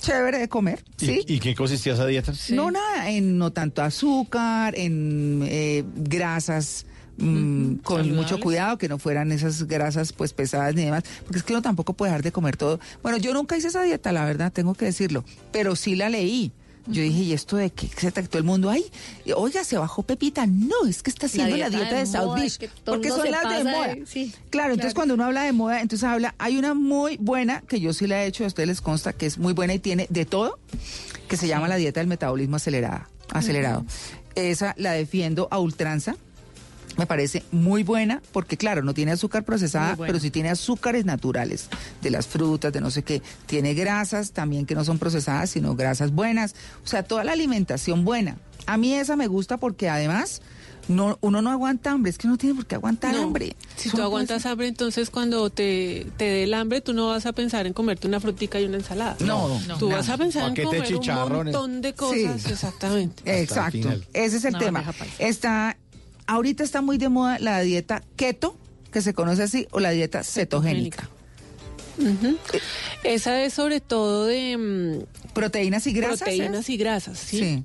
chévere de comer, ¿sí? ¿Y, y qué consistía esa dieta? No nada, en no tanto azúcar, en eh, grasas mm, con saludables. mucho cuidado, que no fueran esas grasas pues pesadas ni demás, porque es que uno tampoco puede dejar de comer todo. Bueno, yo nunca hice esa dieta, la verdad, tengo que decirlo, pero sí la leí. Yo dije, ¿y esto de qué? Se todo el mundo, ay, oiga, se bajó Pepita. No, es que está haciendo la dieta, de, South moda, Beach. es que todo Porque son las de moda. de- sí, claro, entonces cuando uno habla de moda, entonces habla, hay una muy buena, que yo sí la he hecho, a ustedes les consta, que es muy buena y tiene de todo, que se llama la dieta del metabolismo acelerada, acelerado. Esa la defiendo a ultranza. Me parece muy buena porque, claro, no tiene azúcar procesada, pero sí tiene azúcares naturales de las frutas, de no sé qué. Tiene grasas también que no son procesadas, sino grasas buenas. O sea, toda la alimentación buena. A mí esa me gusta porque además no, uno no aguanta hambre. Es que uno tiene por qué aguantar No. hambre. Si tú no aguantas hambre, entonces cuando te, te dé el hambre, tú no vas a pensar en comerte una frutica y una ensalada. No, no, Tú no. vas a pensar en comer un montón de cosas. Sí. Exactamente. Exacto. Ese es el Una tema. Está, ahorita está muy de moda la dieta keto, que se conoce así, o la dieta cetogénica. Esa es sobre todo de mm, Proteínas y grasas. proteínas ¿es? y grasas, ¿sí? Sí.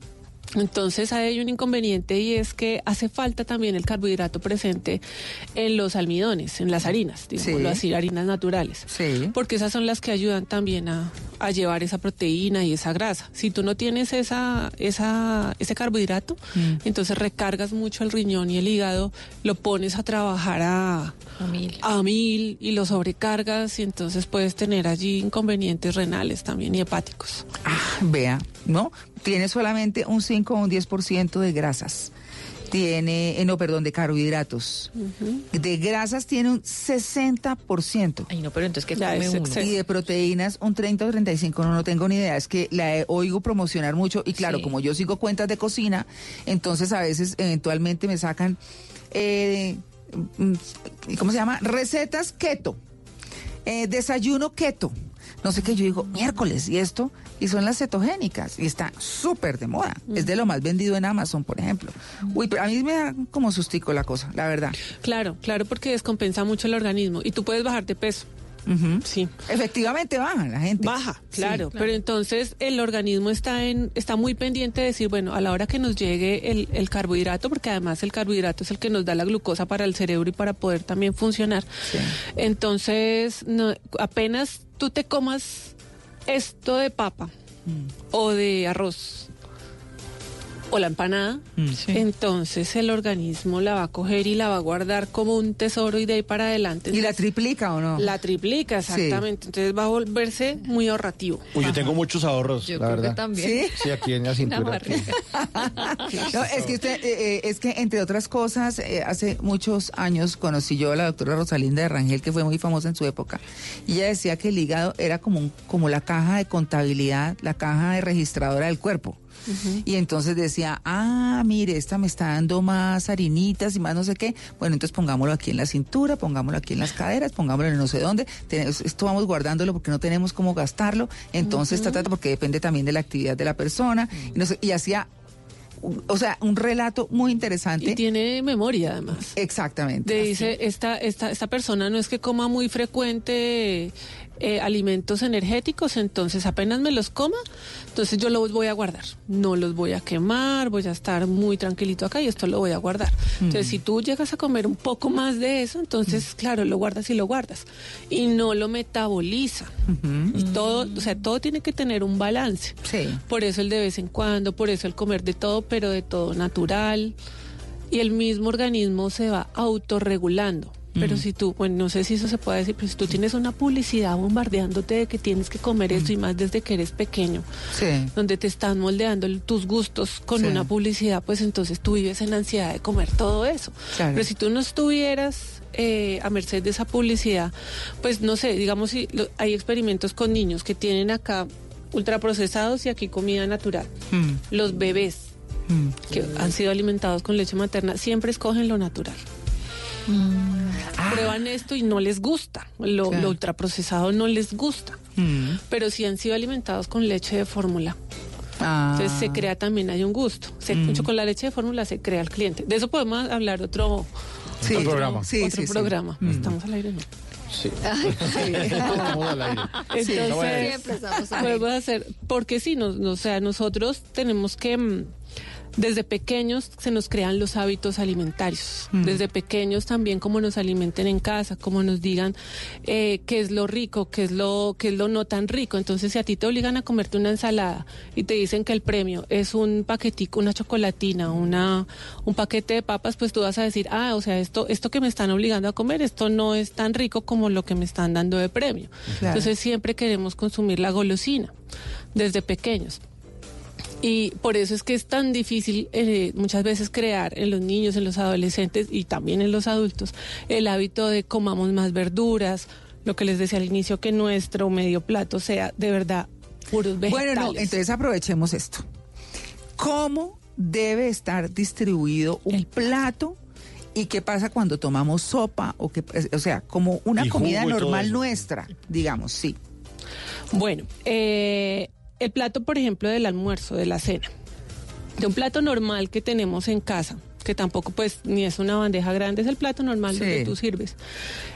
Entonces hay un inconveniente y es que hace falta también el carbohidrato presente en los almidones, en las harinas, digámoslo Sí. así, harinas naturales. Sí. Porque esas son las que ayudan también a, a llevar esa proteína y esa grasa. Si tú no tienes esa, esa, ese carbohidrato, Mm. entonces recargas mucho el riñón y el hígado, lo pones a trabajar a, A mil. a mil y lo sobrecargas y entonces puedes tener allí inconvenientes renales también y hepáticos. Ah, vea, ¿no? Tiene solamente un 5 o un 10% de grasas. Tiene, eh, no, perdón, de carbohidratos. De grasas tiene un 60%. Ay, no, pero entonces, ¿qué come es uno? Y de proteínas un 30 o 35, no, no tengo ni idea. Es que la he- oigo promocionar mucho y claro, Sí. como yo sigo cuentas de cocina, entonces a veces eventualmente me sacan, eh, mm, ¿cómo se llama? Recetas keto, eh, desayuno keto. No sé qué, yo digo, miércoles, ¿y esto? Y son las cetogénicas, y está súper de moda. Es de lo más vendido en Amazon, por ejemplo. Uy, pero a mí me da como sustico la cosa, la verdad. Claro, claro, porque descompensa mucho el organismo y tú puedes bajar de peso. Sí. Efectivamente baja la gente. Baja, Sí, claro, pero entonces el organismo está en está muy pendiente de decir, bueno, a la hora que nos llegue el, el carbohidrato, porque además el carbohidrato es el que nos da la glucosa para el cerebro y para poder también funcionar. Sí. Entonces, no, apenas tú te comas esto de papa o de arroz o la empanada, Mm. entonces el organismo la va a coger y la va a guardar como un tesoro y de ahí para adelante. ¿Y la triplica o no? La triplica, exactamente. Entonces va a volverse muy ahorrativo. Uy, yo tengo muchos ahorros, Yo la creo que verdad. también. ¿Sí? Sí, aquí en la cintura. No, es que usted, eh, eh, es que entre otras cosas, eh, hace muchos años conocí yo a la doctora Rosalinda de Rangel, que fue muy famosa en su época, y ella decía que el hígado era como, un- como la caja de contabilidad, la caja de registradora del cuerpo. Y entonces decía, ah, mire, esta me está dando más harinitas y más no sé qué. Bueno, entonces pongámoslo aquí en la cintura, pongámoslo aquí en las caderas, pongámoslo en no sé dónde. Tenemos- esto vamos guardándolo porque no tenemos cómo gastarlo. Entonces, ta, ta, porque depende también de la actividad de la persona. y, no sé, y hacía, o sea, un relato muy interesante. Y tiene memoria además. Exactamente. Te dice, esta, esta, esta persona no es que coma muy frecuente eh, alimentos energéticos, entonces apenas me los coma, entonces yo los voy a guardar. No los voy a quemar, voy a estar muy tranquilito acá y esto lo voy a guardar. Entonces, si tú llegas a comer un poco más de eso, entonces, claro, lo guardas y lo guardas. Y no lo metaboliza. Todo, o sea, todo tiene que tener un balance. Sí. Por eso el de vez en cuando, por eso el comer de todo, pero de todo natural. Y el mismo organismo se va autorregulando. Pero Mm. si tú, bueno, no sé si eso se puede decir, pero si tú tienes una publicidad bombardeándote de que tienes que comer esto y más desde que eres pequeño, Mm. Sí. donde te están moldeando tus gustos con Sí. una publicidad, pues entonces tú vives en la ansiedad de comer todo eso. Claro. Pero si tú no estuvieras eh, a merced de esa publicidad, pues no sé, digamos si lo- hay experimentos con niños que tienen acá ultraprocesados y aquí comida natural. Mm. Los bebés Mm. que han sido alimentados con leche materna siempre escogen lo natural. Prueban esto y no les gusta. Lo. Claro. lo ultraprocesado no les gusta. Mm. Pero si han sido alimentados con leche de fórmula. Ah. Entonces se crea también, hay un gusto. Se, Mm. mucho con la leche de fórmula se crea el cliente. De eso podemos hablar otro, Sí, otro programa. Sí, otro sí, sí. programa. Mm. Estamos al aire, ¿no? Sí. Estamos al aire. Entonces, Siempre estamos al aire. podemos hacer, porque sí, nos, no, o sea, nosotros tenemos que, desde pequeños se nos crean los hábitos alimentarios. Mm. Desde pequeños también como nos alimenten en casa, como nos digan eh, qué es lo rico, qué es lo, qué es lo no tan rico. Entonces, si a ti te obligan a comerte una ensalada y te dicen que el premio es un paquetico, una chocolatina, una, un paquete de papas, pues tú vas a decir, ah, o sea, esto, esto que me están obligando a comer, esto no es tan rico como lo que me están dando de premio. Claro. Entonces siempre queremos consumir la golosina desde pequeños. Y por eso es que es tan difícil eh, muchas veces crear en los niños, en los adolescentes y también en los adultos el hábito de comamos más verduras, lo que les decía al inicio, que nuestro medio plato sea de verdad puros vegetales. Bueno, no, entonces aprovechemos esto. ¿Cómo debe estar distribuido un plato? ¿Y qué pasa cuando tomamos sopa? O, que, o sea, como una comida normal nuestra, digamos, sí. Bueno, eh, el plato, por ejemplo, del almuerzo, de la cena, de un plato normal que tenemos en casa, que tampoco pues ni es una bandeja grande, es el plato normal Sí. que tú sirves.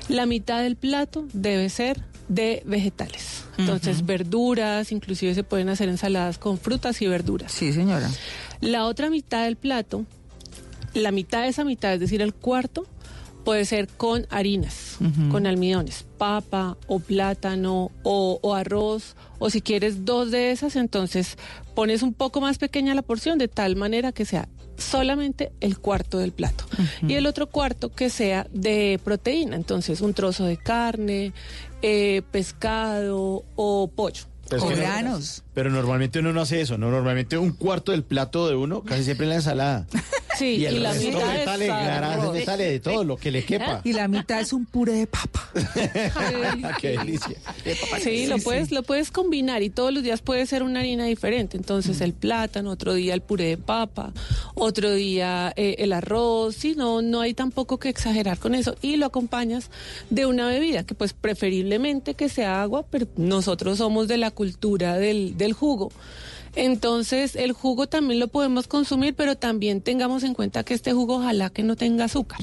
La mitad del plato debe ser de vegetales. Entonces, verduras, inclusive se pueden hacer ensaladas con frutas y verduras. Sí, señora. La otra mitad del plato, la mitad de esa mitad, es decir, el cuarto, puede ser con harinas, con almidones, papa o plátano o, o arroz, o si quieres dos de esas, entonces pones un poco más pequeña la porción de tal manera que sea solamente el cuarto del plato. Y el otro cuarto que sea de proteína, entonces un trozo de carne, eh, pescado o pollo. Pero que no- Pero normalmente uno no hace eso, ¿no? Normalmente un cuarto del plato de uno, casi siempre en la ensalada. Sí, y el y la resto mitad es métale grasa, arroz. métale de todo lo que le quepa. Y la mitad es un puré de papa. Qué delicia. Sí, lo puedes, lo puedes combinar y todos los días puede ser una harina diferente. Entonces el plátano, otro día el puré de papa, otro día eh, el arroz. Sí, no, no hay tampoco que exagerar con eso. Y lo acompañas de una bebida que pues preferiblemente que sea agua, pero nosotros somos de la cultura del, del jugo. Entonces el jugo también lo podemos consumir, pero también tengamos en cuenta que este jugo ojalá que no tenga azúcar.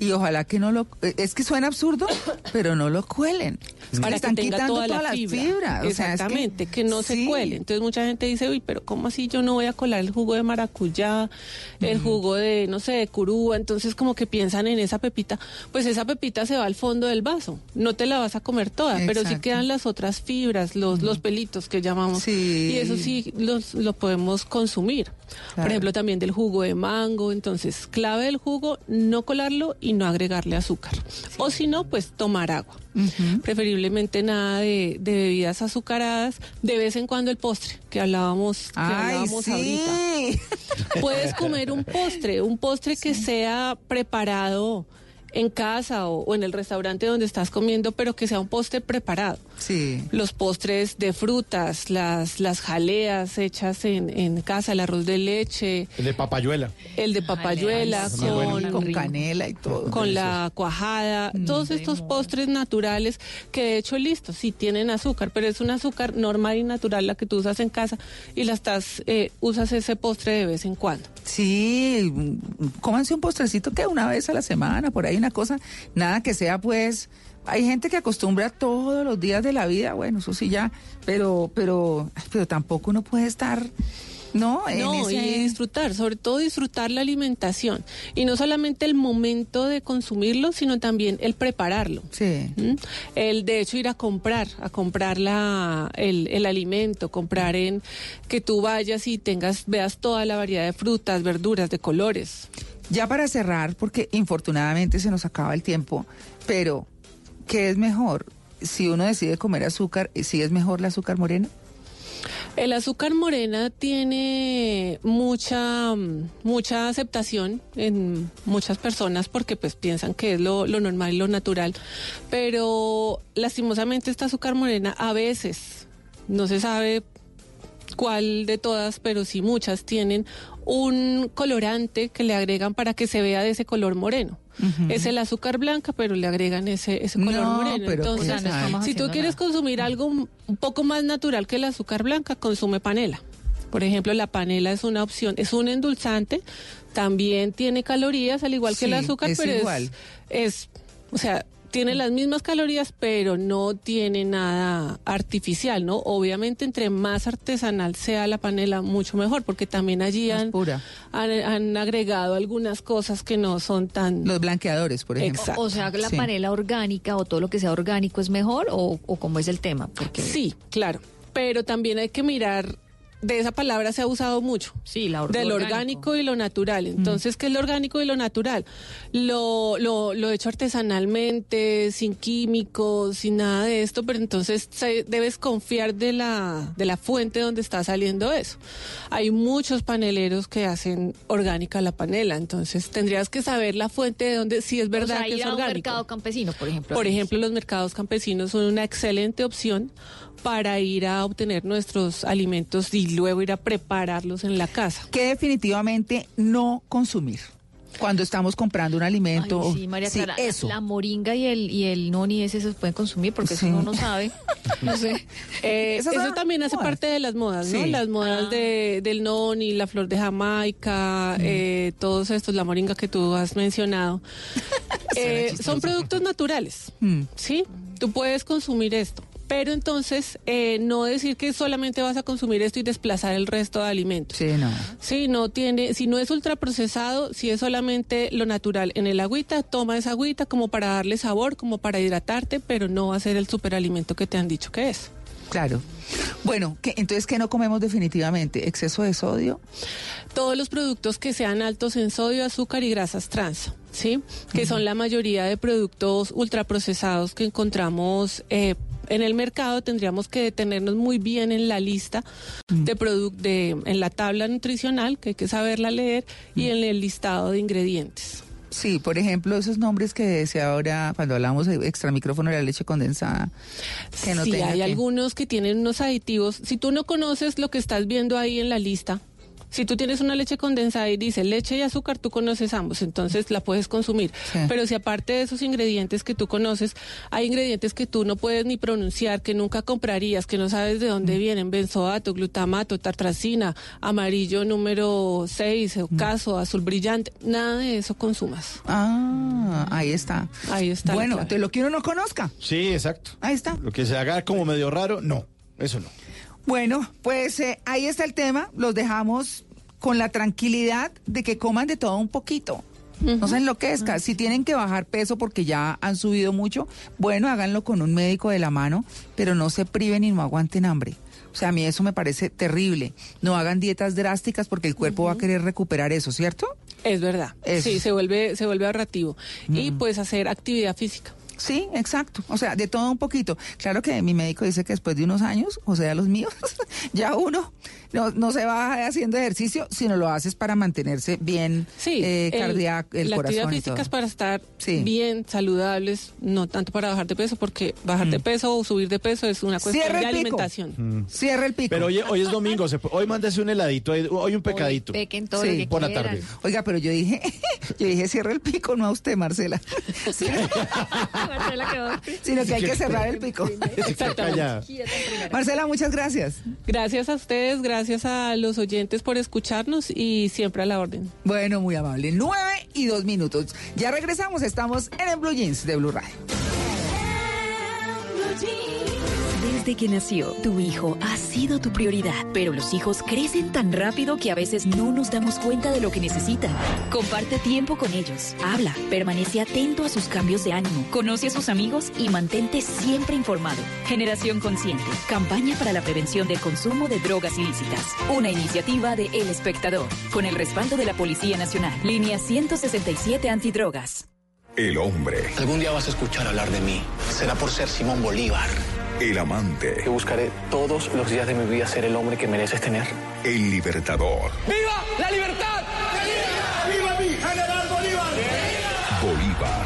Y ojalá que no lo... eh, Es que suena absurdo, pero no lo cuelen. Es que para están que tenga quitando toda la todas las fibra. fibras. O sea, es que- Exactamente, que, no sí. se cuele. Entonces mucha gente dice, uy, pero ¿cómo así yo no voy a colar el jugo de maracuyá, el jugo de, no sé, de curúa? Entonces como que piensan en esa pepita. Pues esa pepita se va al fondo del vaso. No te la vas a comer toda, pero sí quedan las otras fibras, los, los pelitos que llamamos. Sí. Y eso sí los, lo podemos consumir. Claro. Por ejemplo, también del jugo de mango. Entonces, clave del jugo, no colarlo y no agregarle azúcar. O si no, pues tomar agua. Preferiblemente nada de, de bebidas azucaradas. De vez en cuando el postre, que hablábamos, que Ay, hablábamos sí. ahorita. Puedes comer un postre, un postre que sea preparado en casa o, o en el restaurante donde estás comiendo, pero que sea un postre preparado. Sí. Los postres de frutas, las, las jaleas hechas en, en casa, el arroz de leche, El de papayuela. el de papayuela bueno. con, Con canela y todo. con la cuajada, todos estos postres naturales que de hecho listo, sí tienen azúcar, pero es un azúcar normal y natural la que tú usas en casa y la estás eh, usas ese postre de vez en cuando. Sí, mm, cómanse un postrecito que una vez a la semana, por ahí una cosa, nada que sea pues, hay gente que acostumbra todos los días de la vida, bueno, eso sí ya, pero, pero, pero tampoco uno puede estar, ¿no? En No, ese- y disfrutar, sobre todo disfrutar la alimentación. Y no solamente el momento de consumirlo, sino también el prepararlo. Sí. ¿Mm? El de hecho ir a comprar, a comprar la, el, el alimento, comprar en que tú vayas y tengas, veas toda la variedad de frutas, verduras, de colores. Ya para cerrar, porque infortunadamente se nos acaba el tiempo, pero ¿qué es mejor? Si uno decide comer azúcar, ¿sí es mejor el azúcar morena? El azúcar morena tiene mucha, mucha aceptación en muchas personas porque pues piensan que es lo, lo normal y lo natural, pero lastimosamente esta azúcar morena a veces no se sabe cuál de todas, pero sí muchas tienen un colorante que le agregan para que se vea de ese color moreno. Es el azúcar blanca, pero le agregan ese, ese color No, moreno. pero Entonces, no si tú quieres consumir algo un un poco más natural que el azúcar blanca, consume panela. Por ejemplo, la panela es una opción, es un endulzante, también tiene calorías, al igual que el azúcar, es pero igual. es, es, o sea, tiene las mismas calorías, pero no tiene nada artificial, ¿no? Obviamente, entre más artesanal sea la panela, mucho mejor, porque también allí han, han, han agregado algunas cosas que no son tan... Los blanqueadores, por ejemplo. Exacto. O sea, la Sí. panela orgánica o todo lo que sea orgánico es mejor o, o cómo es el tema. Porque Sí, claro. Pero también hay que mirar, de esa palabra se ha usado mucho. Sí, la or- Del lo orgánico. y lo natural. Entonces, ¿qué es lo orgánico y lo natural? Lo, lo, lo hecho artesanalmente, sin químicos, sin nada de esto, pero entonces se- debes confiar de la, de la fuente donde está saliendo eso. Hay muchos paneleros que hacen orgánica la panela, entonces tendrías que saber la fuente de donde, si es verdad o sea, que ir es a un orgánico. mercado campesino, por ejemplo. Por ejemplo, los mercados campesinos son una excelente opción para ir a obtener nuestros alimentos y luego ir a prepararlos en la casa. Que definitivamente no consumir. Cuando estamos comprando un alimento. Ay, sí, María Sí, Clara, eso. la moringa y el, y el noni ese se pueden consumir porque Sí. si uno no sabe, no sé. Eh, eso son también hace modas. parte de las modas, ¿no? Sí. Las modas de, del noni, la flor de Jamaica, eh, todos estos, la moringa que tú has mencionado. Eh, son productos naturales, Mm. ¿sí? Tú puedes consumir esto. Pero entonces, eh, no decir que solamente vas a consumir esto y desplazar el resto de alimentos. Sí, no. Sí, no tiene, si no es ultraprocesado, si es solamente lo natural en el agüita, toma esa agüita como para darle sabor, como para hidratarte, pero no va a ser el superalimento que te han dicho que es. Claro. Bueno, ¿qué- entonces, ¿qué no comemos definitivamente? ¿Exceso de sodio? Todos los productos que sean altos en sodio, azúcar y grasas trans, ¿sí? Que son la mayoría de productos ultraprocesados que encontramos eh, en el mercado. Tendríamos que detenernos muy bien en la lista de productos, de, en la tabla nutricional, que hay que saberla leer, y en el listado de ingredientes. Sí, por ejemplo, esos nombres que decía ahora cuando hablamos de extra micrófono de la leche condensada. Que no sí, hay que- algunos que tienen unos aditivos. Si tú no conoces lo que estás viendo ahí en la lista, si tú tienes una leche condensada y dice leche y azúcar, tú conoces ambos, entonces la puedes consumir. Sí. Pero si aparte de esos ingredientes que tú conoces, hay ingredientes que tú no puedes ni pronunciar, que nunca comprarías, que no sabes de Mm. dónde vienen, benzoato, glutamato, tartracina, amarillo número 6, Mm. ocaso, azul brillante, nada de eso consumas. Ah, ahí está. Ahí está. Bueno, entonces lo que uno no conozca. Sí, exacto. Ahí está. Lo que se haga como medio raro, no. Eso no. Bueno, pues eh, ahí está el tema. Los dejamos con la tranquilidad de que coman de todo un poquito. No se enloquezcan. Si tienen que bajar peso porque ya han subido mucho, bueno, háganlo con un médico de la mano, pero no se priven y no aguanten hambre. O sea, a mí eso me parece terrible. No hagan dietas drásticas porque el cuerpo va a querer recuperar eso, ¿cierto? Es verdad. Eso. Sí, se vuelve, se vuelve ahorrativo. Y pues hacer actividad física. Sí, exacto. O sea, de todo un poquito. Claro que mi médico dice que después de unos años, o sea, los míos, ya uno no, no se va haciendo ejercicio, sino lo haces para mantenerse bien Sí, eh, el- cardíaco, el la actividad corazón y física todo. es para estar Sí. bien, saludables, no tanto para bajar de peso, porque bajar de peso o subir de peso es una cuestión Cierra de alimentación. Cierra el pico. Pero hoy, hoy es domingo, se hoy mándese un heladito, hoy, hoy un pecadito. pequen todo Sí, lo que por la tarde. Oiga, pero yo dije, yo dije cierra el pico, no a usted, Marcela. Marcela quedó sino que hay que cerrar el pico. Calla. Marcela, muchas gracias. Gracias a ustedes, gracias a los oyentes por escucharnos y siempre a la orden. Bueno, muy amable. Nueve y dos minutos. Ya regresamos, estamos en el Blue Jeans de Blue Radio. Desde que nació, tu hijo ha sido tu prioridad, pero los hijos crecen tan rápido que a veces no nos damos cuenta de lo que necesitan. Comparte tiempo con ellos, habla, permanece atento a sus cambios de ánimo, conoce a sus amigos y mantente siempre informado. Generación Consciente, campaña para la prevención del consumo de drogas ilícitas. Una iniciativa de El Espectador, con el respaldo de la Policía Nacional. Línea 167 Antidrogas. El hombre. Algún día vas a escuchar hablar de mí. Será por ser Simón Bolívar. El amante. Te buscaré todos los días de mi vida ser el hombre que mereces tener. El libertador. ¡Viva la libertad! ¡Viva mi general Bolívar! Bolívar.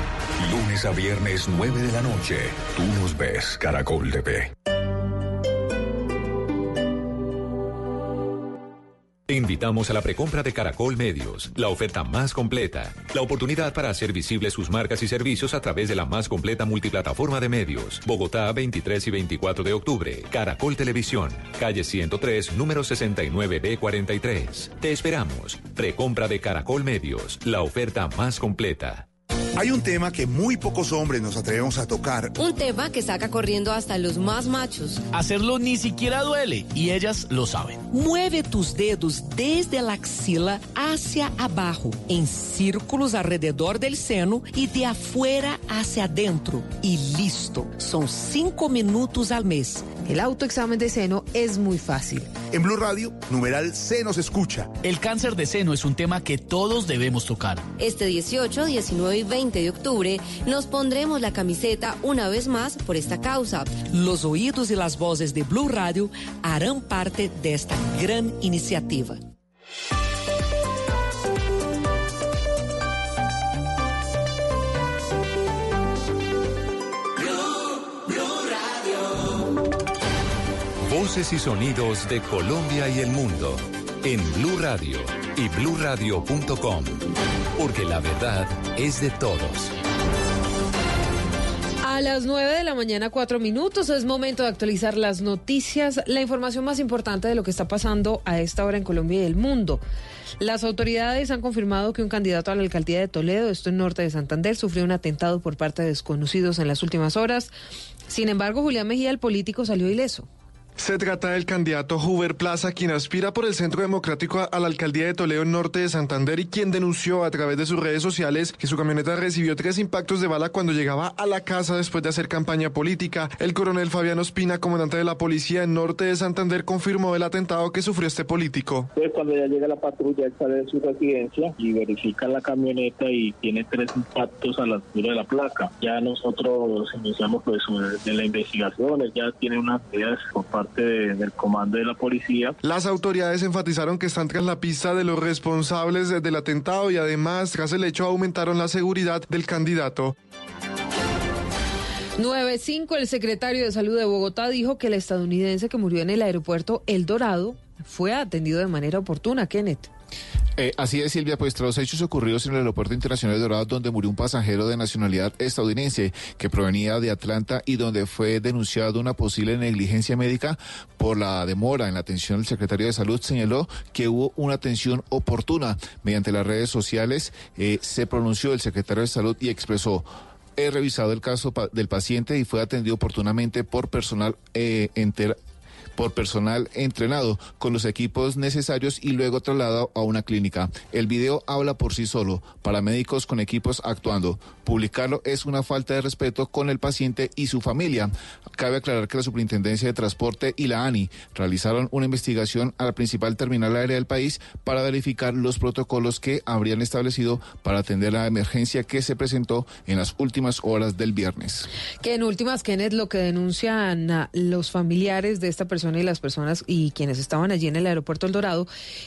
Lunes a viernes 9 de la noche. Tú nos ves, Caracol TV. Invitamos a la precompra de Caracol Medios, la oferta más completa, la oportunidad para hacer visibles sus marcas y servicios a través de la más completa multiplataforma de medios. Bogotá, 23 y 24 de octubre. Caracol Televisión, calle 103, número 69B43. Te esperamos. Precompra de Caracol Medios, la oferta más completa. Hay un tema que muy pocos hombres nos atrevemos a tocar. Un tema que saca corriendo hasta los más machos. Hacerlo ni siquiera duele y ellas lo saben. Mueve tus dedos desde la axila hacia abajo, en círculos alrededor del seno y de afuera hacia adentro. Y listo. Son cinco minutos al mes. El autoexamen de seno es muy fácil. En Blue Radio, numeral Se nos escucha. El cáncer de seno es un tema que todos debemos tocar. Este 18, 19 y 20 de octubre nos pondremos la camiseta una vez más por esta causa. Los oídos y las voces de Blue Radio harán parte de esta gran iniciativa. Voces y sonidos de Colombia y el mundo en Blue Radio y bluradio.com, porque la verdad es de todos. A las 9 de la mañana, cuatro minutos, es momento de actualizar las noticias, la información más importante de lo que está pasando a esta hora en Colombia y el mundo. Las autoridades han confirmado que un candidato a la alcaldía de Toledo, esto en norte de Santander, sufrió un atentado por parte de desconocidos en las últimas horas. Sin embargo, Julián Mejía, el político, salió ileso. Se trata del candidato Huber Plaza, quien aspira por el Centro Democrático a, la alcaldía de Toledo Norte de Santander y quien denunció a través de sus redes sociales que su camioneta recibió tres impactos de bala cuando llegaba a la casa después de hacer campaña política. El coronel Fabián Ospina, comandante de la policía en Norte de Santander, confirmó el atentado que sufrió este político. Pues cuando ya llega la patrulla, sale de su residencia y verifica la camioneta y tiene tres impactos a la altura de la placa. Ya nosotros iniciamos pues de la investigación, ya tiene unas ideas por parte de- del comando de la policía. Las autoridades enfatizaron que están tras la pista de los responsables del atentado y además tras el hecho aumentaron la seguridad del candidato. 9.5, el secretario de Salud de Bogotá dijo que el estadounidense que murió en el aeropuerto El Dorado fue atendido de manera oportuna, Kenneth. Eh, así es, Silvia, pues tras los hechos ocurridos en el Aeropuerto Internacional de Dorado, donde murió un pasajero de nacionalidad estadounidense que provenía de Atlanta y donde fue denunciado una posible negligencia médica por la demora en la atención, el secretario de Salud señaló que hubo una atención oportuna. Mediante las redes sociales eh, se pronunció el secretario de Salud y expresó He revisado el caso del paciente y fue atendido oportunamente por personal eh, enter- por personal entrenado con los equipos necesarios y luego trasladado a una clínica. El video habla por sí solo, paramédicos con equipos actuando. Publicarlo es una falta de respeto con el paciente y su familia. Cabe aclarar que la Superintendencia de Transporte y la ANI realizaron una investigación a la principal terminal aérea del país para verificar los protocolos que habrían establecido para atender la emergencia que se presentó en las últimas horas del viernes. Que en últimas, Kenneth, lo que denuncian los familiares de esta persona y las personas y quienes estaban allí en el aeropuerto El Dorado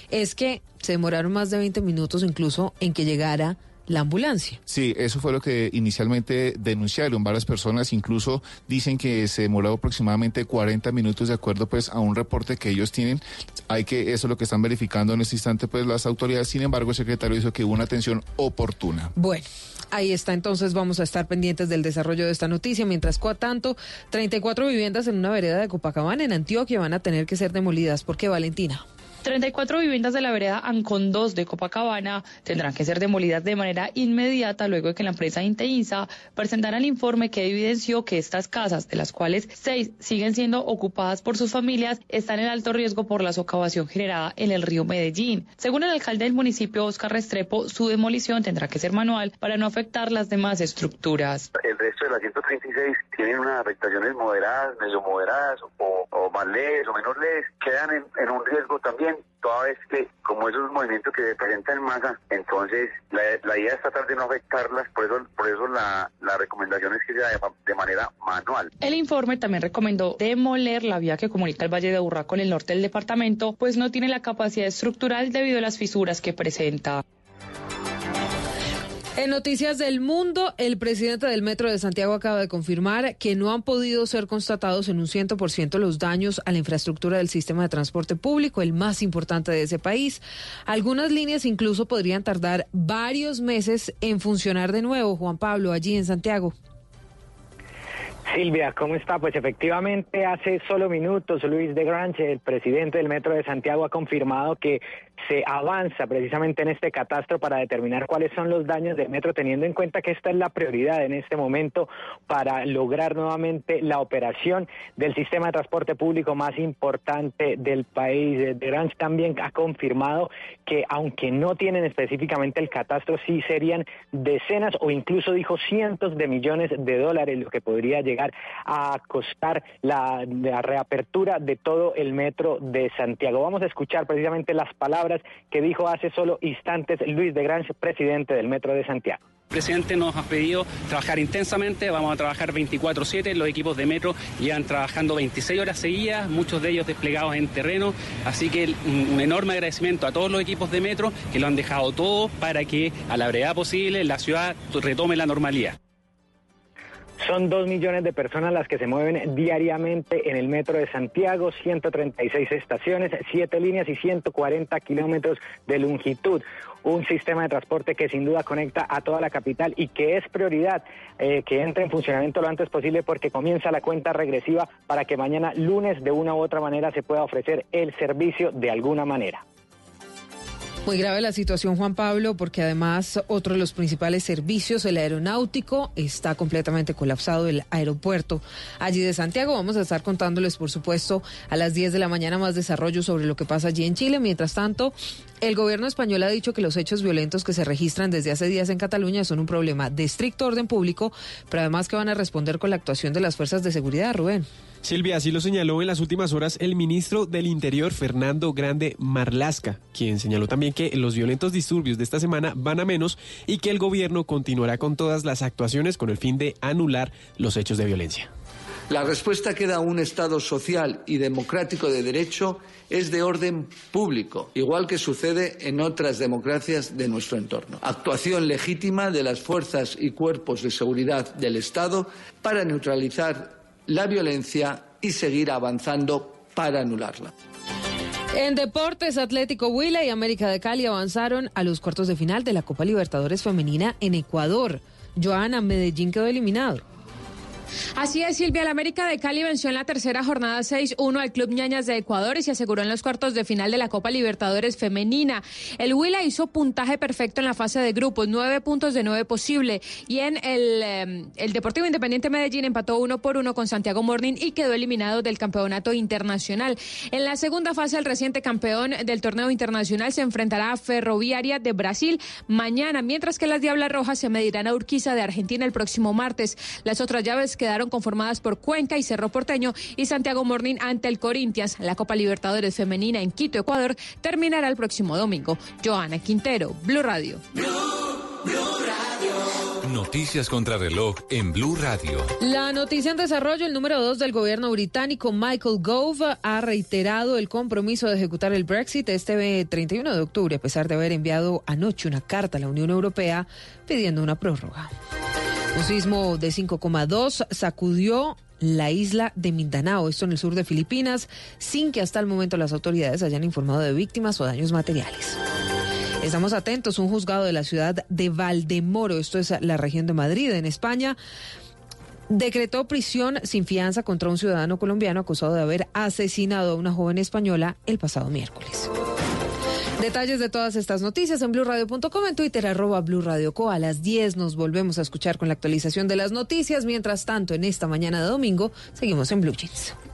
es que se demoraron más de 20 minutos incluso en que llegara la ambulancia. Sí, eso fue lo que inicialmente denunciaron varias personas, incluso dicen que se demoró aproximadamente 40 minutos de acuerdo pues a un reporte que ellos tienen. Hay que eso es lo que están verificando en este instante pues las autoridades. Sin embargo, el secretario dijo que hubo una atención oportuna. Bueno. Ahí está, entonces vamos a estar pendientes del desarrollo de esta noticia. Mientras tanto, 34 viviendas en una vereda de Copacabana, en Antioquia, van a tener que ser demolidas. ¿Por qué, Valentina? 34 viviendas de la vereda Ancon 2 de Copacabana tendrán que ser demolidas de manera inmediata luego de que la empresa Inteinsa presentara el informe que evidenció que estas casas, de las cuales seis siguen siendo ocupadas por sus familias, están en alto riesgo por la socavación generada en el río Medellín. Según el alcalde del municipio, Oscar Restrepo, su demolición tendrá que ser manual para no afectar las demás estructuras. El resto de las 136 tienen unas afectaciones moderadas, medio moderadas o, más leves o menos leves, quedan en un riesgo también toda vez que como esos movimientos que se presentan en masa, entonces la, idea es tratar de no afectarlas, por eso, por eso la, la recomendación es que sea de, de, manera manual. El informe también recomendó demoler la vía que comunica el Valle de Aburrá con el norte del departamento, pues no tiene la capacidad estructural debido a las fisuras que presenta. En Noticias del Mundo, el presidente del Metro de Santiago acaba de confirmar que no han podido ser constatados en un 100% los daños a la infraestructura del sistema de transporte público, el más importante de ese país. Algunas líneas incluso podrían tardar varios meses en funcionar de nuevo. Juan Pablo, allí en Santiago. Silvia, ¿cómo está? Pues efectivamente, hace solo minutos Luis de Granche, el presidente del Metro de Santiago, ha confirmado que se avanza precisamente en este catastro para determinar cuáles son los daños del metro, teniendo en cuenta que esta es la prioridad en este momento para lograr nuevamente la operación del sistema de transporte público más importante del país. De Grange también ha confirmado que aunque no tienen específicamente el catastro, sí serían decenas o incluso dijo cientos de millones de dólares lo que podría llegar a costar la reapertura de todo el metro de Santiago. Vamos a escuchar precisamente las palabras que dijo hace solo instantes Luis de Grange, presidente del Metro de Santiago. El presidente nos ha pedido trabajar intensamente, vamos a trabajar 24/7, los equipos de metro llevan trabajando 26 horas seguidas, muchos de ellos desplegados en terreno, así que un enorme agradecimiento a todos los equipos de metro que lo han dejado todo para que a la brevedad posible la ciudad retome la normalidad. Son dos millones de personas las que se mueven diariamente en el metro de Santiago, 136 estaciones, siete líneas y 140 kilómetros de longitud. Un sistema de transporte que sin duda conecta a toda la capital y que es prioridad eh, que entre en funcionamiento lo antes posible porque comienza la cuenta regresiva para que mañana lunes de una u otra manera se pueda ofrecer el servicio de alguna manera. Muy grave la situación, Juan Pablo, porque además otro de los principales servicios, el aeronáutico, está completamente colapsado, el aeropuerto allí de Santiago. Vamos a estar contándoles, por supuesto, a las 10 de la mañana más desarrollo sobre lo que pasa allí en Chile. Mientras tanto, el gobierno español ha dicho que los hechos violentos que se registran desde hace días en Cataluña son un problema de estricto orden público, pero además que van a responder con la actuación de las fuerzas de seguridad, Rubén. Silvia, así lo señaló en las últimas horas el ministro del Interior, Fernando Grande Marlasca, quien señaló también que los violentos disturbios de esta semana van a menos y que el gobierno continuará con todas las actuaciones con el fin de anular los hechos de violencia. La respuesta que da un Estado social y democrático de derecho es de orden público, igual que sucede en otras democracias de nuestro entorno. Actuación legítima de las fuerzas y cuerpos de seguridad del Estado para neutralizar la violencia y seguir avanzando para anularla. En deportes, Atlético Huila y América de Cali avanzaron a los cuartos de final de la Copa Libertadores Femenina en Ecuador. Joana Medellín quedó eliminado. Así es, Silvia. La América de Cali venció en la tercera jornada 6-1 al Club Ñañas de Ecuador y se aseguró en los cuartos de final de la Copa Libertadores Femenina. El Huila hizo puntaje perfecto en la fase de grupos, nueve puntos de nueve posible. Y en el, eh, el Deportivo Independiente Medellín empató uno por uno con Santiago Morning y quedó eliminado del campeonato internacional. En la segunda fase, el reciente campeón del torneo internacional se enfrentará a Ferroviaria de Brasil mañana, mientras que las Diablas Rojas se medirán a Urquiza de Argentina el próximo martes. Las otras llaves quedaron conformadas por Cuenca y Cerro Porteño y Santiago Morning ante el Corinthians. La Copa Libertadores Femenina en Quito, Ecuador, terminará el próximo domingo. Joana Quintero, Blue Radio. Noticias contra reloj en Blue Radio. La noticia en desarrollo, el número dos del gobierno británico, Michael Gove, ha reiterado el compromiso de ejecutar el Brexit este 31 de octubre, a pesar de haber enviado anoche una carta a la Unión Europea pidiendo una prórroga. Un sismo de 5,2 sacudió la isla de Mindanao, esto en el sur de Filipinas, sin que hasta el momento las autoridades hayan informado de víctimas o daños materiales. Estamos atentos, un juzgado de la ciudad de Valdemoro, esto es la región de Madrid, en España, decretó prisión sin fianza contra un ciudadano colombiano acusado de haber asesinado a una joven española el pasado miércoles. Detalles de todas estas noticias en blurradio.com, en Twitter, arroba blurradioco. A las 10 nos volvemos a escuchar con la actualización de las noticias. Mientras tanto, en esta mañana de domingo, seguimos en Blue Jeans.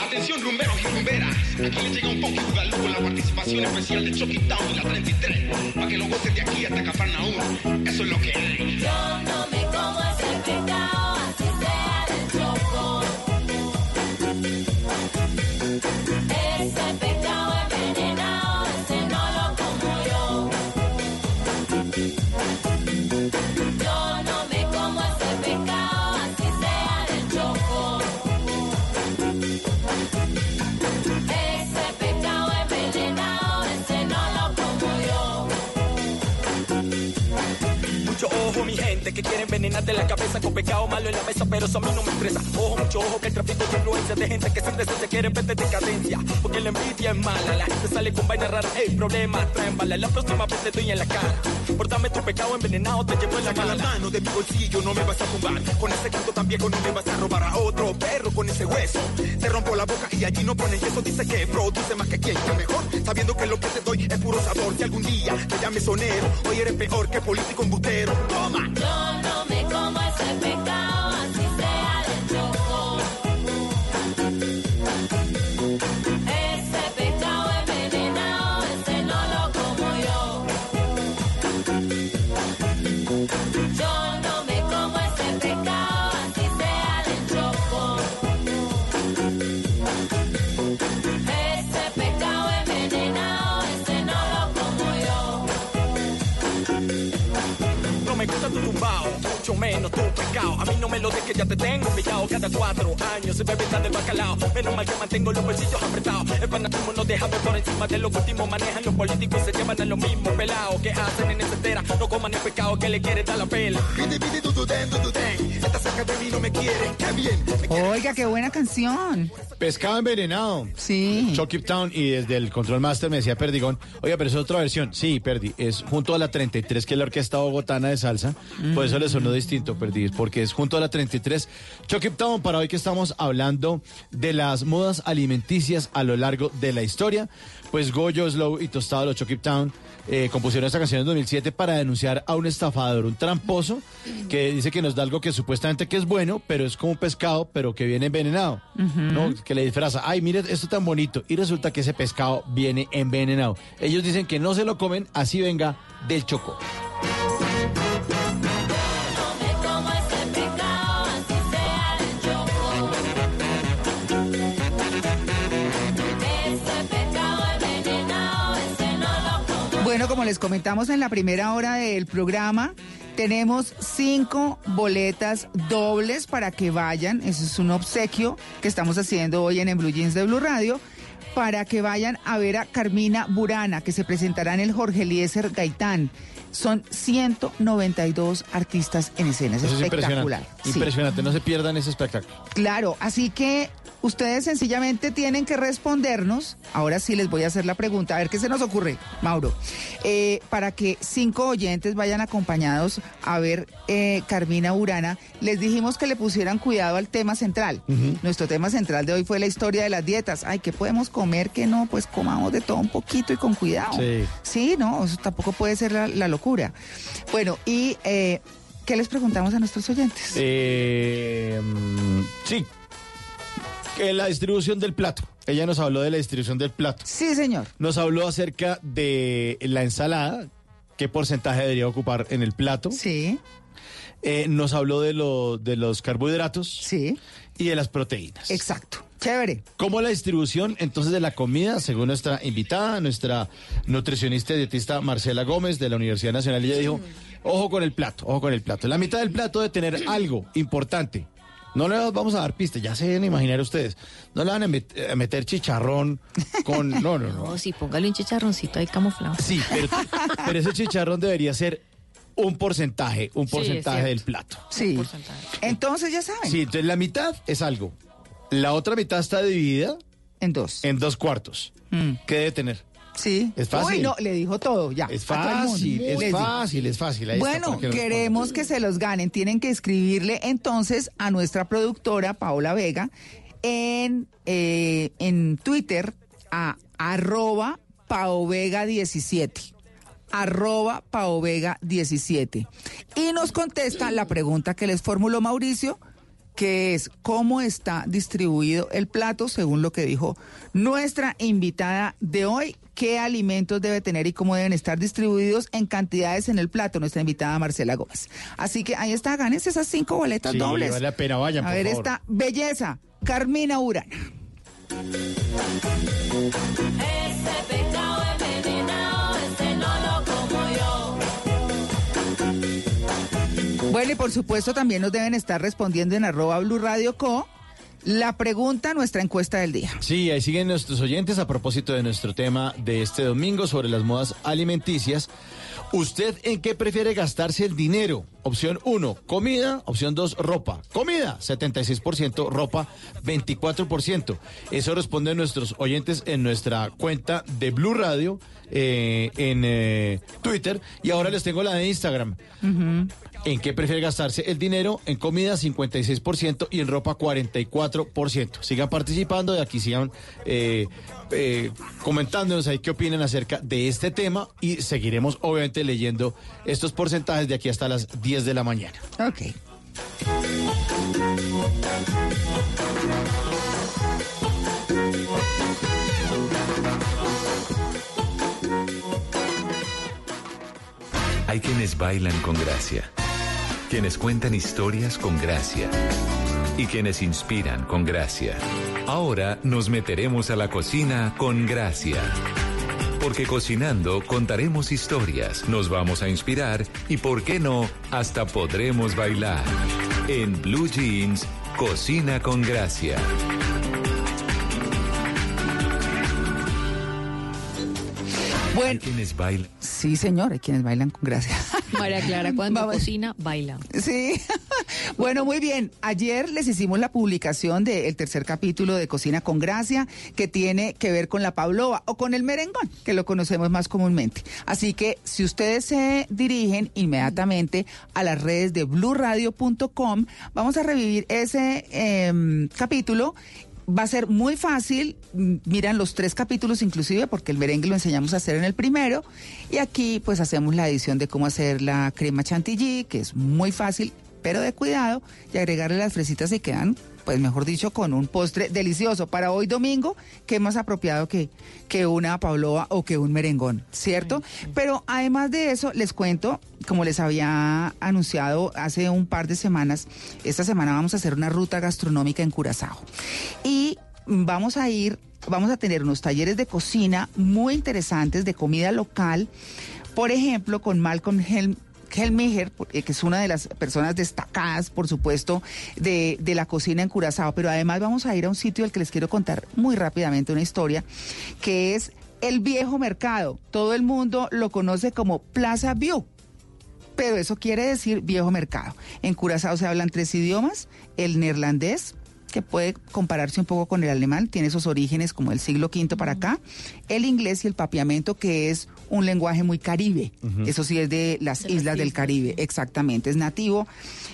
Atención rumberos y rumberas, aquí les llega un poco Bugalú con la participación especial de Chucky Town y la 33, para que lo gocen de aquí hasta Cafarnaúm, eso es lo que hay. Yo no me envenenarte la cabeza con pecado malo en la mesa, pero eso a mí no me estresa. Ojo, mucho ojo, que el tráfico de influencia de gente que sin se quiere ver de decadencia. Porque la envidia es mala, la gente sale con vainas raras. Ey, problema, traen bala, la próxima vez te doy en la cara. Portame tu pecado envenenado, te llevo en la mala. mano de mi bolsillo, no me vas a tumbar. Con ese canto tan viejo no me vas a robar a otro perro con ese hueso. Te rompo la boca y allí no ponen eso. Dice que produce más que quien, que mejor. Sabiendo que lo que te doy es puro sabor. Si algún día te llames sonero, hoy eres peor que político embustero. Toma. Yo no me como ese menos tu pecado. A mí no me lo dejes, ya te tengo pillado. Cada cuatro años se bebe del bacalao. Menos mal que mantengo los bolsillos apretados. El fanatismo no deja ver por encima de los últimos. Manejan los políticos, se llevan a los mismos pelados. que hacen en esa entera? No coman el pecado que le quiere dar la pela. De quieren. Oiga, qué buena canción. Pescado envenenado. Sí. Chucky Town y desde el Control Master me decía Perdigón, oiga, pero es otra versión. Sí, Perdi, es junto a la 33, que es la orquesta bogotana de salsa. Por eso le sonó distinto, Perdi, porque es junto a la 33. Chucky Town, para hoy que estamos hablando de las modas alimenticias a lo largo de la historia, pues Goyo, Slow y Tostado, los Chucky Town, eh, compusieron esta canción en 2007 para denunciar a un estafador, un tramposo, que dice que nos da algo que supuestamente que es bueno, pero es como un pescado, pero que viene envenenado. ¿no? Que le disfraza, ay, mire esto tan bonito. Y resulta que ese pescado viene envenenado. Ellos dicen que no se lo comen, así venga del Chocó. Como les comentamos en la primera hora del programa, tenemos cinco boletas dobles para que vayan. Eso es un obsequio que estamos haciendo hoy en, en Blue Jeans de Blue Radio. Para que vayan a ver a Carmina Burana, que se presentará en el Jorge Eliezer Gaitán. Son 192 artistas en escena. Es Eso es espectacular. impresionante. Sí. Impresionante, no se pierdan ese espectáculo. Claro, así que ustedes sencillamente tienen que respondernos. Ahora sí les voy a hacer la pregunta, a ver qué se nos ocurre, Mauro. Eh, para que cinco oyentes vayan acompañados a ver eh, Carmina Urana, les dijimos que le pusieran cuidado al tema central. Nuestro tema central de hoy fue la historia de las dietas. Ay, ¿qué podemos comer? ¿Qué no? Pues comamos de todo un poquito y con cuidado. Sí. Sí, no, eso tampoco puede ser la, la locura. Bueno, y eh, ¿qué les preguntamos a nuestros oyentes? Eh, mm, sí. Que la distribución del plato. Ella nos habló de la distribución del plato. Sí, señor. Nos habló acerca de la ensalada, qué porcentaje debería ocupar en el plato. Sí. Eh, nos habló de, lo- de los carbohidratos. Sí. Y de las proteínas. Exacto. Chévere. ¿Cómo la distribución entonces de la comida, según nuestra invitada, nuestra nutricionista y dietista Marcela Gómez de la Universidad Nacional? Ella dijo, ojo con el plato, ojo con el plato. La mitad del plato debe tener algo importante. No le vamos a dar pistas, ya se deben imaginar ustedes. No le van a, met- a meter chicharrón con... No, no, no. No, sí, póngale un chicharroncito ahí camuflado. Sí, pero, pero ese chicharrón debería ser un porcentaje, un porcentaje del plato. Sí. Entonces ya saben. Sí, entonces la mitad es algo. La otra mitad está dividida en dos. En dos cuartos. ¿Qué debe tener? Sí. Es fácil. Uy, no, le dijo todo, ya. Es fácil, es fácil, es fácil. Ahí está, Bueno, que queremos que se los ganen. Tienen que escribirle entonces a nuestra productora Paola Vega en, eh, en Twitter a arroba paovega17 arroba paovega17 y nos contesta la pregunta que les formuló Mauricio que es cómo está distribuido el plato según lo que dijo nuestra invitada de hoy, qué alimentos debe tener y cómo deben estar distribuidos en cantidades en el plato, nuestra invitada Marcela Gómez. Así que ahí está, ganes esas cinco boletas Sí, dobles. vale la pena, vayan, A por ver favor. esta belleza, Carmina Urana. Ese pecado envenenado, ese no lo como yo. Bueno, y por supuesto también nos deben estar respondiendo en arroba Blue Radio Co. La pregunta, nuestra encuesta del día. Sí, ahí siguen nuestros oyentes a propósito de nuestro tema de este domingo sobre las modas alimenticias. ¿Usted en qué prefiere gastarse el dinero? Opción 1, comida. Opción 2, ropa. Comida, 76%. Ropa, 24%. Eso responden nuestros oyentes en nuestra cuenta de Blue Radio eh, en eh, Twitter. Y ahora les tengo la de Instagram. ¿En qué prefiere gastarse el dinero? En comida 56% y en ropa 44%. Sigan participando y aquí sigan eh, eh, comentándonos ahí qué opinan acerca de este tema y seguiremos obviamente leyendo estos porcentajes de aquí hasta las 10 de la mañana. Ok. Hay quienes bailan con gracia, quienes cuentan historias con gracia y quienes inspiran con gracia. Ahora nos meteremos a la cocina con gracia. Porque cocinando contaremos historias, nos vamos a inspirar y, por qué no, hasta podremos bailar. En Blue Jeans, cocina con gracia. Bueno. Hay quienes bailan. Sí, señor, hay quienes bailan con gracia. María Clara, cuando Vamos. cocina, baila. Sí. Bueno, muy bien. Ayer les hicimos la publicación del tercer capítulo de Cocina con Gracia, que tiene que ver con la pavlova o con el merengón, que lo conocemos más comúnmente. Así que si ustedes se dirigen inmediatamente a las redes de bluradio.com, vamos a revivir ese em, capítulo Va a ser muy fácil, mm, miran los tres capítulos inclusive, porque el merengue lo enseñamos a hacer en el primero, y aquí pues hacemos la edición de cómo hacer la crema chantilly, que es muy fácil, pero de cuidado, y agregarle las fresitas y quedan, pues mejor dicho, con un postre delicioso. Para hoy domingo, qué más apropiado que, que una pavlova o que un merengón, ¿cierto? Pero además de eso, les cuento, como les había anunciado hace un par de semanas, esta semana vamos a hacer una ruta gastronómica en Curazao. Y vamos a ir, vamos a tener unos talleres de cocina muy interesantes de comida local, por ejemplo, con Malcolm Helm. Helmiger, eh, que es una de las personas destacadas, por supuesto, de, la cocina en Curazao, pero además vamos a ir a un sitio del que les quiero contar muy rápidamente una historia, que es el viejo mercado. Todo el mundo lo conoce como Plaza View pero eso quiere decir viejo mercado. En Curazao se hablan tres idiomas, el neerlandés, que puede compararse un poco con el alemán, tiene esos orígenes como el siglo V para acá, el inglés y el papiamento, que es un lenguaje muy caribe, eso sí es de las De las islas del. Caribe, exactamente, es nativo.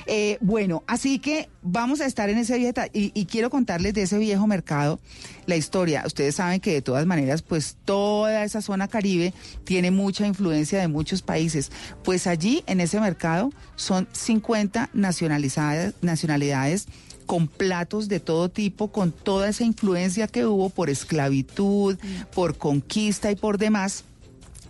Eh, bueno, así que vamos a estar en ese viejo, y, y quiero contarles de ese viejo mercado la historia. Ustedes saben que de todas maneras, pues toda esa zona caribe tiene mucha influencia de muchos países. Pues allí, en ese mercado, son 50 nacionalizadas, nacionalidades con platos de todo tipo, con toda esa influencia que hubo por esclavitud, por conquista y por demás.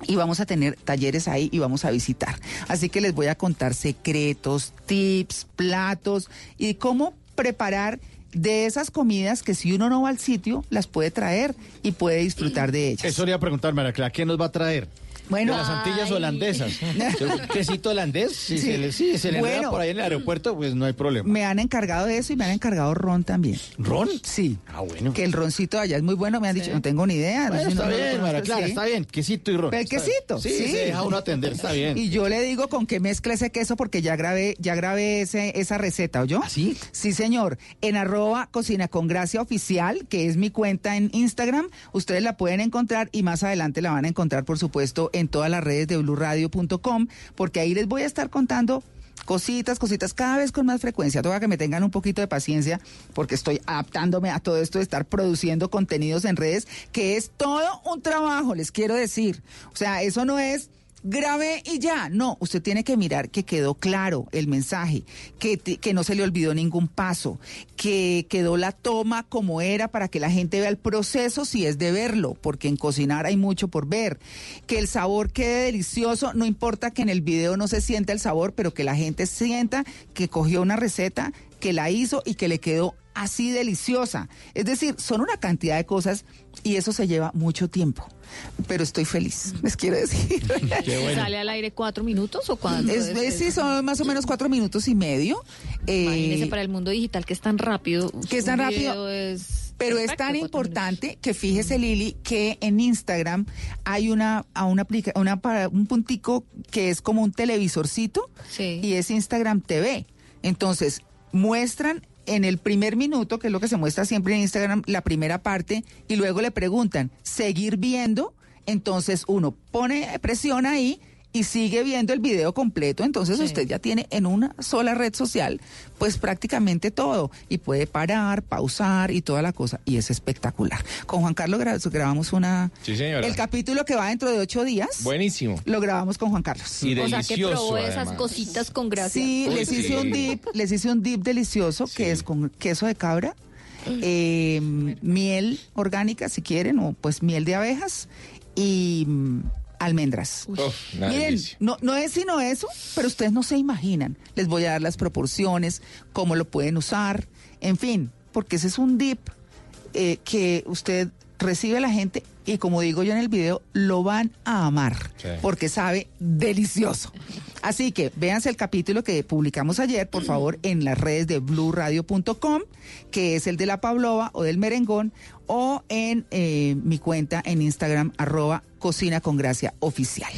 Y vamos a tener talleres ahí y vamos a visitar. Así que les voy a contar secretos, tips, platos y cómo preparar de esas comidas que si uno no va al sitio, las puede traer y puede disfrutar de ellas. Eso le iba a preguntar, María Clara, ¿qué nos va a traer? Bueno. de las Antillas Ay. holandesas. Quesito holandés, si Sí. se le, se Bueno. por ahí en el aeropuerto, pues no hay problema. Me han encargado de eso y me han encargado ron también. ¿Ron? Sí. Ah, bueno. Que el roncito de allá es muy bueno, me han dicho, no tengo ni idea. Bueno, no está no bien, Clara, sí. está bien. Quesito y ron. El quesito, Sí, sí. se deja uno atender, está bien. Y yo le digo con qué mezcla ese queso porque ya grabé, ya grabé ese, esa receta, ¿oyó? ¿Ah, sí? Sí, señor. En arroba cocina con gracia oficial, que es mi cuenta en Instagram, ustedes la pueden encontrar y más adelante la van a encontrar, por supuesto, en todas las redes de blurradio.com, porque ahí les voy a estar contando cositas, cositas, cada vez con más frecuencia. Toca que me tengan un poquito de paciencia porque estoy adaptándome a todo esto de estar produciendo contenidos en redes, que es todo un trabajo, les quiero decir. O sea, eso no es grabé y ya. No, usted tiene que mirar que quedó claro el mensaje, que, que no se le olvidó ningún paso, que quedó la toma como era para que la gente vea el proceso si es de verlo, porque en cocinar hay mucho por ver, que el sabor quede delicioso, no importa que en el video no se sienta el sabor, pero que la gente sienta que cogió una receta, que la hizo y que le quedó así deliciosa. Es decir, son una cantidad de cosas y eso se lleva mucho tiempo. Pero estoy feliz, les quiero decir. ¿Sale al aire cuatro minutos o cuánto? Es, es- sí, son más o menos cuatro minutos y medio. Eh, Imagínese para el mundo digital que es tan rápido. que es tan rápido. es pero es tan importante que fíjese Lili que en Instagram hay una a una aplica una para un puntico que es como un televisorcito Sí. y es Instagram TV. Entonces, muestran en el primer minuto, que es lo que se muestra siempre en Instagram, la primera parte, y luego le preguntan, ¿seguir viendo? Entonces uno pone presión ahí y sigue viendo el video completo, entonces Sí. usted ya tiene en una sola red social, pues prácticamente todo, y puede parar, pausar y toda la cosa, y es espectacular. Con Juan Carlos gra- grabamos una... Sí, señora. El capítulo que va dentro de ocho días, Buenísimo. lo grabamos con Juan Carlos. Y O sea que delicioso, probó esas cositas con gracia. Sí, Uy, les hice sí. un dip, les hice un dip delicioso que es con queso de cabra, eh, miel orgánica si quieren, o pues miel de abejas y almendras. Uf, una Miren, no, no es sino eso, pero ustedes no se imaginan. Les voy a dar las proporciones, cómo lo pueden usar, en fin, porque ese es un dip eh, que usted recibe a la gente y como digo yo en el video, lo van a amar Sí. porque sabe delicioso. Así que véanse el capítulo que publicamos ayer, por favor, en las redes de bluradio.com, que es el de la Pablova o del merengón, o en eh, mi cuenta en Instagram, arroba cocina con gracia oficial.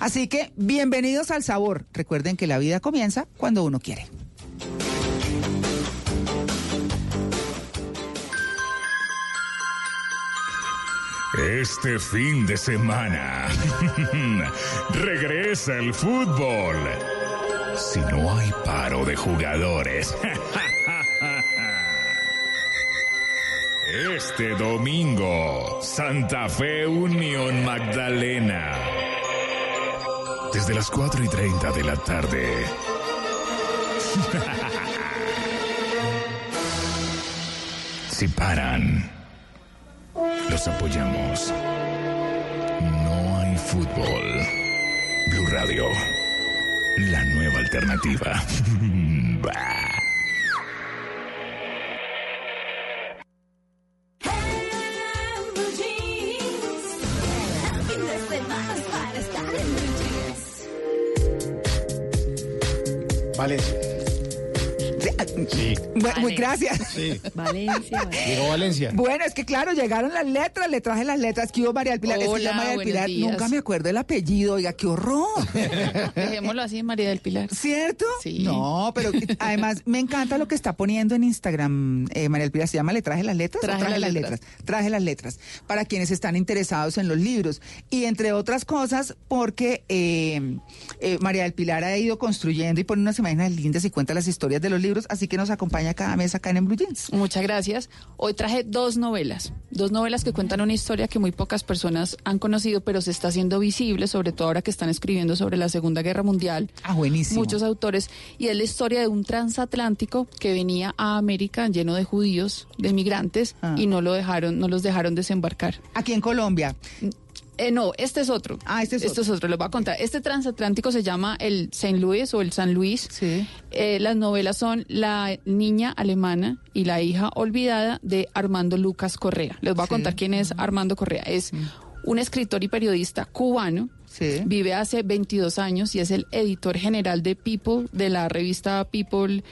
Así que bienvenidos al sabor. Recuerden que la vida comienza cuando uno quiere. Este fin de semana regresa el fútbol. Si no hay paro de jugadores. Este domingo, Santa Fe Unión Magdalena. Desde las 4 y 30 de la tarde. Si paran, los apoyamos. No hay fútbol. Blue Radio, la nueva alternativa. Valencia. Sí. Muy gracias. Sí. Valencia. Llegó Valencia. Bueno, es que claro, llegaron las letras, le traje las letras que hubo María del Pilar. es que Hola, yo María del Pilar días. nunca me acuerdo el apellido, oiga, qué horror. Dejémoslo así, María del Pilar. ¿Cierto? Sí. No, pero además me encanta lo que está poniendo en Instagram eh, María del Pilar. ¿Se llama Le traje las letras? o Traje las letras. Traje las letras. Para quienes están interesados en los libros. Y entre otras cosas, porque eh, eh, María del Pilar ha ido construyendo y pone unas imágenes lindas y cuenta las historias de los libros. Así que nos acompaña cada mes acá en Blue Jeans. Muchas gracias. Hoy traje dos novelas, dos novelas que cuentan una historia que muy pocas personas han conocido, pero se está haciendo visible, sobre todo ahora que están escribiendo sobre la Segunda Guerra Mundial. Ah, buenísimo. Muchos autores. Y es la historia de un transatlántico que venía a América lleno de judíos, de migrantes, Ah. y no lo dejaron, no los dejaron desembarcar. Aquí en Colombia. Eh, no, este es otro. Ah, este es Esto es otro, les voy a contar. Este transatlántico se llama el Saint Louis o el San Luis. Eh, las novelas son La niña alemana y La hija olvidada de Armando Lucas Correa. Les voy a Sí. contar quién es Armando Correa. Es un escritor y periodista cubano. Vive hace 22 años y es el editor general de People, de la revista People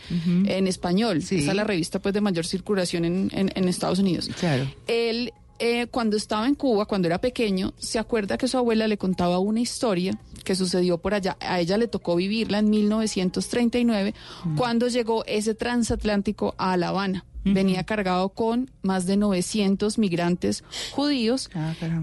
en español. Esa es la revista pues de mayor circulación en, en- en Estados Unidos. Claro. Él, eh, cuando estaba en Cuba, cuando era pequeño, se acuerda que su abuela le contaba una historia que sucedió por allá. A ella le tocó vivirla en 1939, cuando llegó ese transatlántico a La Habana. Venía cargado con más de 900 migrantes judíos.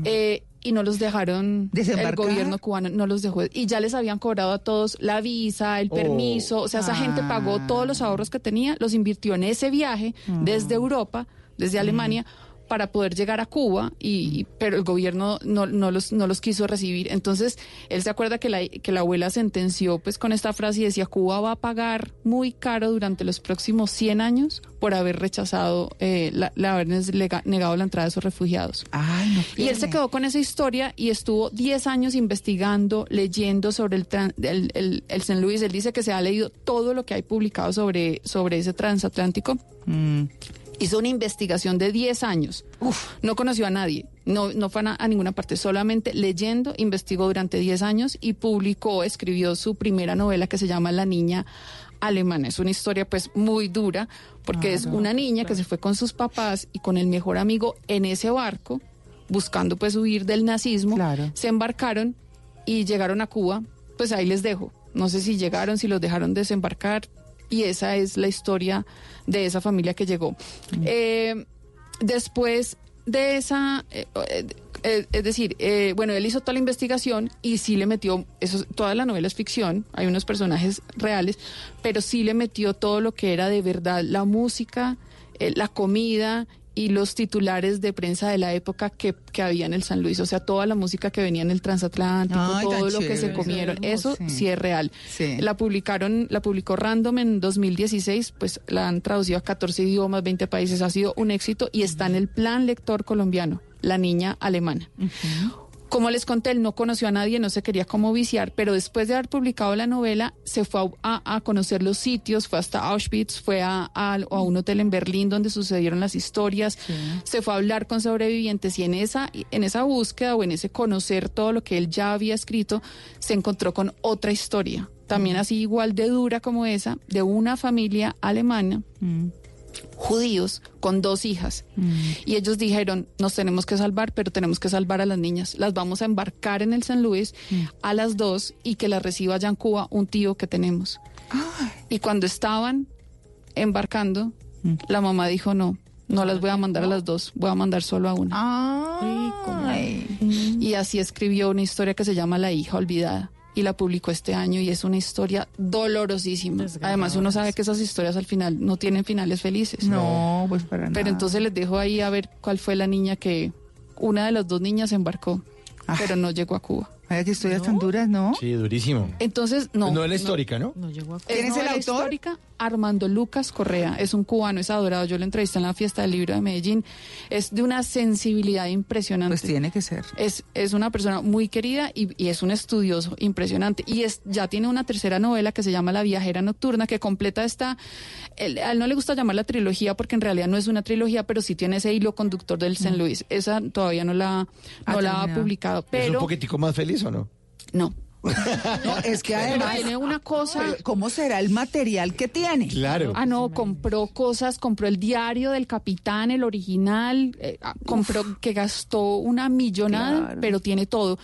eh, y no los dejaron, el gobierno cubano no los dejó. Y ya les habían cobrado a todos la visa, el Oh. permiso. O sea, esa gente pagó todos los ahorros que tenía, los invirtió en ese viaje desde Europa, desde Alemania, para poder llegar a Cuba, y, y- pero el gobierno no, no, los, no los quiso recibir. Entonces, él se acuerda que la, que la abuela sentenció pues con esta frase y decía, Cuba va a pagar muy caro durante los próximos 100 años por haber rechazado, eh, la, la lega- negado la entrada de esos refugiados. y él se quedó con esa historia y estuvo 10 años investigando, leyendo sobre el, tran- el, el, el St. Louis. Él dice que se ha leído todo lo que hay publicado sobre, sobre ese transatlántico. Hizo una investigación de 10 años. No conoció a nadie, no, no fue a, na- a ninguna parte, solamente leyendo, investigó durante 10 años y publicó, escribió su primera novela que se llama La Niña Alemana. Es una historia pues muy dura porque es una niña que se fue con sus papás y con el mejor amigo en ese barco buscando pues huir del nazismo. Se embarcaron y llegaron a Cuba. Pues ahí les dejo. No sé si llegaron, si los dejaron desembarcar. Y esa es la historia de esa familia que llegó. Eh, después de esa, eh, eh, eh, es decir, eh, bueno, él hizo toda la investigación y sí le metió, eso, toda la novela es ficción, hay unos personajes reales, pero sí le metió todo lo que era de verdad la música, eh, la comida y los titulares de prensa de la época que, que había en el San Luis, o sea, toda la música que venía en el transatlántico, Ay, todo lo que se comieron, eso Sí. sí es real. La publicaron, la publicó Random en 2016, pues la han traducido a 14 idiomas, 20 países, ha sido un éxito y está en el plan lector colombiano, La Niña Alemana. Como les conté, él no conoció a nadie, no se quería como viciar, pero después de haber publicado la novela, se fue a, conocer los sitios, fue hasta Auschwitz, fue a, a- a un hotel en Berlín donde sucedieron las historias, se fue a hablar con sobrevivientes y en esa, en esa búsqueda o en ese conocer todo lo que él ya había escrito, se encontró con otra historia, también así igual de dura como esa, de una familia alemana judíos con dos hijas. Y ellos dijeron, nos tenemos que salvar, pero tenemos que salvar a las niñas. Las vamos a embarcar en el San Luis a las dos y que las reciba allá en Cuba un tío que tenemos. Y cuando estaban embarcando, la mamá dijo, no, no las voy a mandar a las dos, voy a mandar solo a una. Y así escribió una historia que se llama La hija olvidada. Y la publicó este año y es una historia dolorosísima. Además, uno sabe que esas historias al final no tienen finales felices. No, pues para nada. Pero entonces les dejo ahí a ver cuál fue la niña que una de las dos niñas embarcó, pero no llegó a Cuba. Vaya que historias tan duras, ¿no? Sí, durísimo. Entonces, no. No es la histórica, ¿no? No ¿Quién es el autor? histórica Armando Lucas Correa. Es un cubano, es adorado. Yo lo entrevisté en la fiesta del libro de Medellín. Es de una sensibilidad impresionante. Pues tiene que ser. Es, es una persona muy querida y, y es un estudioso impresionante. Y es, ya tiene una tercera novela que se llama La viajera nocturna, que completa esta... él- a él no le gusta llamarla trilogía porque en realidad no es una trilogía, pero sí tiene ese hilo conductor del San Luis. Esa todavía no la, Ah, no la ha publicado. ¿Es un poquitico más feliz o no? no. No, es que además. tiene una cosa... ¿Cómo será el material que tiene? Claro. Ah, no, compró cosas, compró el diario del capitán, el original, eh, ah, compró que gastó una millonada, Claro. pero tiene todo.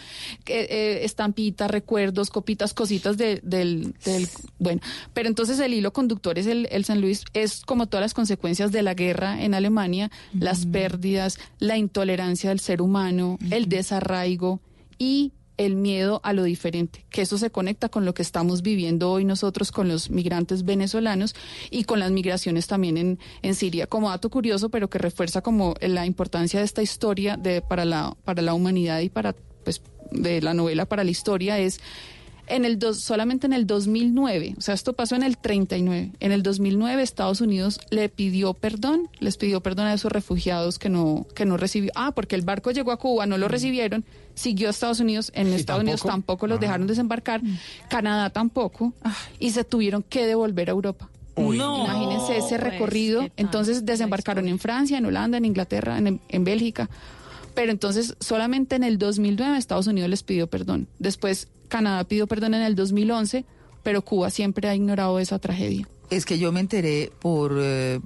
Eh, eh, estampitas, recuerdos, copitas, cositas de- del, del... Bueno, pero entonces el hilo conductor es el, el San Luis, es como todas las consecuencias de la guerra en Alemania, las pérdidas, la intolerancia del ser humano, el desarraigo y el miedo a lo diferente, que eso se conecta con lo que estamos viviendo hoy nosotros con los migrantes venezolanos y con las migraciones también en, en Siria. Como dato curioso, pero que refuerza como la importancia de esta historia de, para, la, para la humanidad y para, pues, de la novela para la historia es En el dos, solamente en el 2009, o sea, esto pasó en el 39. En el 2009 Estados Unidos le pidió perdón, les pidió perdón a esos refugiados que no que no recibió. Ah, porque el barco llegó a Cuba, no lo recibieron, siguió a Estados Unidos, en Estados Unidos tampoco? los Ah. dejaron desembarcar, Canadá tampoco, y se tuvieron que devolver a Europa. Uy. No, Imagínense ese pues, recorrido. Entonces desembarcaron en Francia, en Holanda, en Inglaterra, en, en Bélgica. Pero entonces solamente en el 2009 Estados Unidos les pidió perdón. Después Canadá pidió perdón en el 2011, pero Cuba siempre ha ignorado esa tragedia. Es que yo me enteré por eh,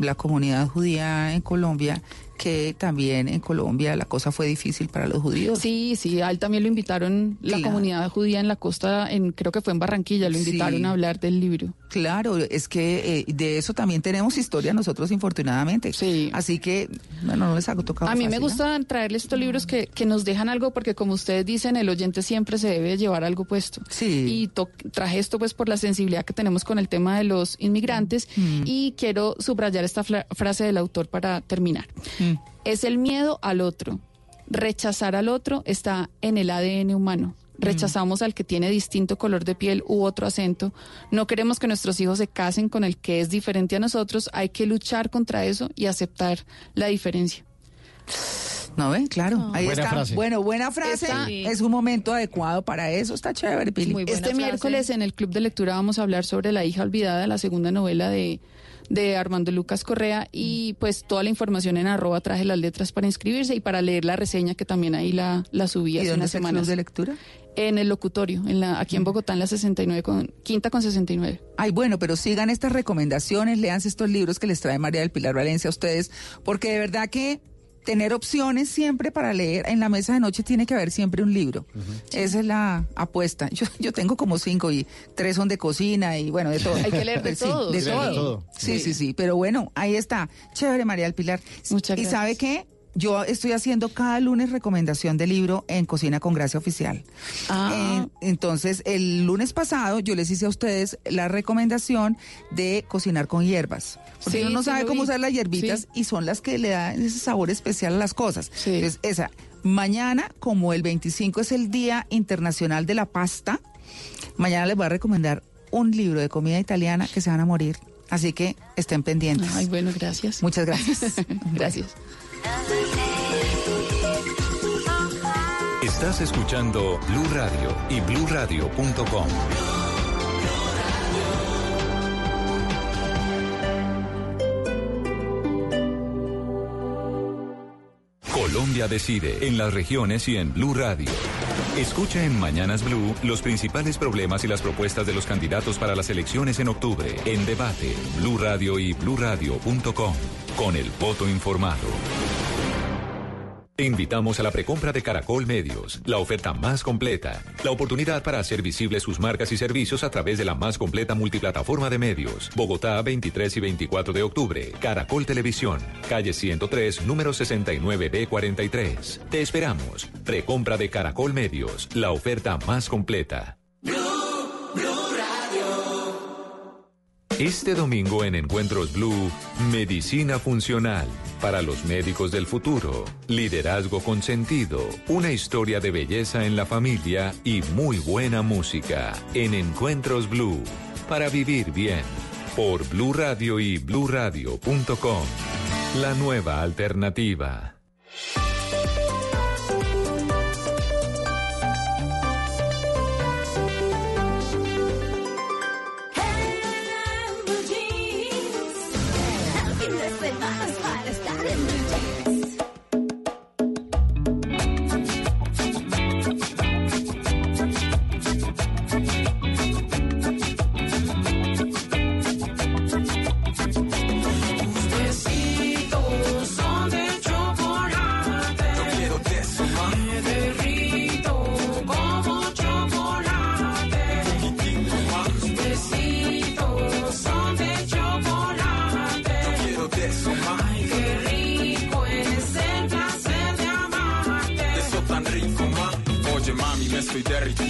la comunidad judía en Colombia que también en Colombia la cosa fue difícil para los judíos. Sí, sí, a él también lo invitaron la Claro. comunidad judía en la costa, en creo que fue en Barranquilla, lo Sí. invitaron a hablar del libro. Claro, es que eh, de eso también tenemos historia nosotros, infortunadamente. Sí. Así que, bueno, no les ha tocado. A mí me ¿no? gusta traerles estos libros que, que nos dejan algo porque como ustedes dicen, el oyente siempre se debe llevar algo puesto. Sí. Y to- traje esto pues por la sensibilidad que tenemos con el tema de los inmigrantes Mm. y quiero subrayar esta fla- frase del autor para terminar. Mm. Es el miedo al otro. Rechazar al otro está en el ADN humano. Rechazamos al que tiene distinto color de piel u otro acento. No queremos que nuestros hijos se casen con el que es diferente a nosotros. Hay que luchar contra eso y aceptar la diferencia. ¿No ven? Claro, ahí Buena está. frase. Bueno, buena frase. Está- Es un momento adecuado para eso. Está chévere, Pili. Muy buena Este frase. miércoles en el Club de Lectura vamos a hablar sobre La hija olvidada, la segunda novela de, de Armando Lucas Correa y pues toda la información en arroba traje las letras para inscribirse y para leer la reseña que también ahí la, la subí ¿Y hace unas semanas. de lectura? En el locutorio, en la, aquí en Bogotá en la 69 con, quinta con 69. Ay, bueno, pero sigan estas recomendaciones, léanse estos libros que les trae María del Pilar Valencia a ustedes, porque de verdad que tener opciones siempre para leer en la mesa de noche tiene que haber siempre un libro. Esa es la apuesta. Yo, yo tengo como cinco y tres son de cocina y bueno, de todo. Hay que leer de Sí, todo. De de todo. todo. Sí, Sí. sí, sí. Pero bueno, ahí está. Chévere, María del Pilar. Muchas ¿Y gracias. sabe qué? Yo estoy haciendo cada lunes recomendación de libro en Cocina con Gracia Oficial. Ah. Eh, entonces, el lunes pasado yo les hice a ustedes la recomendación de cocinar con hierbas. Porque Sí, uno no sí sabe cómo vi. usar las hierbitas Sí. y son las que le dan ese sabor especial a las cosas. Sí. Entonces, esa. Mañana, como el 25 es el Día Internacional de la Pasta, mañana les voy a recomendar un libro de comida italiana que se van a morir. Así que estén pendientes. Ay, bueno, gracias. Muchas gracias. Gracias. Estás escuchando Blue Radio y bluradio.com. Colombia decide en las regiones y en Blue Radio. Escucha en Mañanas Blue los principales problemas y las propuestas de los candidatos para las elecciones en octubre. En debate, Blue Radio y bluradio.com. Con el voto informado. Te invitamos a la precompra de Caracol Medios, la oferta más completa, la oportunidad para hacer visibles sus marcas y servicios a través de la más completa multiplataforma de medios. Bogotá, 23 y 24 de octubre. Caracol Televisión, calle 103, número 69B43. Te esperamos. Precompra de Caracol Medios, la oferta más completa. Este domingo en Encuentros Blue, Medicina Funcional para los médicos del futuro, liderazgo con sentido, una historia de belleza en la familia y muy buena música en Encuentros Blue para vivir bien por Blue Radio y bluradio.com. La nueva alternativa.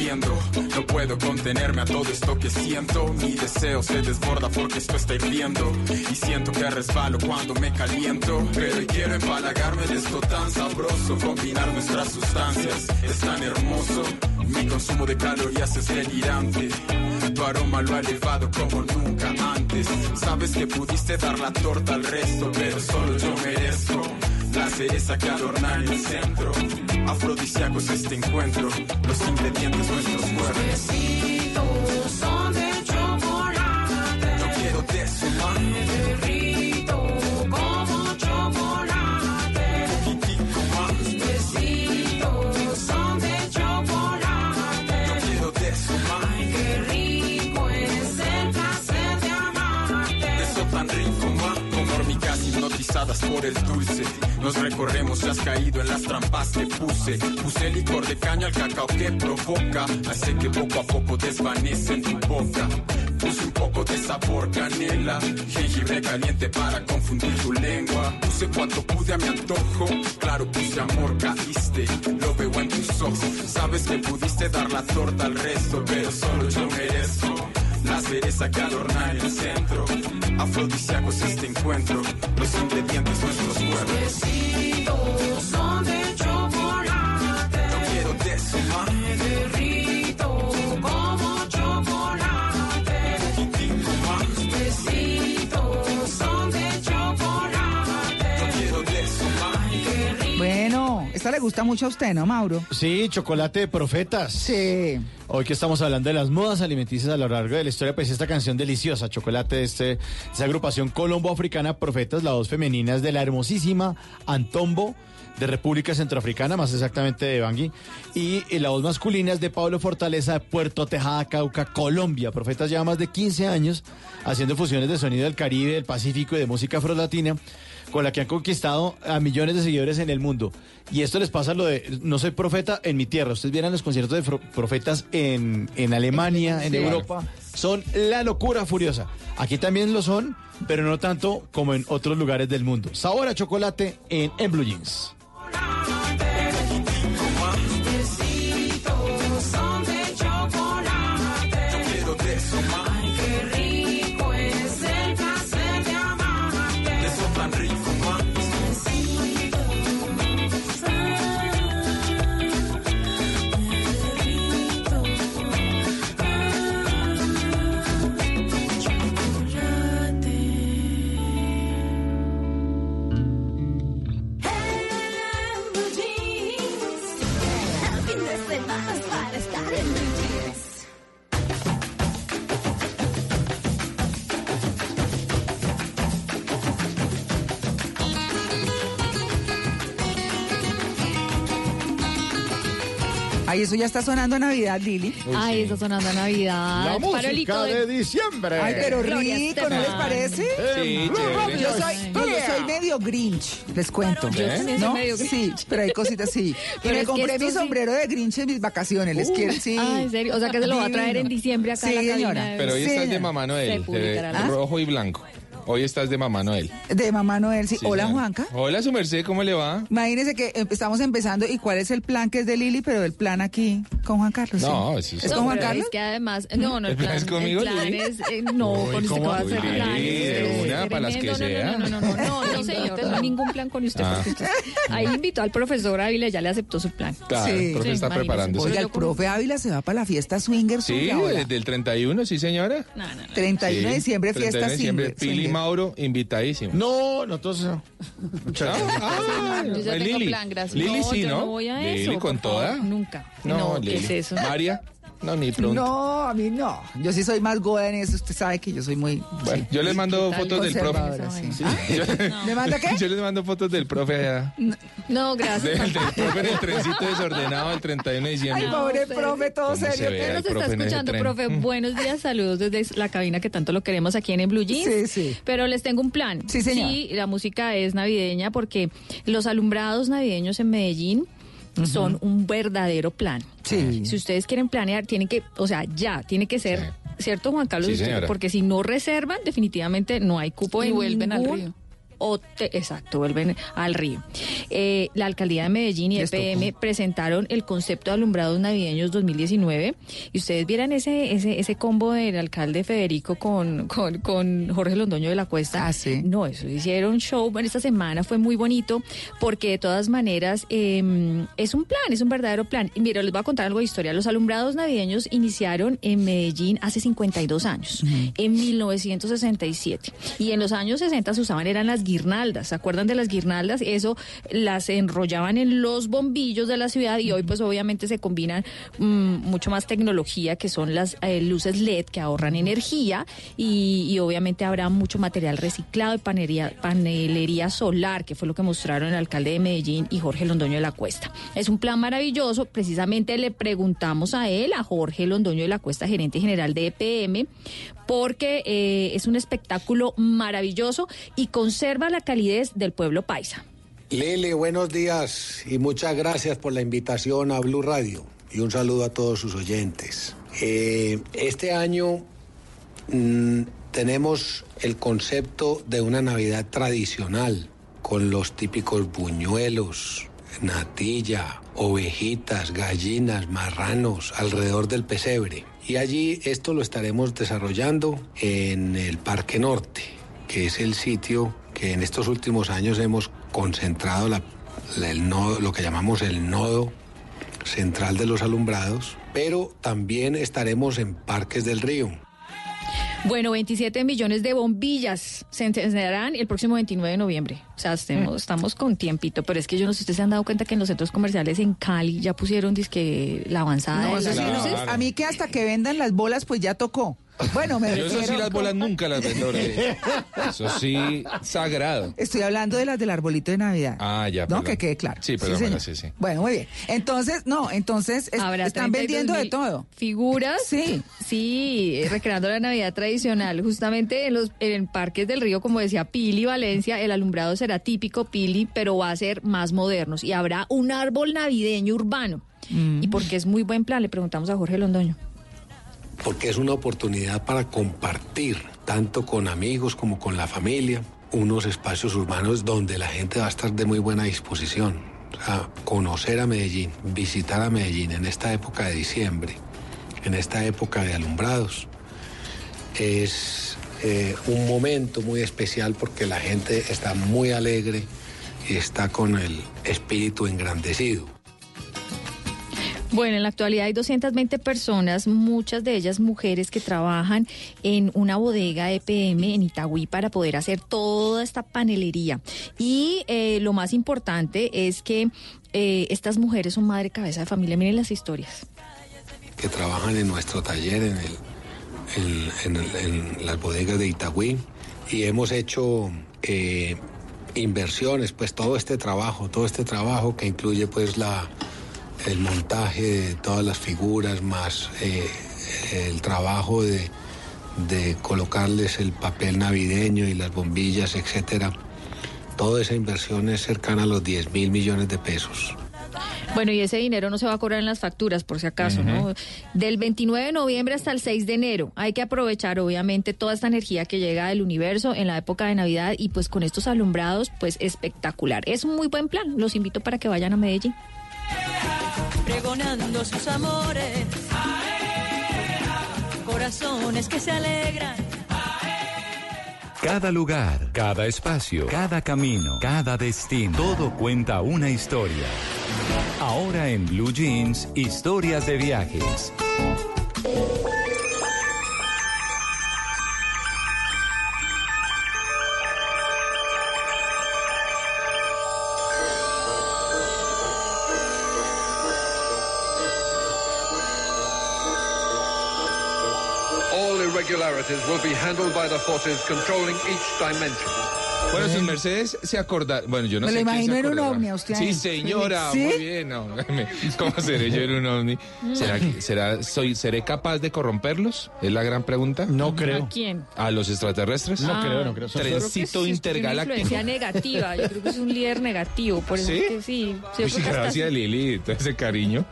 No puedo contenerme a todo esto que siento. Mi deseo se desborda porque esto está hirviendo. Y siento que resbalo cuando me caliento. Pero quiero empalagarme de esto tan sabroso. Combinar nuestras sustancias es tan hermoso. Mi consumo de calorías es delirante. Tu aroma lo ha elevado como nunca antes. Sabes que pudiste dar la torta al resto, pero solo yo merezco. La cereza que adorna el centro. Afrodisíaco es este encuentro. Los ingredientes nuestros cuerpos. son de chocolate. Yo quiero de ma. Por el dulce. Nos recorremos y has caído en las trampas que puse. Puse licor de caña al cacao que provoca. Hace que poco a poco desvanece en tu boca. Puse un poco de sabor canela. Jengibre caliente para confundir tu lengua. Puse cuanto pude a mi antojo. Claro, puse amor, caíste. Lo veo en tus ojos. Sabes que pudiste dar la torta al resto, pero solo yo merezco. La cereza que adorna el centro. Afrodisíacos este encuentro. Los ingredientes nuestros cuerpos. Le gusta mucho a usted, ¿no, Mauro? Sí, chocolate de profetas. Sí. Hoy que estamos hablando de las modas alimenticias a lo largo de la historia, pues esta canción deliciosa, Chocolate, de este, esa agrupación colombo-africana Profetas, la voz femenina es de la hermosísima Antombo de República Centroafricana, más exactamente de Bangui, y, y la voz masculina es de Pablo Fortaleza de Puerto Tejada, Cauca, Colombia. Profetas lleva más de 15 años haciendo fusiones de sonido del Caribe, del Pacífico y de música afrolatina con la que han conquistado a millones de seguidores en el mundo. Y esto les pasa lo de, no soy profeta en mi tierra. Ustedes vieran los conciertos de profetas en, en Alemania, en. Europa. Son la locura furiosa. Aquí también lo son, pero no tanto como en otros lugares del mundo. Sabor a chocolate en, en Blue Jeans. Ay, eso ya está sonando a Navidad, Lili. Ay, está sonando a Navidad. La música de diciembre. Ay, pero rico, ¿no les parece? Sí, Yo soy, no, yo soy medio grinch, les cuento. Yo también soy ¿No? medio grinch. Sí, pero hay cositas así. Y Pero me compré mi sí- sombrero de grinch en mis vacaciones, les quiero, sí. Ah, ¿en serio? O sea, que se lo va a traer en diciembre acá a Sí, la cabina señora. Pero hoy Sí, estás de. Mamá Noel, de rojo y blanco. Hoy estás de Mamá Noel. De Mamá Noel, sí. Sí, Hola, señora. Juanca. Hola, su merced, ¿cómo le va? Imagínense que em- estamos empezando y cuál es el plan que es de Lili, pero el plan aquí con Juan Carlos. sí. No, eso es- ¿Es No, con Juan Carlos? Es que además, no, no, el ¿El plan plan, es conmigo, el plan Lili? es, eh, no, Uy, con usted va a hacer planes. De una, para las que tremendo. sea. No, no, no, no, no, no, no, señor, no ningún plan con usted. Ah. porque usted- ahí invitó al profesor Ávila, ya le aceptó su plan. Claro, Sí. el profe Sí, está imagínese. preparándose. Oiga, el profe Ávila se va para la fiesta swinger Sí, suya ahora. desde el 31, sí, señora. No, no, no. 31 de Sí, diciembre, 31 fiesta swinger. Mauro, invitadísimo. No, nosotros no. Muchas gracias. Ah, Yo ya pues tengo Lili. plan, gracias. Lili no, sí, yo ¿no? no voy a Lili eso. con por favor, toda. Nunca. No, No, Lili. ¿qué es eso? María, no, ni pronto. No, a mí no. Yo sí soy más goda en eso. Usted sabe que yo soy muy Bueno, yo les mando fotos del profe. sí. Yo, ¿Me manda qué? yo les mando fotos del profe allá. No, gracias. Del, del profe en el trencito desordenado el 31 de diciembre. Ay, pobre usted- profe, todo ¿Cómo se serio. Ay, nos está escuchando, profe. Buenos días, saludos desde la cabina que tanto lo queremos aquí en, el Blue Jeans. Sí, sí. Pero les tengo un plan. Sí, señor. Sí, la música es navideña porque los alumbrados navideños en Medellín son un verdadero plan. Sí. Si ustedes quieren planear, tienen que, o sea, ya, tiene que ser, ¿cierto, Juan Carlos? Sí, porque si no reservan, definitivamente no hay cupo Y en vuelven al río. Exacto, vuelven al río. Eh, la alcaldía de Medellín y. EPM presentaron el concepto de alumbrados navideños 2019 y ustedes vieran ese ese ese combo del alcalde Federico con con, con Jorge Londoño de la Cuesta. No, eso hicieron show en esta semana, fue muy bonito porque de todas maneras eh, es un plan, es un verdadero plan. Y mira, les voy a contar algo de historia. Los alumbrados navideños iniciaron en Medellín hace 52 años, en 1967. Y en los años 60 se usaban eran las guirnaldas. ¿Se acuerdan de las guirnaldas? Eso las enrollaban en los bombillos de la ciudad y hoy pues obviamente se combinan mm, mucho más tecnología que son las eh, luces LED que ahorran energía y, y obviamente habrá mucho material reciclado y panería- panelería solar, que fue lo que mostraron el alcalde de Medellín y Jorge Londoño de la Cuesta. Es un plan maravilloso. Precisamente le preguntamos a él, a Jorge Londoño de la Cuesta, gerente general de EPM, porque eh, es un espectáculo maravilloso y conserva la calidez del pueblo paisa. Lili, buenos días y muchas gracias por la invitación a Blue Radio y un saludo a todos sus oyentes. Eh, este año mm, tenemos el concepto de una Navidad tradicional con los típicos buñuelos, natilla, ovejitas, gallinas, marranos alrededor del pesebre. Y allí esto lo estaremos desarrollando en el Parque Norte, que es el sitio que en estos últimos años hemos concentrado el lo que llamamos el nodo central de los alumbrados, pero también estaremos en Parques del Río. Bueno, 27 millones de bombillas se encenderán el próximo 29 de noviembre. O sea, estemos- estamos con tiempito, pero es que yo no sé si ustedes se han dado cuenta que en los centros comerciales en Cali ya pusieron disque la avanzada No, de eso las sí, no. luces. A mí que hasta que vendan las bolas, pues ya tocó. Bueno, me Yo eso sí las bolas nunca las vendo. Eso sí, sagrado. Estoy hablando de las del arbolito de Navidad. Ah, ya. No, perdón. que quede claro. Sí, perdón, señor. sí, sí. Bueno, muy bien. Entonces, no, entonces es- Habrá están 32 vendiendo de todo. Figuras. Sí. Sí, recreando la Navidad tradicional. Justamente en los en parques del río, como decía Pili Valencia, el alumbrado será típico Pili, pero va a ser más modernos. Y habrá un árbol navideño urbano. Mm. Y porque es muy buen plan, le preguntamos a Jorge Londoño. Porque es una oportunidad para compartir, tanto con amigos como con la familia, unos espacios urbanos donde la gente va a estar de muy buena disposición. Conocer a Medellín, visitar a Medellín en esta época de diciembre, en esta época de alumbrados, es eh, un momento muy especial porque la gente está muy alegre y está con el espíritu engrandecido. Bueno, en la actualidad hay 220 personas, muchas de ellas mujeres que trabajan en una bodega EPM en Itagüí para poder hacer toda esta panelería. Y eh, lo más importante es que eh, estas mujeres son madre cabeza de familia. Miren las historias. que trabajan en nuestro taller en, el, en, el- las bodegas de Itagüí y hemos hecho eh, inversiones, pues todo este trabajo, todo este trabajo que incluye pues la, el montaje de todas las figuras más eh, el trabajo de, de colocarles el papel navideño y las bombillas, etcétera. Toda esa inversión es cercana a los 10 mil millones de pesos. Bueno, y ese dinero no se va a cobrar en las facturas, por si acaso, ¿no? Del 29 de noviembre hasta el 6 de enero. Hay que aprovechar, obviamente, toda esta energía que llega del universo en la época de Navidad y pues con estos alumbrados, pues espectacular. Es un muy buen plan. Los invito para que vayan a Medellín. Pregonando sus amores. Corazones que se alegran. Cada lugar, cada espacio, cada camino, cada destino, todo cuenta una historia. Ahora en Blue Jeans, historias de viajes. Will be handled by the forces controlling each dimension. Bueno, si Mercedes se acorda, bueno, yo no Me sé lo quién se imagino en un ovni a usted Sí, señora, ¿Sí? muy bien. no, me- ¿Cómo seré yo en un ovni? ¿Será, que- será, soy, ¿Seré capaz de corromperlos? Es la gran pregunta. No creo. ¿A quién? ¿A los extraterrestres? No creo, no creo. Sí, Trencito una intergaláctico. influencia negativa. Yo creo que es un líder negativo. Por eso ¿Sí? es que sí. Uy, gracias, Lili, todo ese cariño.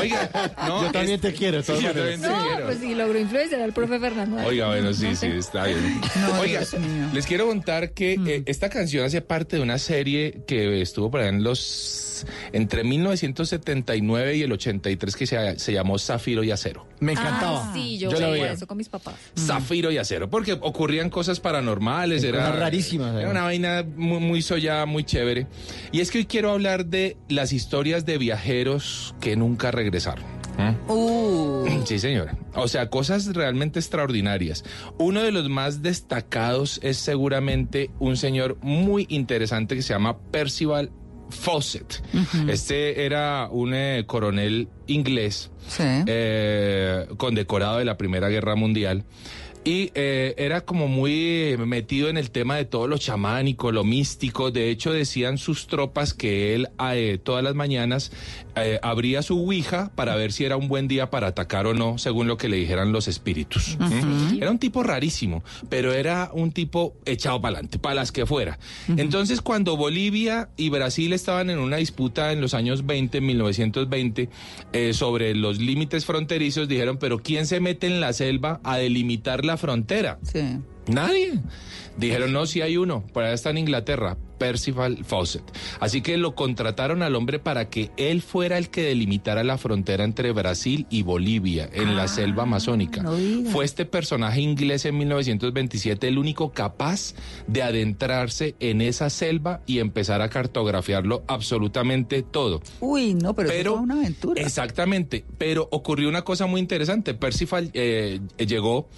Oiga, no, Yo también te quiero, Sí, yo también te No, quiero. pues sí, logró influenciar al profe Fernando. Oiga, bueno, sí, No sí, sé. está bien. No, Oiga, les quiero contar que eh, esta canción hace parte de una serie que estuvo por ahí en los entre 1979 y el 83 que se, se llamó Zafiro y Acero. Me Ah, sí, yo, Yo la veía veía. eso con mis papás. Zafiro y Acero, porque ocurrían cosas paranormales, Cosas era rarísimas, Era además. una vaina muy, muy sollada, muy chévere. Y es que hoy quiero hablar de las historias de viajeros que nunca regresaron. Uh. Sí, señora. O sea, cosas realmente extraordinarias. Uno de los más destacados es seguramente un señor muy interesante que se llama Percival Fawcett. Este era un eh, coronel inglés eh, condecorado de la Primera Guerra Mundial. Y eh, era como muy metido en el tema de todo lo chamánico, lo místico. De hecho, decían sus tropas que él eh, todas las mañanas eh, abría su ouija para ver si era un buen día para atacar o no, según lo que le dijeran los espíritus. Era un tipo rarísimo, pero era un tipo echado para adelante, para las que fuera. Entonces, cuando Bolivia y Brasil estaban en una disputa en los años 20, 1920, eh, sobre los límites fronterizos, dijeron, pero ¿quién se mete en la selva a delimitar la frontera? Nadie. Dijeron, no, si hay uno, por allá está en Inglaterra, Percival Fawcett. Así que lo contrataron al hombre para que él fuera el que delimitara la frontera entre Brasil y Bolivia en la selva amazónica. Fue este personaje inglés en 1927 el único capaz de adentrarse en esa selva y empezar a cartografiarlo absolutamente todo. Uy, no, pero, eso fue una aventura. Exactamente, pero ocurrió una cosa muy interesante. Percival eh, llegó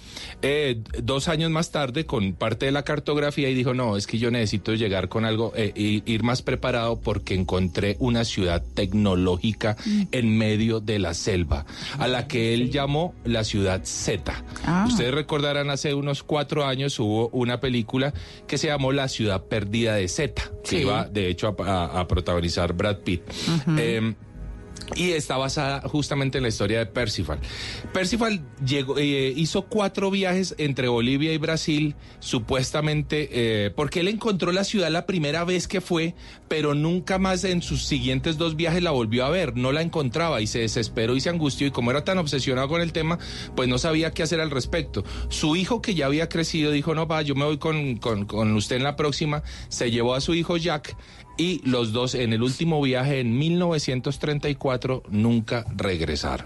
eh, dos años más tarde con parte de la cartografía y dijo, no, es que yo necesito llegar con algo, eh, ir más preparado porque encontré una ciudad tecnológica en medio de la selva, a la que él llamó la ciudad Z. Ah. Ustedes recordarán, hace unos cuatro años hubo una película que se llamó La ciudad perdida de Z, que Sí. iba de hecho a, a- a protagonizar Brad Pitt. Y está basada justamente en la historia de Percival. Percival eh, hizo cuatro viajes entre Bolivia y Brasil, supuestamente, eh, porque él encontró la ciudad la primera vez que fue, pero nunca más en sus siguientes dos viajes la volvió a ver, no la encontraba y se desesperó y se angustió y como era tan obsesionado con el tema, pues no sabía qué hacer al respecto. Su hijo que ya había crecido dijo, no, va, yo me voy con, con, con usted en la próxima, se llevó a su hijo Jack y los dos en el último viaje en 1934 nunca regresaron.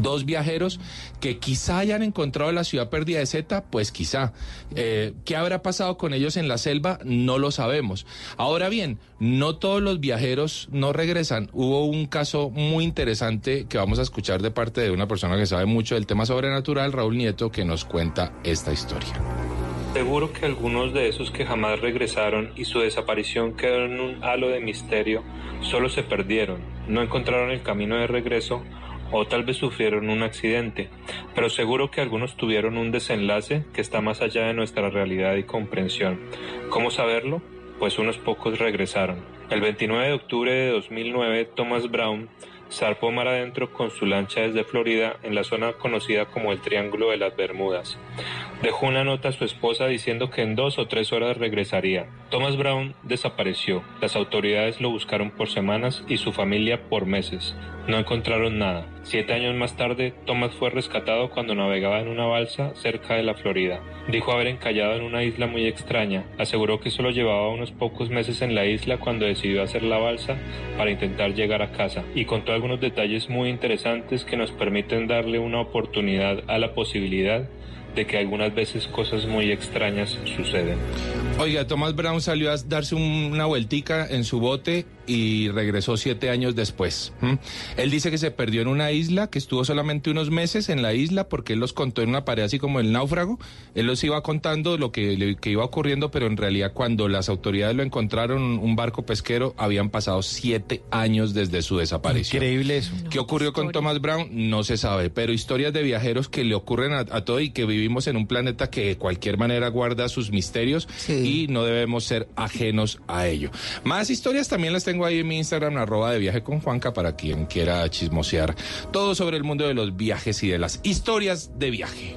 Dos viajeros que quizá hayan encontrado la ciudad perdida de Z, pues quizá. Eh, ¿Qué habrá pasado con ellos en la selva? No lo sabemos. Ahora bien, no todos los viajeros no regresan. Hubo un caso muy interesante que vamos a escuchar de parte de una persona que sabe mucho del tema sobrenatural, Raúl Nieto, que nos cuenta esta historia. Seguro que algunos de esos que jamás regresaron y su desaparición quedó en un halo de misterio, solo se perdieron, no encontraron el camino de regreso o tal vez sufrieron un accidente, pero seguro que algunos tuvieron un desenlace que está más allá de nuestra realidad y comprensión. ¿Cómo saberlo? Pues unos pocos regresaron. El 29 de octubre de 2009, Thomas Brown zarpó mar adentro con su lancha desde Florida en la zona conocida como el Triángulo de las Bermudas. Dejó una nota a su esposa diciendo que en dos o tres horas regresaría. Thomas Brown desapareció. Las autoridades lo buscaron por semanas y su familia por meses. No encontraron nada. Siete años más tarde, Thomas fue rescatado cuando navegaba en una balsa cerca de la Florida. Dijo haber encallado en una isla muy extraña. Aseguró que solo llevaba unos pocos meses en la isla cuando decidió hacer la balsa para intentar llegar a casa. Y contó algunos detalles muy interesantes que nos permiten darle una oportunidad a la posibilidad de que algunas veces cosas muy extrañas suceden. Oiga, Thomas Brown salió a darse un- una vueltica en su bote y regresó siete años después. Él dice que se perdió en una isla, que estuvo solamente unos meses en la isla porque él los contó en una pared así como el náufrago. Él los iba contando lo que, que iba ocurriendo, pero en realidad cuando las autoridades lo encontraron, un barco pesquero, habían pasado siete años desde su desaparición. Increíble eso. ¿Qué ocurrió con Thomas Brown? No se sabe, pero historias de viajeros que le ocurren a, a todo y que vivimos en un planeta que de cualquier manera guarda sus misterios y no debemos ser ajenos a ello. Más historias también las tengo ahí en mi Instagram, arroba de viaje con Juanca, para quien quiera chismosear todo sobre el mundo de los viajes y de las historias de viaje.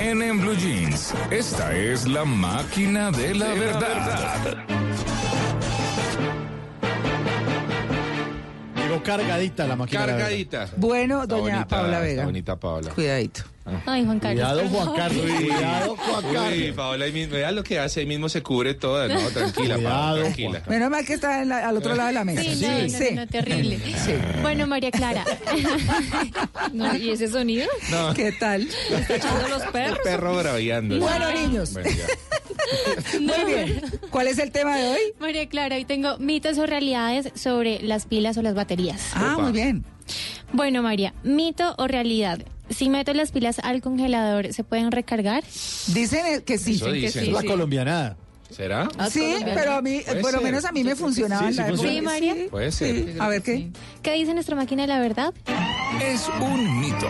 En, en Blue Jeans, esta es la máquina de la verdad. Llegó cargadita la máquina. Cargadita. Bueno, Está doña está Vega. bonita Paola. Cuidadito. Ay, Juan Carlos. Cuidado, Juan. Carlos. Cuidado, Juan Uy, Carlos. Paola, ahí mismo, vea lo que hace, ahí mismo se cubre toda, ¿no? Tranquila, Cuidado, Paola, tranquila. Menos mal que está en la- al otro lado de la mesa. Sí, no, no, no, terrible. Bueno, María Clara. No, ¿Y ese sonido? No. ¿Qué tal? ¿Está echando los perros? Perro braviando. Bueno, niños. Bueno. Muy bien. ¿Cuál es el tema de hoy? María Clara, hoy tengo mitos o realidades sobre las pilas o las baterías. Ah, muy bien. Bueno, María, mito o realidad. Si meto las pilas al congelador, ¿se pueden recargar? Dicen que sí. Eso que dicen. sí. La colombiana. ¿Será? Sí, pero a mí, por lo menos a mí me funcionaba Sí, sí. Sí, María. Puede ser. Sí. A ver qué. ¿Qué dice nuestra máquina de la verdad? Es un mito.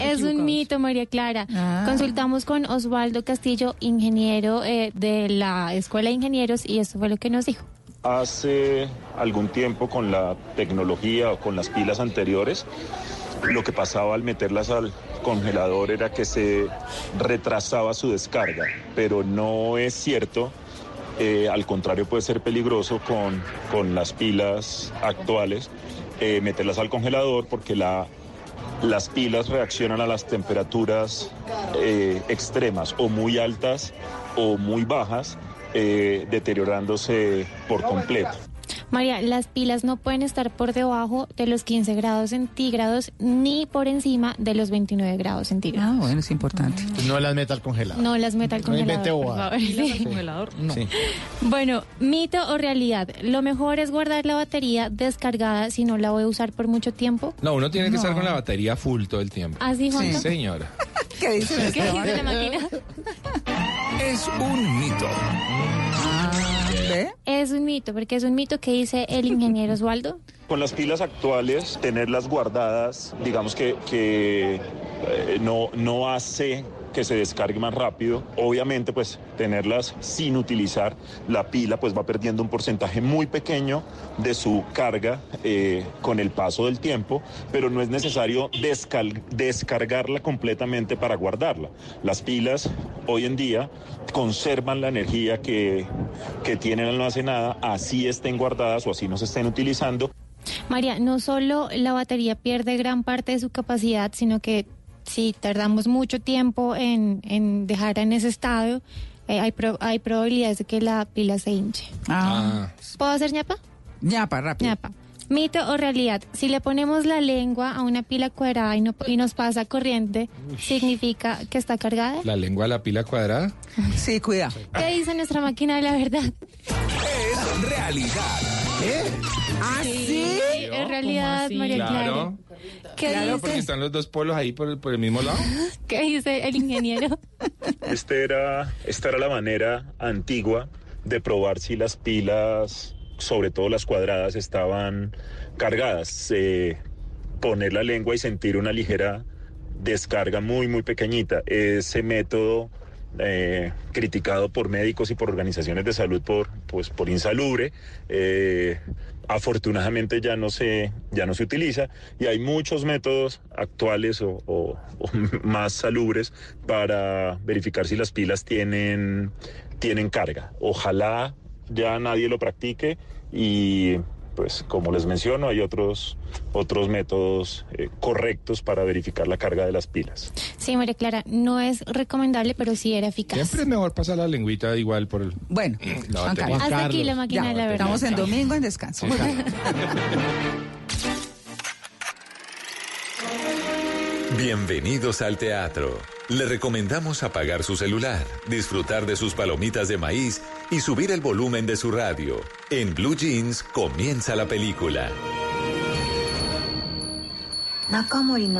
Es un mito, María Clara. Ah. Consultamos con Osvaldo Castillo, ingeniero eh, de la Escuela de Ingenieros, y esto fue lo que nos dijo. Hace algún tiempo con la tecnología o con las pilas anteriores, lo que pasaba al meterlas al congelador era que se retrasaba su descarga, pero no es cierto. eh, al contrario, puede ser peligroso con, con las pilas actuales eh, meterlas al congelador porque la, las pilas reaccionan a las temperaturas eh, extremas o muy altas o muy bajas, deteriorándose por completo. María, las pilas no pueden estar por debajo de los 15 grados centígrados ni por encima de los 29 grados centígrados. Ah, bueno, es importante. Pues no las meta al congelado. No las meta al No congelador, por. Sí. No. Sí. Bueno, mito o realidad. Lo mejor es guardar la batería descargada si no la voy a usar por mucho tiempo. No, uno tiene que estar No. con la batería full todo el tiempo. ¿Ah, sí, Juanca? Sí, señora. ¿Qué dice ¿Qué dice la máquina? Es un mito. ¿Ve? Es un mito, porque es un mito que dice el ingeniero Osvaldo. Con las pilas actuales, tenerlas guardadas, digamos que, que, eh, no, no hace que se descargue más rápido. Obviamente, pues tenerlas sin utilizar, la pila pues va perdiendo un porcentaje muy pequeño de su carga eh, con el paso del tiempo, pero no es necesario descargarla completamente para guardarla. Las pilas hoy en día conservan la energía que, que tienen almacenada, así estén guardadas o así no se estén utilizando. María, no solo la batería pierde gran parte de su capacidad, sino que si tardamos mucho tiempo en, en dejar en ese estado, eh, hay, pro- hay probabilidades de que la pila se hinche. Ah, ¿Puedo hacer ñapa? ñapa, rápido. ñapa. Mito o realidad, si le ponemos la lengua a una pila cuadrada y, no- y nos pasa corriente, ¿significa que está cargada? La lengua de la pila cuadrada. Sí, cuida. ¿Qué dice nuestra máquina de la verdad? Es realidad. ¿Ah, sí? En realidad, María Clara. Claro. ¿Qué Claro, porque están los dos polos ahí por el, por el mismo lado. ¿Qué dice el ingeniero? Este era, esta era la manera antigua de probar si las pilas, sobre todo las cuadradas, estaban cargadas. Eh, poner la lengua y sentir una ligera descarga muy, muy pequeñita. Ese método eh, criticado por médicos y por organizaciones de salud por, pues, por insalubre. eh, afortunadamente ya no se ya no se utiliza y hay muchos métodos actuales o, o- o más salubres para verificar si las pilas tienen tienen carga. Ojalá ya nadie lo practique y pues como les menciono hay otros otros métodos eh, correctos para verificar la carga de las pilas. Sí, María Clara, no es recomendable, pero sí era eficaz. Siempre es mejor pasar la lengüita igual por el. Bueno, la Juan. Carlos. Hasta aquí la máquina Ya, de la verdad. Estamos en domingo en descanso. Bienvenidos al teatro. Le recomendamos apagar su celular, disfrutar de sus palomitas de maíz y subir el volumen de su radio. En Blue Jeans comienza la película. 中森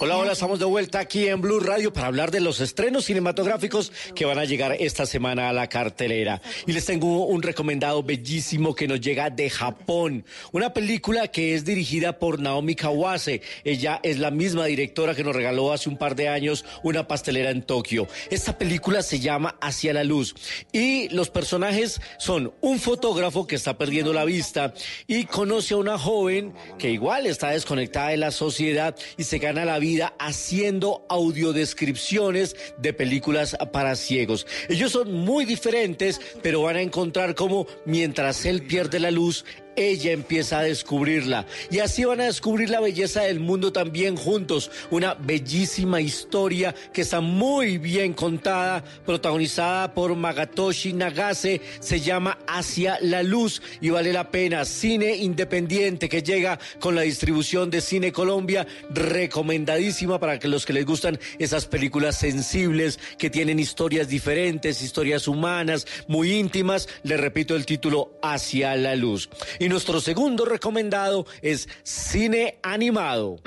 Hola, hola, estamos de vuelta aquí en Blue Radio para hablar de los estrenos cinematográficos que van a llegar esta semana a la cartelera. Y les tengo un recomendado bellísimo que nos llega de Japón. Una película que es dirigida por Naomi Kawase. Ella es la misma directora que nos regaló hace un par de años una pastelera en Tokio. Esta película se llama Hacia la Luz. Y los personajes son un fotógrafo que está perdiendo la vista y conoce a una joven que igual está desconectada de la sociedad y se gana la vida haciendo audiodescripciones de películas para ciegos. Ellos son muy diferentes, pero van a encontrar cómo mientras él pierde la luz, ella empieza a descubrirla. Y así van a descubrir la belleza del mundo también juntos. Una bellísima historia que está muy bien contada, protagonizada por Magatoshi Nagase. Se llama Hacia la Luz y vale la pena. Cine independiente que llega con la distribución de Cine Colombia. Recomendadísima para que los que les gustan esas películas sensibles que tienen historias diferentes, historias humanas, muy íntimas. Les repito el título Hacia la Luz. Nuestro segundo recomendado es cine animado.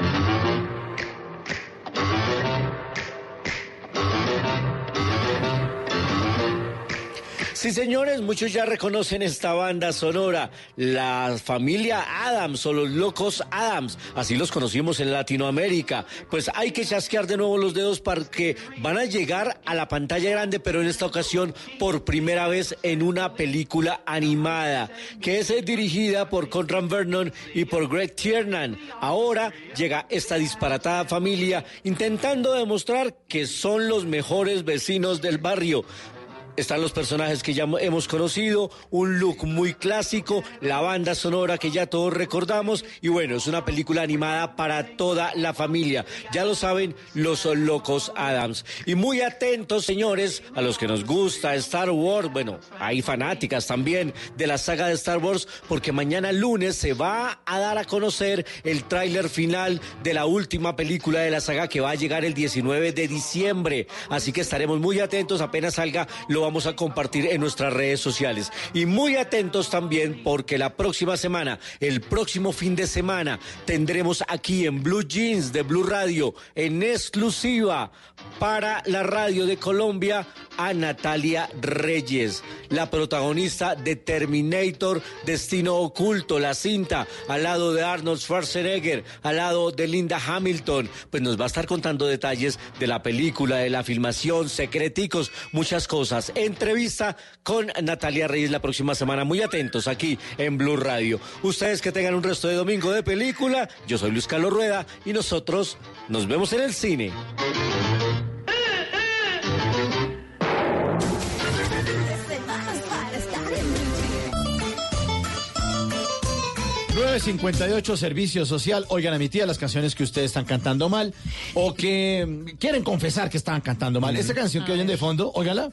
Sí, señores, muchos ya reconocen esta banda sonora, la familia Adams o los locos Adams, así los conocimos en Latinoamérica. Pues hay que chasquear de nuevo los dedos porque van a llegar a la pantalla grande, pero en esta ocasión por primera vez en una película animada, que es eh, dirigida por Conrad Vernon y por Greg Tiernan. Ahora llega esta disparatada familia intentando demostrar que son los mejores vecinos del barrio. Están los personajes que ya hemos conocido, un look muy clásico, la banda sonora que ya todos recordamos y bueno, es una película animada para toda la familia. Ya lo saben los locos Adams. Y muy atentos, señores, a los que nos gusta Star Wars. Bueno, hay fanáticas también de la saga de Star Wars porque mañana lunes se va a dar a conocer el tráiler final de la última película de la saga que va a llegar el 19 de diciembre. Así que estaremos muy atentos apenas salga lo vamos a compartir en nuestras redes sociales. Y muy atentos también porque la próxima semana, el próximo fin de semana, tendremos aquí en Blue Jeans de Blue Radio, en exclusiva para la radio de Colombia, a Natalia Reyes, la protagonista de Terminator, Destino Oculto, la cinta, al lado de Arnold Schwarzenegger, al lado de Linda Hamilton. Pues nos va a estar contando detalles de la película, de la filmación, secreticos, muchas cosas. Entrevista con Natalia Reyes la próxima semana. Muy atentos aquí en Blue Radio. Ustedes que tengan un resto de domingo de película. Yo soy Luis Carlos Rueda y nosotros nos vemos en el cine. 958 Servicio Social. Oigan a mi tía las canciones que ustedes están cantando mal o que quieren confesar que estaban cantando mal. Esta canción que oyen de fondo, óigala.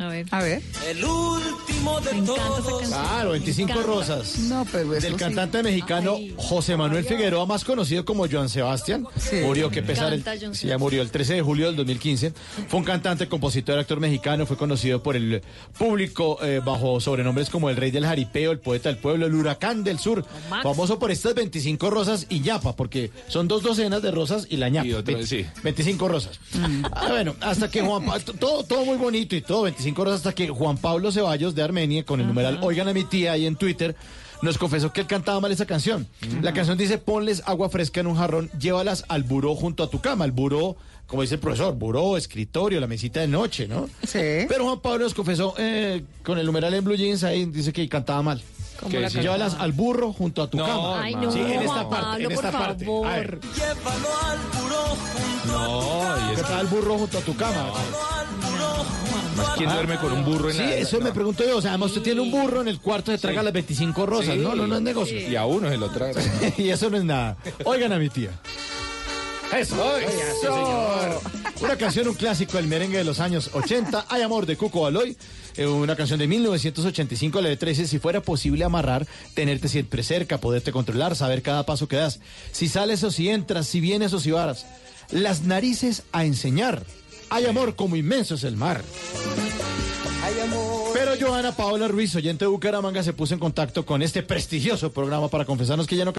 A ver. A ver. El último de todos. Claro, 25 rosas. No, pero eso Del sí. cantante mexicano José Manuel Figueroa, más conocido como Joan Sebastián. Murió, que pesar, el, sí, ya murió el 13 de julio del 2015. Fue un cantante, compositor, actor mexicano. Fue conocido por el público eh, bajo sobrenombres como el Rey del Jaripeo, el Poeta del Pueblo, el Huracán del Sur. Famoso por estas 25 rosas y ñapa, porque son dos docenas de rosas y la ñapa. Y otro, Ve- sí. 25 rosas. Ah, bueno, hasta que Juan todo, todo muy bonito y todo, 25 rosas, hasta que Juan Pablo Ceballos de Armenia, con el numeral Oigan a mi tía ahí en Twitter, nos confesó que él cantaba mal esa canción. La canción dice, ponles agua fresca en un jarrón, llévalas al buró junto a tu cama. El buró, como dice el profesor, buró, escritorio, la mesita de noche, ¿no? Sí. Pero Juan Pablo nos confesó eh, con el numeral en Blue Jeans, ahí dice que cantaba mal. ¿Cómo Que llévalas al burro junto a tu No, cama. Ay, no, Sí, en esta Juan parte, Pablo, en esta por parte. A ver. Llévalo al buró junto No, y Que es está el burro junto a tu cama. Más quién duerme con un burro en Sí, la- eso me pregunto yo. O sea, además usted tiene un burro en el cuarto, se traga las 25 rosas. Sí. No, no, no es negocio. Y a uno se lo traga. y eso no es nada. Oigan a mi tía. Eso, eso. Una canción, un clásico del merengue de los años 80. Hay amor de Cuco Baloy. eh, Una canción de 1985, la letra dice, si fuera posible amarrar, tenerte siempre cerca, poderte controlar, saber cada paso que das. Si sales o si entras, si vienes o si varas. Las narices a enseñar. Hay amor como inmenso es el mar. Pero Johanna Paola Ruiz, oyente de Bucaramanga, se puso en contacto con este prestigioso programa para confesarnos que ya no